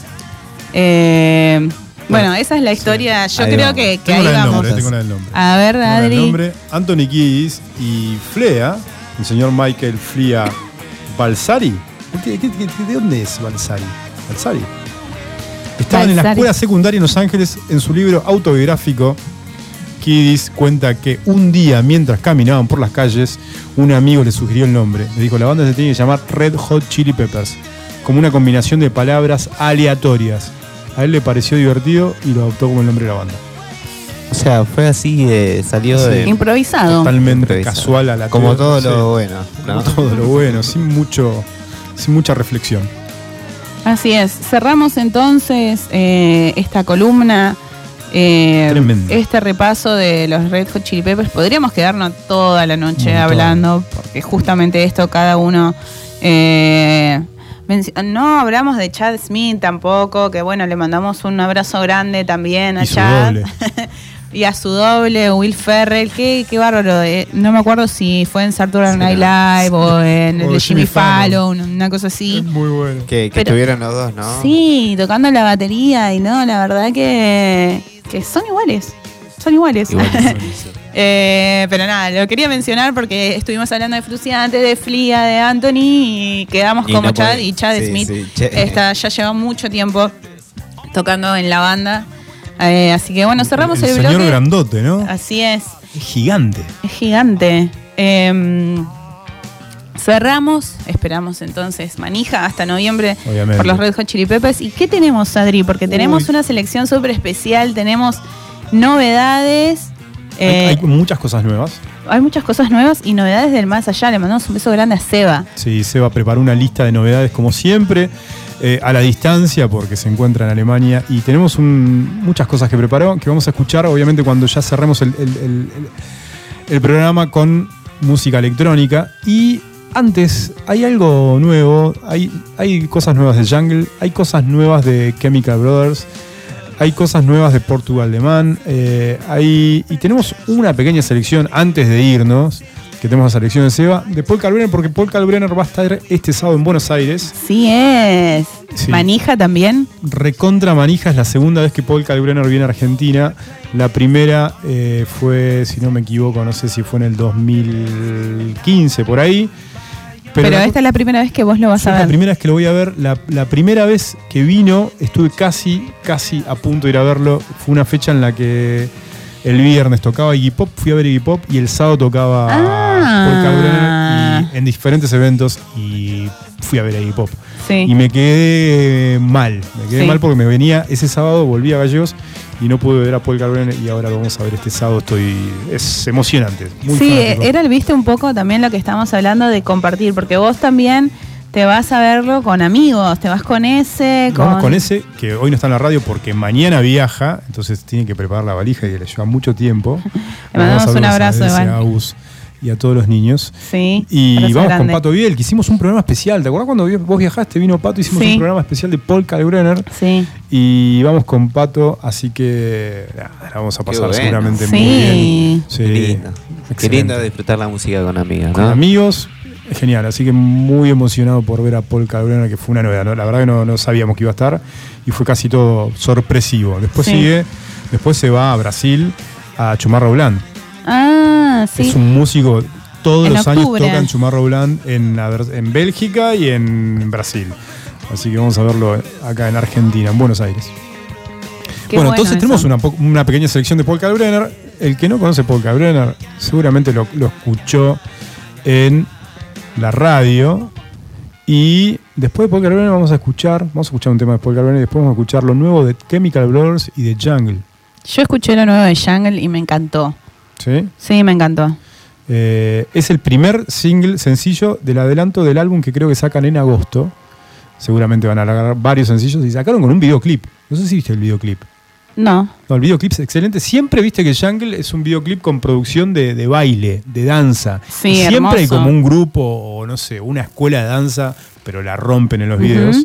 Eh, bueno, esa es la historia. Yo
Ahí
creo
vamos.
que, que
Tengo
ahí vamos.
nombre, tengo la del nombre.
A ver,
Tengo
Adri.
nombre, Anthony Kiddis y Flea, el señor Michael Flia Balsari. ¿Qué- qué- qué- ¿De dónde es Balsari? Balsari. Estaban en la escuela secundaria en Los Ángeles en su libro autobiográfico. Kiddis cuenta que un día, mientras caminaban por las calles, un amigo le sugirió el nombre. Le dijo, la banda se tiene que llamar Red Hot Chili Peppers, como una combinación de palabras aleatorias. A él le pareció divertido y lo adoptó como el nombre de la banda.
O sea, fue así, de, salió
Sí.
de...
Improvisado.
Totalmente
improvisado.
casual a la
Como todo
sí.
lo bueno, ¿no?
Como todo lo bueno, sin mucho, sin mucha reflexión.
Así es. Cerramos entonces eh, esta columna. eh, este repaso de los Red Hot Chili Peppers. Podríamos quedarnos toda la noche hablando, porque justamente esto cada uno eh, no hablamos de Chad Smith tampoco, que bueno, le mandamos un abrazo grande también a
Y
Chad. y a su doble, Will Ferrell, qué, qué bárbaro. eh. No me acuerdo si fue en Saturday Night Live o en el de
Jimmy
Jimmy
Fallon.
Una cosa así.
Muy bueno.
Que, que
Pero-
tuvieron los dos, ¿no?
Sí, tocando la batería y no, la verdad que, que son iguales. Son iguales.
Igual.
Eh, pero nada, lo quería mencionar porque estuvimos hablando de Fruciante, de Flia, de Anthony y quedamos
Y
como
no
Chad
puede-
y Chad
sí,
Smith.
sí,
está, ya lleva mucho tiempo tocando en la banda. Eh, así que bueno, cerramos el,
el señor
bloque.
grandote, ¿no?
Así es,
Es gigante.
es gigante. Eh, cerramos, esperamos entonces Manija hasta noviembre
Obviamente.
por los Red Hot Chili Peppers. ¿Y qué tenemos, Adri? Porque tenemos
Uy.
una selección súper especial, tenemos novedades.
Hay,
eh,
hay muchas cosas nuevas.
hay muchas cosas nuevas y novedades del más allá. Le mandamos un beso grande a Seba.
Sí, Seba preparó una lista de novedades como siempre, eh, a la distancia porque se encuentra en Alemania y tenemos un- muchas cosas que preparó que vamos a escuchar obviamente cuando ya cerremos el, programa con música electrónica y antes hay algo nuevo, hay, hay cosas nuevas de Jungle, hay cosas nuevas de Chemical Brothers. Hay cosas nuevas de Portugal de Man. eh, hay, y tenemos una pequeña selección antes de irnos, que tenemos la selección de Seba, de Paul Kalbrenner, porque Paul Kalbrenner va a estar este sábado en Buenos Aires.
Sí es.
Sí.
Manija también.
Recontra Manija es la segunda vez que Paul Kalbrenner viene a Argentina. La primera eh, fue, si no me equivoco, no sé si fue en el 2015, por ahí.
Pero,
la-
esta es la primera vez que vos lo vas a
es la
ver.
primera vez que lo voy a ver. La, la primera vez que vino, estuve casi, casi a punto de ir a verlo. Fue una fecha en la que el viernes tocaba Iggy Pop, fui a ver Iggy Pop y el sábado tocaba
Ah.
Paul y en diferentes eventos y fui a ver a Iggy Pop.
Sí.
Y me quedé mal, me quedé
Sí.
mal porque me venía ese sábado, volví a Gallegos y no pude ver a Paul Kalkbrenner y ahora lo vamos a ver este sábado. Estoy, es emocionante. Muy
sí,
fanático.
era el viste un poco también lo que estábamos hablando de compartir, porque vos también te vas a verlo con amigos, te vas con ese, con,
Vamos con ese, que hoy no está en la radio porque mañana viaja, entonces tiene que preparar la valija y le lleva mucho tiempo.
Le mandamos un
a
abrazo, Iván.
a Gus y a todos los niños.
Sí.
Y vamos
grande.
con Pato Biel, que hicimos un programa especial. ¿Te acuerdas cuando vos viajaste? Vino Pato, hicimos
Sí.
un programa especial de Paul Kalbrenner.
Sí.
Y vamos con Pato, así que la vamos a pasar
bueno.
seguramente
Sí.
muy bien. Sí,
Qué lindo. Qué lindo disfrutar la música con amigas,
Con amigos, genial. Así que muy emocionado por ver a Paul Kalbrenner, que fue una novedad. ¿no? La verdad que no, no sabíamos que iba a estar y fue casi todo sorpresivo. Después
Sí.
sigue, después se va a Brasil, a Chumarro Bland.
Ah, sí.
Es un músico, todos
En
los
octubre.
años toca en Chumarro Bland en, Bélgica y en Brasil. Así que vamos a verlo acá en Argentina, en Buenos Aires.
Qué
bueno, entonces
eso.
tenemos una pequeña selección de Paul Kalbrenner. El que no conoce Paul Kalbrenner seguramente lo, lo escuchó en la radio. Y después de Paul Kalbrenner vamos a escuchar, vamos a escuchar un tema de Paul Kalbrenner y después vamos a escuchar lo nuevo de Chemical Brothers y de Jungle.
Yo escuché lo nuevo de Jungle y me encantó.
¿sí?
Sí, me encantó.
Eh, es el primer single sencillo del adelanto del álbum que creo que sacan en agosto. Seguramente van a agarrar varios sencillos y sacaron con un videoclip. No sé si viste el videoclip.
No.
No, el videoclip es excelente. Siempre viste que Jungle es un videoclip con producción de, de baile, de danza.
Sí,
siempre hay como un grupo, o no sé, una escuela de danza, pero la rompen en los videos.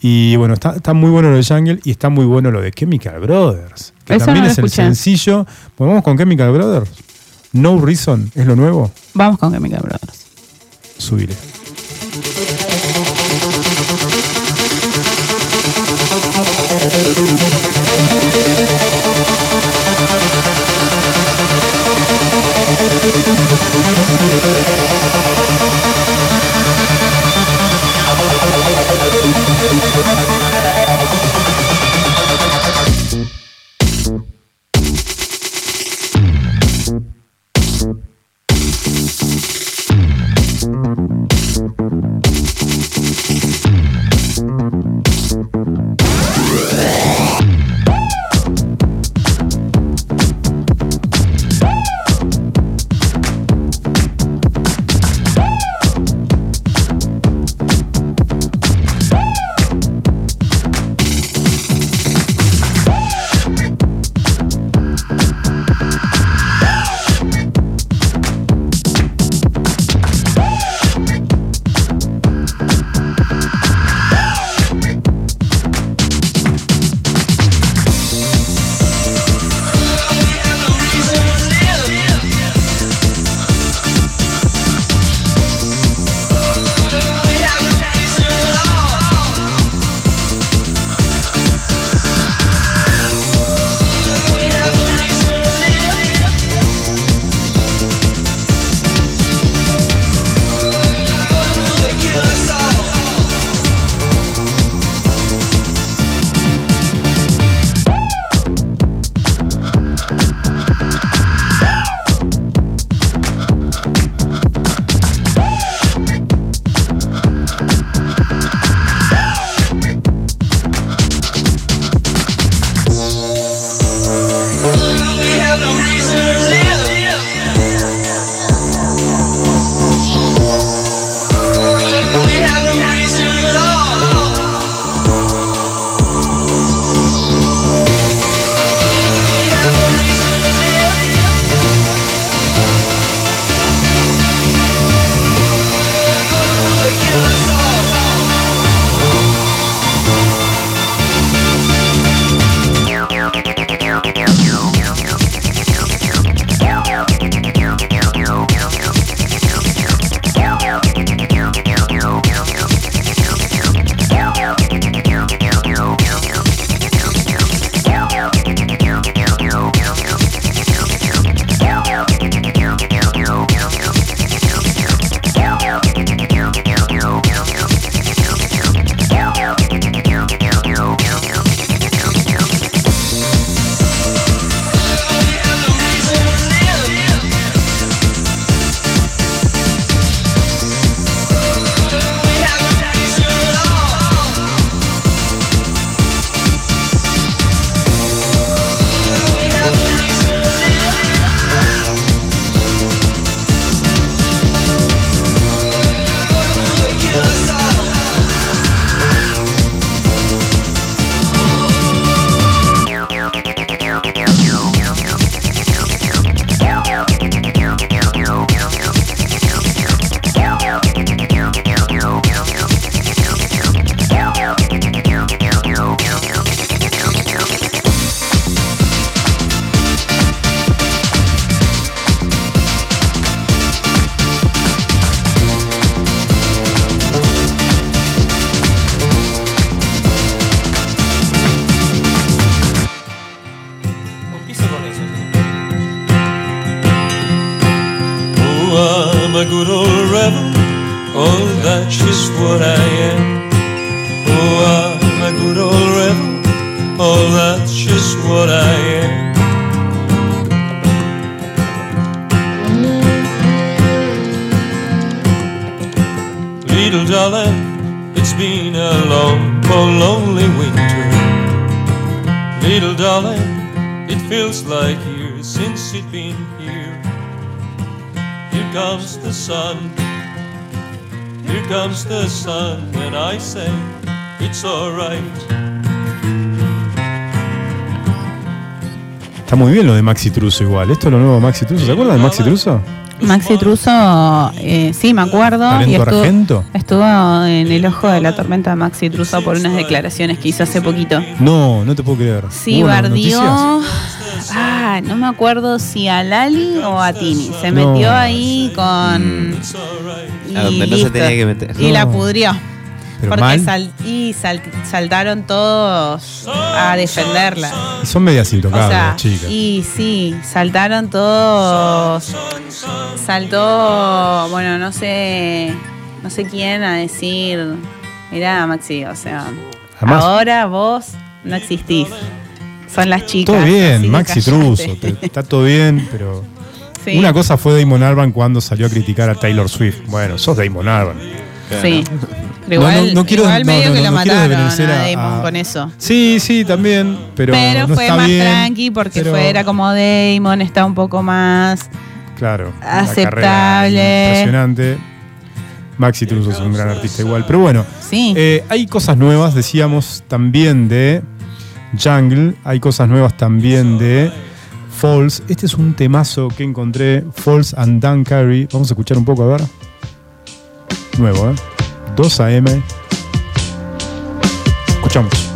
Y bueno, está, está, muy bueno lo de Jungle y está muy bueno lo de Chemical Brothers. Que
Eso
también es el sencillo. Bueno, vamos con Chemical Brothers. No Reason, ¿es lo nuevo?
Vamos con Chemical Brothers.
Subiré. Thank you. Little darling, it's been a long, cold, lonely winter. Little darling, it feels like years since you've been here. Here comes the sun. Here comes the sun, and I say it's alright.
Está muy bien lo de Maxi Truso igual. ¿Esto es lo nuevo de Maxi Truso? ¿Se acuerdan de Maxi Truso?
Maxi Truso, eh, sí, me acuerdo.
¿Talento
y estuvo, estuvo en el ojo de la tormenta Maxi Truso por unas declaraciones que hizo hace poquito.
No, no te puedo creer.
Sí,
¿Hubo
bardió. Ah, no me acuerdo si a Lali o a Tini. Se
No.
metió ahí con.
It's alright.
y
A donde no se tenía que meter.
Y la pudrió.
Pero
porque
mal.
sal- y sal- saltaron todos a defenderla.
Y son medias
O
intocables,
sea,
las chicas.
y sí, saltaron todos. Saltó, bueno, no sé, no sé quién a decir, mirá Maxi, o sea,
Además-
ahora vos no existís. Son las chicas.
Todo bien, Maxi. Truso. está todo bien, pero.
Sí,
Una cosa fue Damon Albarn cuando salió a criticar a Taylor Swift. Bueno, sos Damon Albarn.
sí. Pero
No, no,
igual,
no quiero-
igual medio
no,
que
no,
lo
no quiero
mataron a Damon
a-
con eso.
Sí, sí, también, pero.
Pero
no
fue
está
más
bien,
tranqui porque
pero-
fue, era como Damon, está un poco más.
Claro. la
aceptable.
Impresionante. Maxi Truso es un gran artista igual. Pero bueno,
Sí.
eh, hay cosas nuevas, decíamos también de Jungle. Hay cosas nuevas también de Falls. Este es un temazo que encontré. Falls and Dan Carey. Vamos a escuchar un poco, a ver. Nuevo, ¿eh? 2 AM. Escuchamos.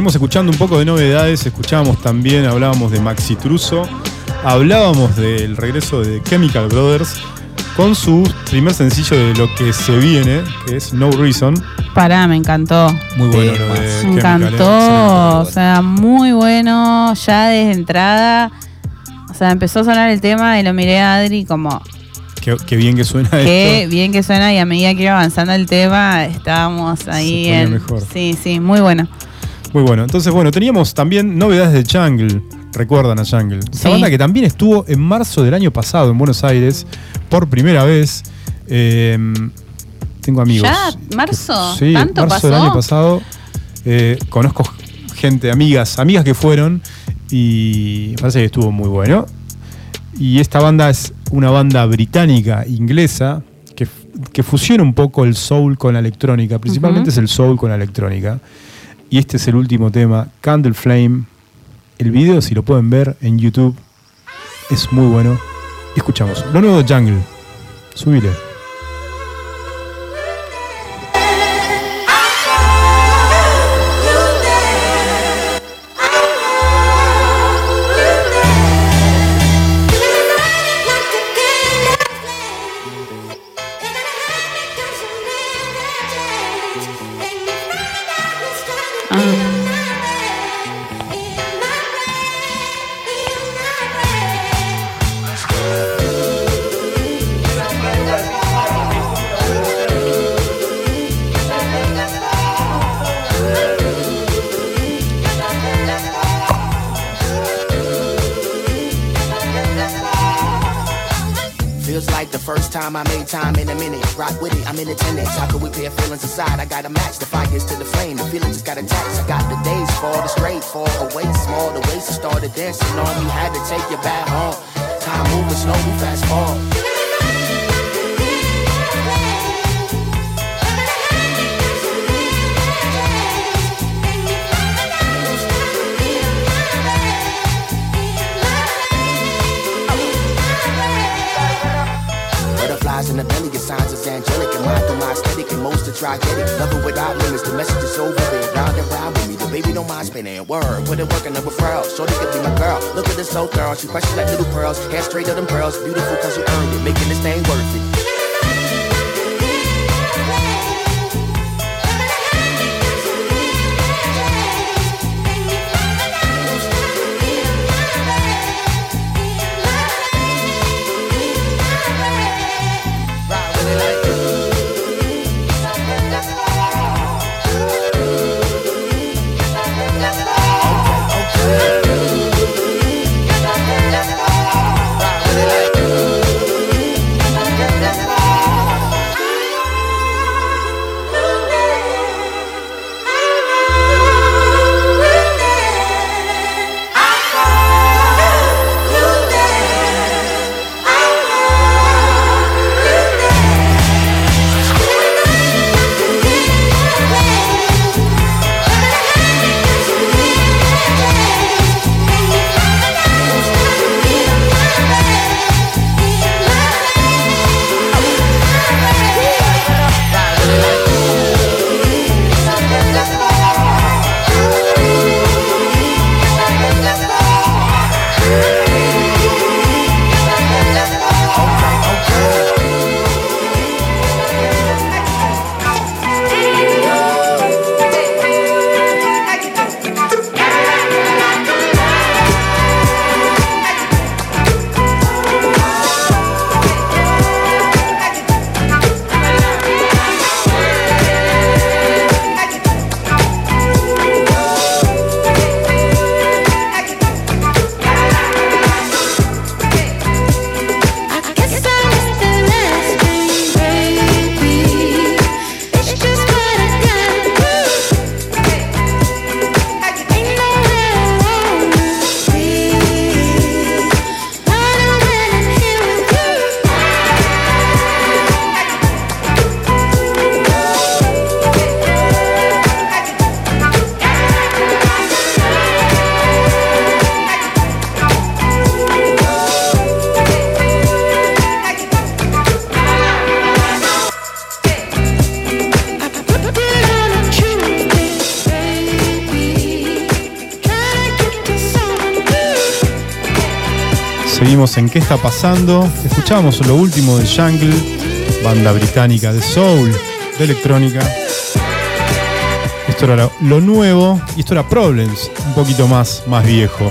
Seguimos escuchando un poco de novedades, escuchábamos también, hablábamos de Maxi Truso, hablábamos del regreso de Chemical Brothers con su primer sencillo de lo que se viene, que es No Reason.
Pará, me encantó.
Muy bueno lo de
Temas.
Me
Chemical, ¿eh?
encantó, o sea, muy bueno, ya desde entrada. O sea, empezó a sonar el tema y lo miré a Adri como,
Qué, qué bien que suena
qué
esto.
bien que suena y a medida que iba avanzando el tema estábamos ahí en...
mejor.
Sí, sí, muy bueno.
Muy bueno. Entonces, bueno, teníamos también novedades de Jungle. Recuerdan a Jungle. Esa
Sí.
banda que también estuvo en marzo del año pasado en Buenos Aires por primera vez. Eh, tengo amigos.
¿Ya? ¿Marzo?
Sí,
¿Tanto
marzo del año pasado. Eh, conozco gente, amigas, amigas que fueron y parece que estuvo muy bueno. Y esta banda es una banda británica, inglesa, que, que fusiona un poco el soul con la electrónica. Principalmente es el soul con la electrónica. Y este es el último tema, Candle Flame. El video, si lo pueden ver en YouTube, es muy bueno. Escuchamos. Lo nuevo de Jungle. Subile. En ¿Qué está pasando? Escuchamos lo último de Jungle, banda británica de soul, de electrónica. Esto era lo, nuevo y esto era Problems, un poquito más, más viejo.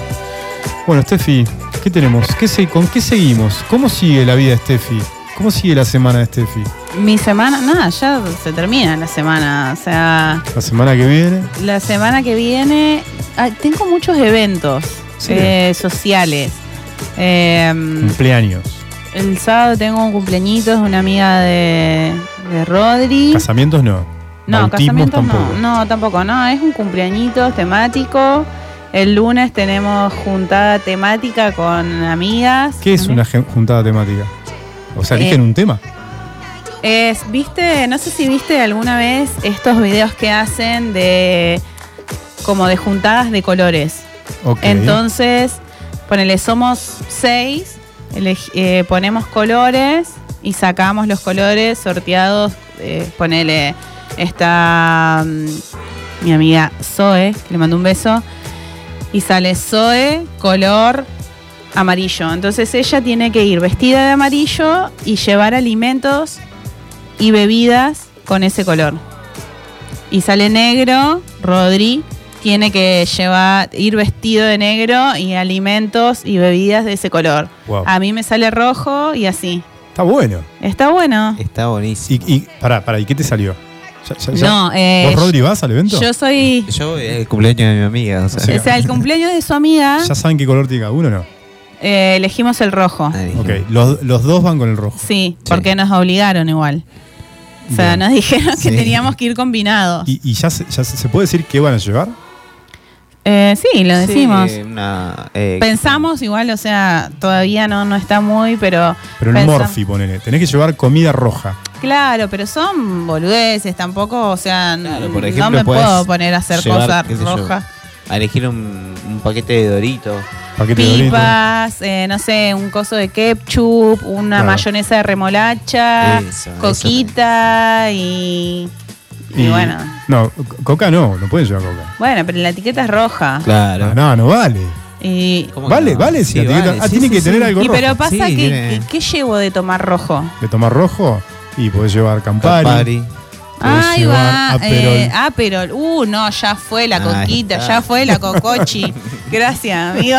Bueno, Steffi, ¿qué tenemos? ¿Qué se- ¿Con qué seguimos? ¿Cómo sigue la vida de Steffi? ¿Cómo sigue la semana de Steffi?
Mi semana, nada, ya se termina la semana. O sea,
La semana que viene,
la semana que viene ay, tengo muchos eventos
Sí.
eh, sociales. Eh,
cumpleaños.
el sábado tengo un cumpleañito de una amiga de, de Rodri.
Casamientos no.
No, casamientos
tampoco.
no. No, tampoco. No, es un cumpleañito temático. El lunes tenemos juntada temática con amigas.
¿Qué es una juntada temática? O sea, eligen
Eh,
un tema.
Es, viste, no sé si viste alguna vez estos videos que hacen de como de juntadas de colores. Entonces, ponele, somos seis, eh, ponemos colores y sacamos los colores sorteados. eh, ponele, está mm, mi amiga Zoe, que le mando un beso, y sale Zoe, color amarillo. Entonces ella tiene que ir vestida de amarillo y llevar alimentos y bebidas con ese color. Y sale negro, Rodri tiene que llevar, ir vestido de negro y alimentos y bebidas de ese color.
Wow.
A mí me sale rojo y así.
Está bueno.
Está bueno.
Está buenísimo.
Y, y pará, pará, ¿y qué te salió? Ya- ya- ya-
No, eh,
¿Vos, Rodri, vas al evento?
Yo soy.
Yo voy al cumpleaños de mi amiga, o sea.
Sí.
O sea, el cumpleaños de su amiga,
¿Ya saben qué color tiene cada uno o no?
eh, elegimos el rojo.
Ahí
Ok,
dijimos.
los, los dos van con el rojo.
Sí, porque nos obligaron igual. O sea,
Bien.
nos dijeron que
Sí.
teníamos que ir combinados.
¿Y, y ya, se, ya se, se puede decir qué van a llevar?
Eh, sí, lo
Sí,
decimos.
una, eh,
Pensamos igual, o sea, todavía no, no está muy, pero.
Pero el Morphy, ponele. Tenés que llevar comida roja.
Claro, pero son boludeces, tampoco, o sea, n-
Claro, por
no me puedo poner a hacer
llevar,
cosas
yo,
rojas.
A elegir un, un paquete de Doritos.
Paquete de Doritos.
Pipas, eh, no sé, un coso de ketchup, una
Claro.
mayonesa de remolacha,
Eso, eso
coquita y, y bueno.
No, co- coca no, no pueden llevar coca.
Bueno, pero la etiqueta es roja.
Claro.
No, no vale.
Y,
¿Cómo que
Vale,
no?
vale, si
Sí,
la etiqueta-
vale,
ah,
sí,
tiene
sí,
que
sí.
tener algo
y pero pasa
Sí,
que,
tiene-
¿qué llevo de tomar rojo?
¿De tomar rojo? Y podés llevar Campari.
Campari.
Ahí va,
Aperol.
eh, Aperol. Uh, no, ya fue la coquita, ya fue la cocochi. gracias, amigo.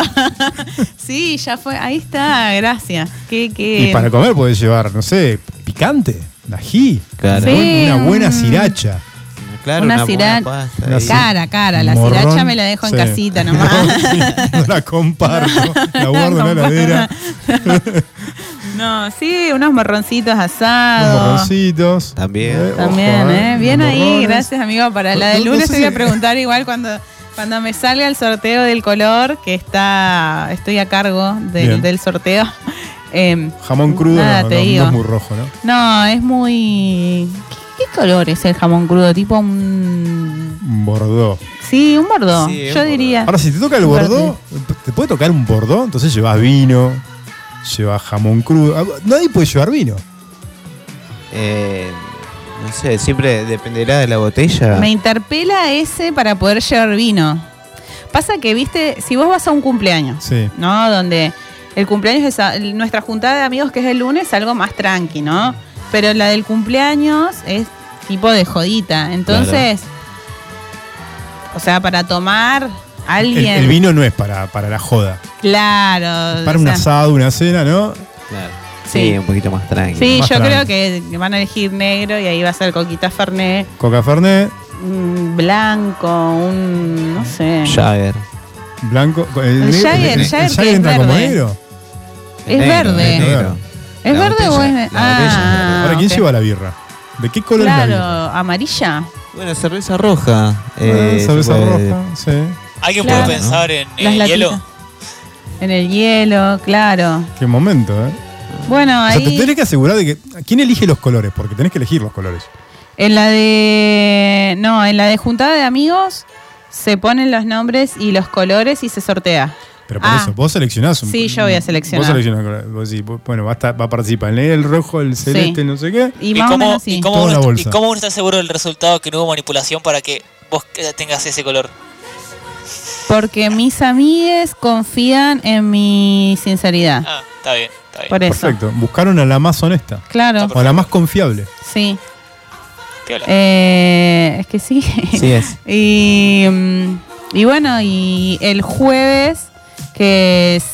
sí, ya fue, ahí está, gracias. Qué, qué...
Y para comer podés llevar, no sé, picante, ají.
Claro.
Sí.
Una buena siracha.
Claro,
Una
una,
siracha. Cara, cara, la
Morrón,
siracha me la dejo en
sí.
casita nomás.
No, sí, no la comparto, la guardo en la heladera.
no, sí, unos morroncitos
Unos
asados.
morroncitos.
También.
También,
ojo,
¿eh? Bien
unos
ahí,
morrones.
gracias amigo. Para la
No-
del
no
lunes
sé
te voy a
si-
preguntar igual cuando, cuando me salga el sorteo del color, que está, estoy a cargo del,
Bien.
del sorteo. Em,
Jamón crudo
Nada,
no,
te
no- no
digo.
es muy rojo, ¿no?
no, es muy... ¿Qué, qué color es el jamón crudo? Tipo un...
Un bordó.
Sí, un
Sí, un
yo diría.
Ahora, si te toca el bordó, te puede tocar un bordó, entonces llevas vino, llevas jamón crudo. Ah, Nadie puede llevar vino.
Eh, no sé, siempre dependerá de la botella.
Me interpela ese para poder llevar vino. Pasa que, viste, si vos vas a un cumpleaños,
Sí.
¿no? Donde el cumpleaños es nuestra juntada de amigos que es el lunes, algo más tranqui, ¿no? Pero la del cumpleaños es tipo de jodita. Entonces, o sea, para tomar alguien.
el vino no es para, para la joda.
Claro.
Para un
sea,
asado, una cena, ¿no?
Claro.
Sí.
Sí, un poquito más tranquilo.
Sí,
más
yo
tranqui.
creo que van a elegir negro y ahí va a ser coquita fernet,
Coca Fernet,
un blanco, un. no sé.
Jagger.
Blanco. El,
El
negro-
Jagger,
el- el
Jagger es
entra como
verde.
negro.
Es
Negro,
verde.
es negro.
¿Es verde o es.?
es
ah,
verde.
Ahora, ¿quién lleva la birra? ¿De qué color es la
Claro,
birra?
amarilla.
Bueno, cerveza roja.
Ah,
eh,
cerveza
se puede-
roja, sí.
¿Alguien
Claro.
puede pensar en, el hielo?
En el hielo, claro.
Qué momento, ¿eh?
Bueno,
O sea, te
ahí.
tenés que asegurar de que. ¿Quién elige los colores? Porque tenés que elegir los colores.
En la de. No, en la de juntada de amigos se ponen los nombres y los colores y se sortea.
Pero por
Ah.
eso, vos seleccionás un
Sí, yo voy a seleccionar.
Vos seleccionás colores. Vos decís, vos- bueno, va a, estar- va a participar el negro, el rojo, el celeste,
Sí.
no sé qué.
Y,
¿Y
más o
cómo,
menos sí.
y cómo
Toda
uno,
la
y
bolsa.
cómo uno está seguro del resultado que no hubo manipulación para que vos tengas ese color?
Porque mis amigues confían en mi sinceridad.
Ah, está bien, está bien.
Por eso.
Perfecto. Buscaron a la más honesta.
Claro,
O a la más confiable.
sí. Eh, es que sí.
Sí es.
Y, mm, y bueno, y el jueves, que es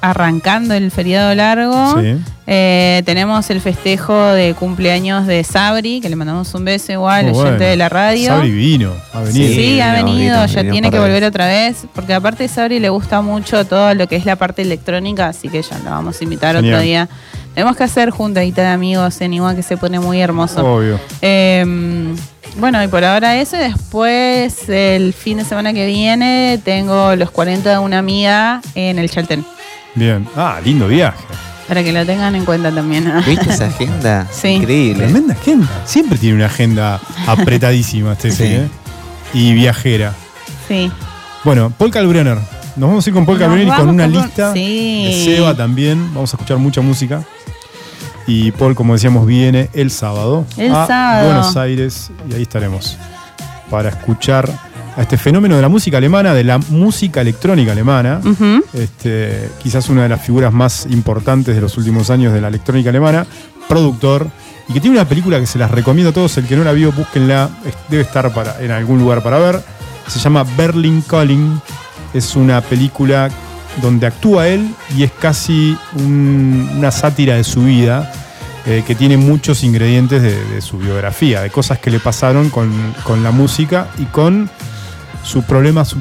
arrancando el feriado largo,
Sí.
eh, tenemos el festejo de cumpleaños de Sabri, que le mandamos un beso igual,
Muy
oyente
bueno.
de la radio.
Sabri vino, ha venido.
Sí,
Sí,
ha venido, ya tiene que volver otra vez, porque aparte Sabri le gusta mucho todo lo que es la parte electrónica, así que ya lo vamos a invitar
Genial.
otro día. Tenemos que hacer juntadita de amigos en igual que se pone muy hermoso.
Obvio.
Eh, bueno, y por ahora eso. Después, el fin de semana que viene, tengo los 40 de una amiga en el Chaltén.
Bien. Ah, lindo viaje.
Para que lo tengan en cuenta también.
¿Viste esa agenda?
Sí.
Increíble.
Tremenda agenda. Siempre tiene una agenda apretadísima, este
Sí.
¿eh? Y viajera.
Sí.
Bueno, Paul Kalbrenner. Nos vamos a ir con Paul Kalbrenner y con una
con-
lista
sí.
de Seba también. Vamos a escuchar mucha música. Y Paul, como decíamos, viene el sábado
El
a
sábado.
Buenos Aires y ahí estaremos para escuchar a este fenómeno de la música alemana, de la música electrónica alemana. Este, quizás una de las figuras más importantes de los últimos años de la electrónica alemana, productor, y que tiene una película que se las recomiendo a todos, el que no la vio, búsquenla, debe estar para, en algún lugar para ver, se llama Berlin Calling, es una película donde actúa él y es casi un- una sátira de su vida, eh, que tiene muchos ingredientes de, su biografía, de cosas que le pasaron con, con la música y con su problema su-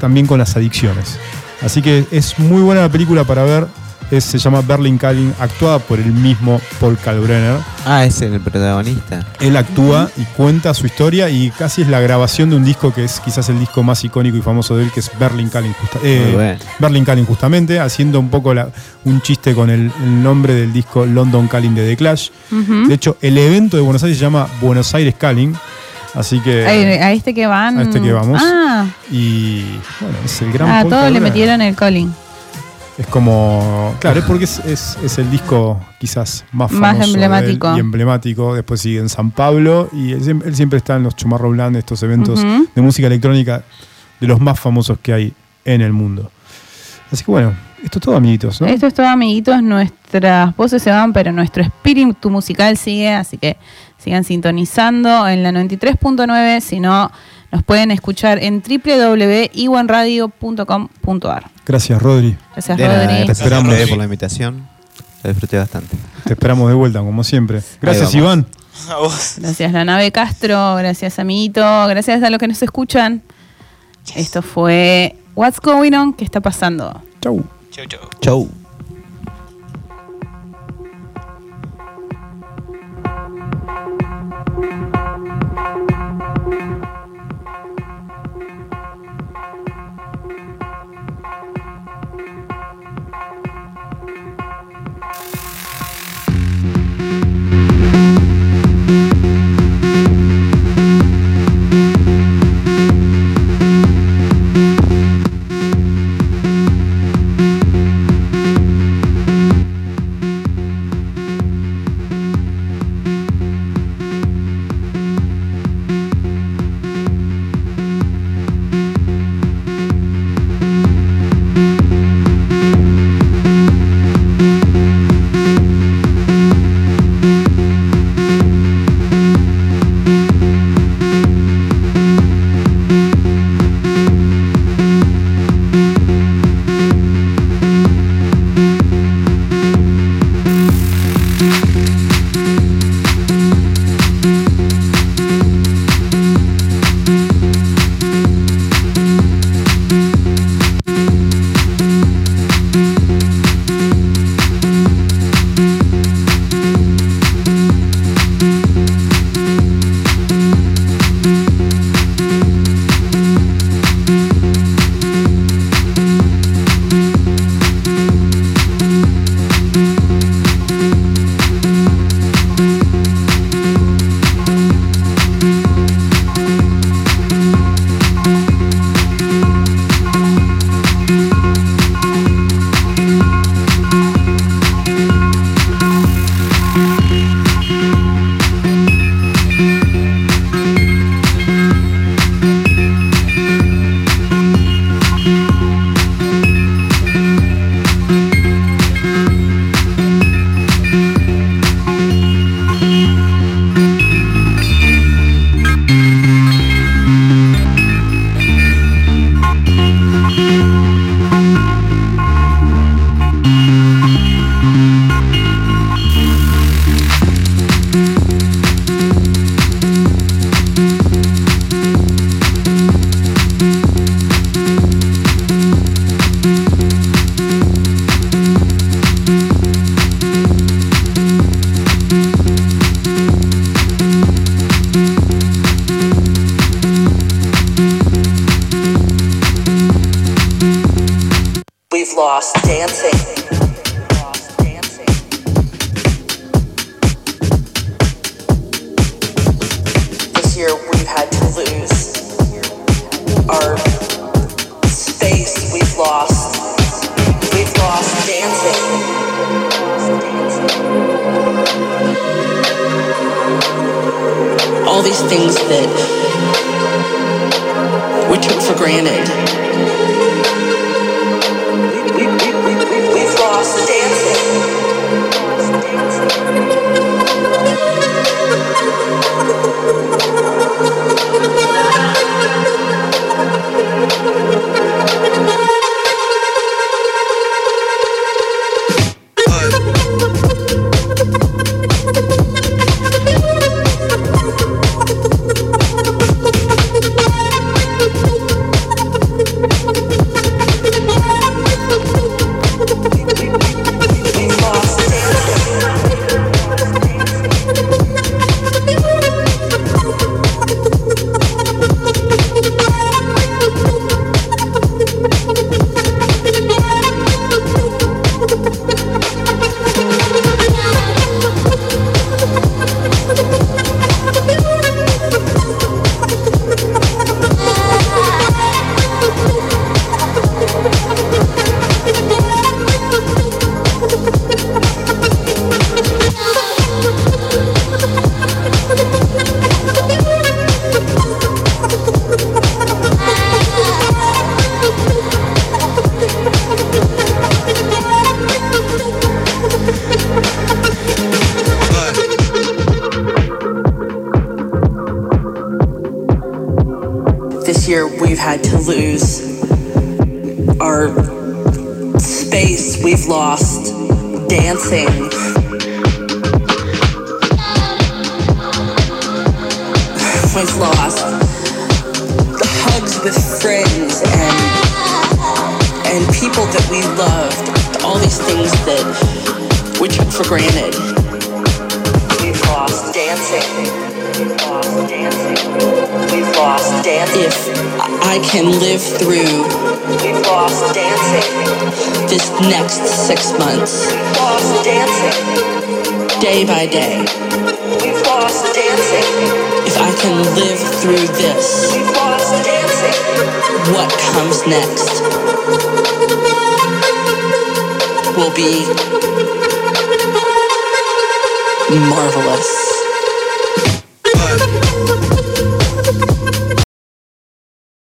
también con las adicciones. Así que es muy buena la película para ver. Es- se llama Berlin Calling, actuada por el mismo Paul Kalbrenner.
Ah, es el protagonista.
Él actúa y cuenta su historia y casi es la grabación de un disco que es quizás el disco más icónico y famoso de él, que es Berlin Calling, justa- eh,
bueno.
Berlin Calling justamente, haciendo un poco la- un chiste con el, el nombre del disco London Calling de The Clash. De hecho, el evento de Buenos Aires se llama Buenos Aires Calling, así que...
a, a este que van.
a este que vamos.
Ah,
Y bueno, es el gran
ah
Paul
todos le metieron el calling.
Es como. Claro, es porque es, es- es el disco quizás más famoso.
Más
de él
emblemático.
Y emblemático. Después sigue en San Pablo. Y él, siem- él siempre está en los Tomorrowland, estos eventos de música electrónica de los más famosos que hay en el mundo. Así que bueno, esto es todo, amiguitos, ¿no?
Esto es todo, amiguitos. Nuestras voces se van, pero nuestro espíritu musical sigue. Así que sigan sintonizando en la 93.9. Si no, nos pueden escuchar en www.iwanradio.com.ar.
Gracias, Rodri.
Gracias,
De nada,
Rodri.
gracias a
Esperamos.
por la invitación. Lo disfruté bastante.
Te esperamos de vuelta, como siempre. Gracias. Iván.
A vos.
Gracias, la nave Castro. Gracias, amiguito. Gracias a los que nos escuchan. Esto fue What's Going On, ¿qué está pasando?
Chau.
Chau, chau.
Chau.